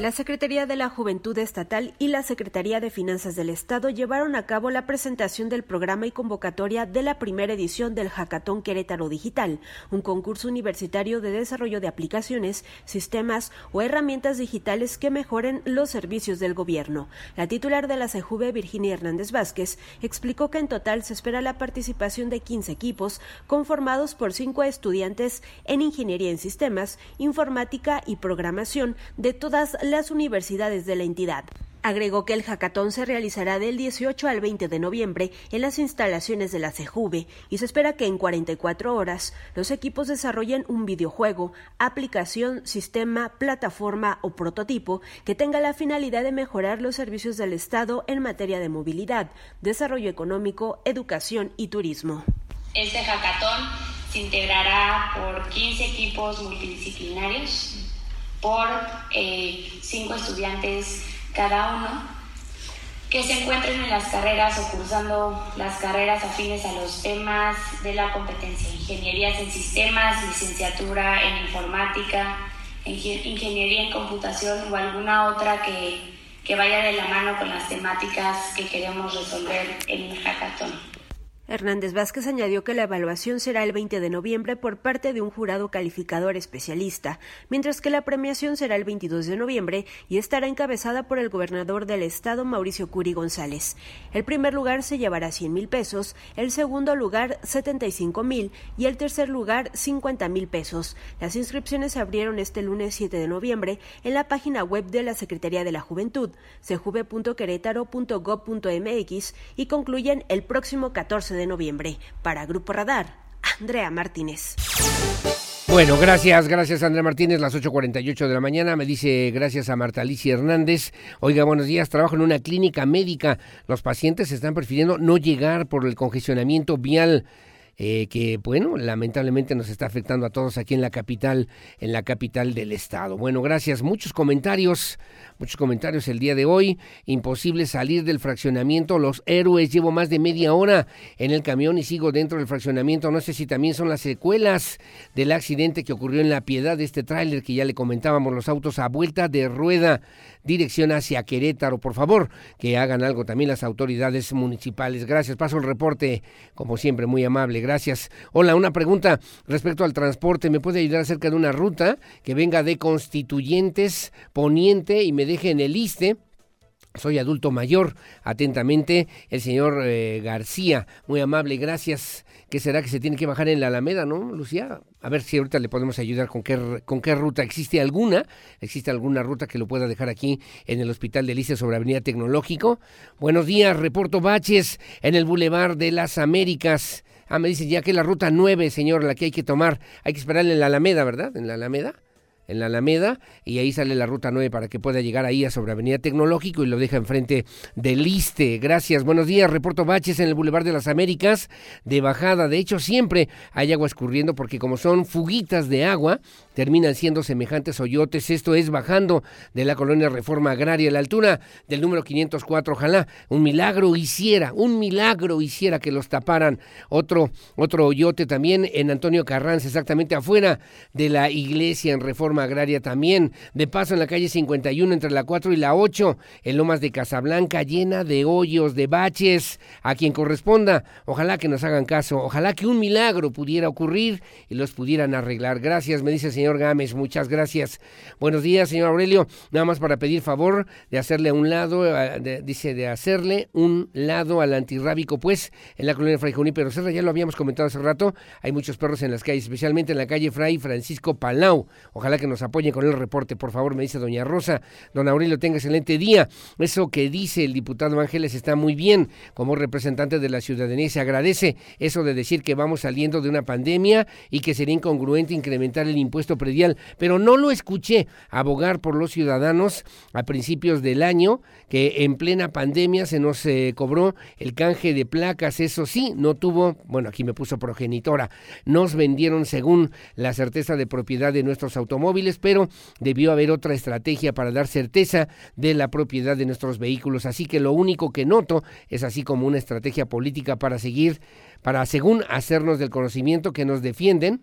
La Secretaría de la Juventud Estatal y la Secretaría de Finanzas del Estado llevaron a cabo la presentación del programa y convocatoria de la primera edición del Hackathon Querétaro Digital, un concurso universitario de desarrollo de aplicaciones, sistemas o herramientas digitales que mejoren los servicios del gobierno. La titular de la CEJUVE, Virginia Hernández Vázquez, explicó que en total se espera la participación de 15 equipos conformados por cinco estudiantes en Ingeniería en Sistemas, Informática y Programación de todas las universidades de la entidad. Agregó que el hackathon se realizará del 18 al 20 de noviembre en las instalaciones de la CEJUVE y se espera que en 44 horas los equipos desarrollen un videojuego, aplicación, sistema, plataforma o prototipo que tenga la finalidad de mejorar los servicios del Estado en materia de movilidad, desarrollo económico, educación y turismo. Este hackathon se integrará por 15 equipos multidisciplinarios por eh, cinco estudiantes cada uno que se encuentren en las carreras o cursando las carreras afines a los temas de la competencia, ingenierías en sistemas, licenciatura en informática, ingeniería en computación o alguna otra que, que vaya de la mano con las temáticas que queremos resolver en el hackathon. Hernández Vázquez añadió que la evaluación será el 20 de noviembre por parte de un jurado calificador especialista, mientras que la premiación será el 22 de noviembre y estará encabezada por el gobernador del estado, Mauricio Curi González. El primer lugar se llevará 100 mil pesos, el segundo lugar 75 mil y el tercer lugar 50 mil pesos. Las inscripciones se abrieron este lunes 7 de noviembre en la página web de la Secretaría de la Juventud, sejuve.querétaro.gov.mx y concluyen el próximo 14 de noviembre. Para Grupo Radar, Andrea Martínez. Bueno, gracias, gracias Andrea Martínez, las 8.48 de la mañana. Me dice gracias a Marta Alicia Hernández. Oiga, buenos días, trabajo en una clínica médica. Los pacientes están prefiriendo no llegar por el congestionamiento vial. Eh, que bueno, lamentablemente nos está afectando a todos aquí en la capital, en la capital del estado. Bueno, gracias. Muchos comentarios, muchos comentarios el día de hoy. Imposible salir del fraccionamiento. Los héroes, llevo más de media hora en el camión y sigo dentro del fraccionamiento. No sé si también son las secuelas del accidente que ocurrió en la piedad de este tráiler que ya le comentábamos, los autos a vuelta de rueda, dirección hacia Querétaro. Por favor, que hagan algo también las autoridades municipales. Gracias. Paso el reporte, como siempre, muy amable. Gracias. Hola, una pregunta respecto al transporte. ¿Me puede ayudar acerca de una ruta que venga de Constituyentes, Poniente y me deje en el ISTE? Soy adulto mayor. Atentamente, el señor eh, García. Muy amable, gracias. ¿Qué será que se tiene que bajar en la Alameda, no, Lucía? A ver si ahorita le podemos ayudar con qué, con qué ruta. ¿Existe alguna? ¿Existe alguna ruta que lo pueda dejar aquí en el Hospital de Lice sobre Avenida Tecnológico? Buenos días, reporto baches en el Boulevard de las Américas. Ah, me dice ya que la ruta 9, señor, la que hay que tomar. Hay que esperar en la Alameda, ¿verdad? En la Alameda en la Alameda y ahí sale la ruta 9 para que pueda llegar ahí a sobre Avenida Tecnológico y lo deja enfrente del Liste. Gracias, buenos días. Reporto baches en el Boulevard de las Américas de bajada. De hecho, siempre hay agua escurriendo porque como son fuguitas de agua, terminan siendo semejantes hoyotes. Esto es bajando de la colonia Reforma Agraria a la altura del número 504. Ojalá un milagro hiciera, un milagro hiciera que los taparan. Otro, otro hoyote también en Antonio Carranza, exactamente afuera de la iglesia en Reforma Agraria también. De paso en la calle 51 entre la 4 y la 8, en Lomas de Casablanca, llena de hoyos, de baches, a quien corresponda. Ojalá que nos hagan caso, ojalá que un milagro pudiera ocurrir y los pudieran arreglar. Gracias, me dice el señor Gámez, muchas gracias. Buenos días, señor Aurelio. Nada más para pedir favor de hacerle a un lado, eh, dice de hacerle un lado al antirrábico, pues, en la colonia Fray Junípero Serra, ya lo habíamos comentado hace rato, hay muchos perros en las calles, especialmente en la calle Fray Francisco Palau. Ojalá que nos apoyen con el reporte, por favor, me dice doña Rosa. Don Aurelio, tenga excelente día. Eso que dice el diputado Ángeles está muy bien. Como representante de la ciudadanía se agradece eso de decir que vamos saliendo de una pandemia y que sería incongruente incrementar el impuesto predial, pero no lo escuché abogar por los ciudadanos a principios del año que en plena pandemia se nos eh, cobró el canje de placas, eso sí, no tuvo, bueno, aquí me puso progenitora, nos vendieron según la certeza de propiedad de nuestros automóviles, pero debió haber otra estrategia para dar certeza de la propiedad de nuestros vehículos, así que lo único que noto es así como una estrategia política para seguir, para según hacernos del conocimiento que nos defienden,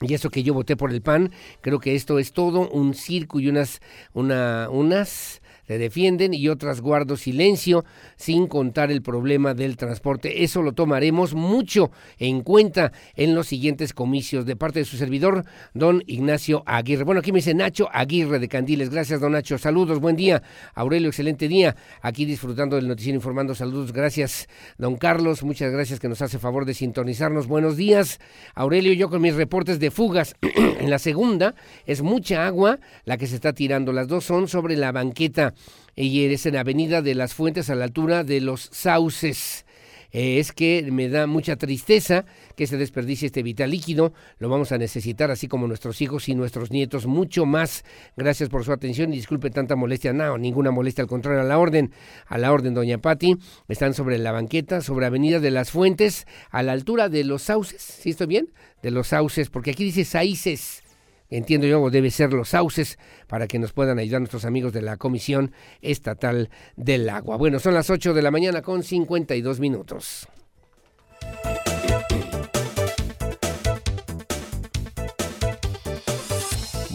y eso que yo voté por el PAN, creo que esto es todo un circo y unas, una, unas se defienden y otras guardo silencio sin contar el problema del transporte. Eso lo tomaremos mucho en cuenta en los siguientes comicios de parte de su servidor, don Ignacio Aguirre. Bueno, aquí me dice Nacho Aguirre de Candiles. Gracias, don Nacho. Saludos, buen día. Aurelio, excelente día. Aquí disfrutando del noticiero informando. Saludos, gracias, don Carlos. Muchas gracias que nos hace favor de sintonizarnos. Buenos días. Aurelio, yo con mis reportes de fugas. en la segunda es mucha agua la que se está tirando. Las dos son sobre la banqueta y es en Avenida de las Fuentes a la altura de los Sauces. Eh, es que me da mucha tristeza que se desperdicie este vital líquido. Lo vamos a necesitar, así como nuestros hijos y nuestros nietos, mucho más. Gracias por su atención y disculpe tanta molestia. No, ninguna molestia, al contrario, a la orden. A la orden, doña Patti. Están sobre la banqueta, sobre Avenida de las Fuentes, a la altura de los Sauces. ¿Sí estoy bien? De los Sauces, porque aquí dice Saices entiendo yo, debe ser los sauces para que nos puedan ayudar nuestros amigos de la Comisión Estatal del Agua. Bueno, son las 8 de la mañana con 52 minutos.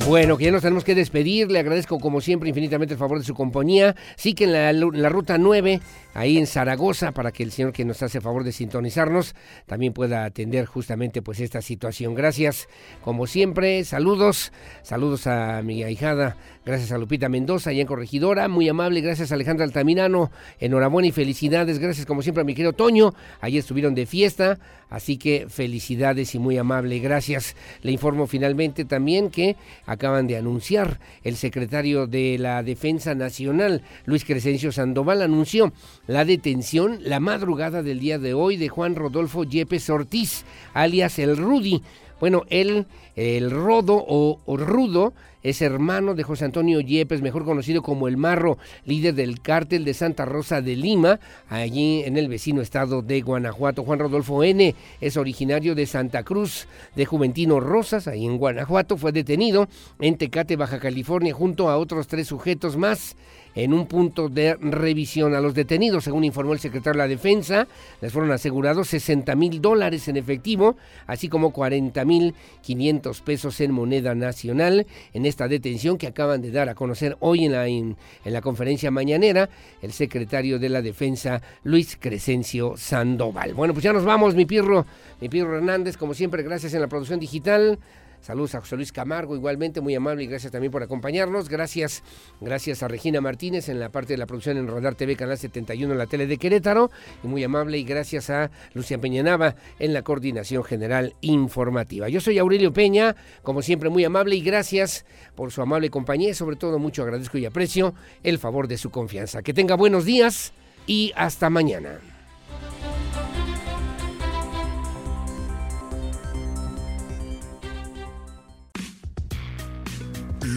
Bueno, que ya nos tenemos que despedir. Le agradezco como siempre infinitamente el favor de su compañía. Sí que en la, ruta 9, ahí en Zaragoza, para que el señor que nos hace favor de sintonizarnos también pueda atender justamente pues esta situación. Gracias, como siempre. Saludos, saludos a mi ahijada. Gracias a Lupita Mendoza, y en Corregidora. Muy amable. Gracias a Alejandra Altamirano. Enhorabuena y felicidades. Gracias como siempre a mi querido Toño. Ahí estuvieron de fiesta. Así que felicidades y muy amable. Gracias. Le informo finalmente también que acaban de anunciar el secretario de la Defensa Nacional, Luis Crescencio Sandoval, anunció la detención la madrugada del día de hoy de Juan Rodolfo Yepes Ortiz, alias el Rudy. Bueno, él, el Rodo o Rudo, es hermano de José Antonio Yepes, mejor conocido como el Marro, líder del cártel de Santa Rosa de Lima, allí en el vecino estado de Guanajuato. Juan Rodolfo N. es originario de Santa Cruz de Juventino Rosas, ahí en Guanajuato, fue detenido en Tecate, Baja California, junto a otros tres sujetos más en un punto de revisión a los detenidos, según informó el secretario de la Defensa. Les fueron asegurados 60 mil dólares en efectivo, así como 40 mil 500 pesos en moneda nacional. En esta detención que acaban de dar a conocer hoy en la, en, la conferencia mañanera, el secretario de la Defensa, Luis Crescencio Sandoval. Bueno, pues ya nos vamos, mi pirro, mi pirro Hernández, como siempre, gracias en la producción digital. Saludos a José Luis Camargo, igualmente muy amable y gracias también por acompañarnos. Gracias, gracias a Regina Martínez en la parte de la producción en Rodar TV, Canal 71 en la tele de Querétaro. Y muy amable y gracias a Lucia Peñanaba en la coordinación general informativa. Yo soy Aurelio Peña, como siempre muy amable y gracias por su amable compañía y sobre todo mucho agradezco y aprecio el favor de su confianza. Que tenga buenos días y hasta mañana.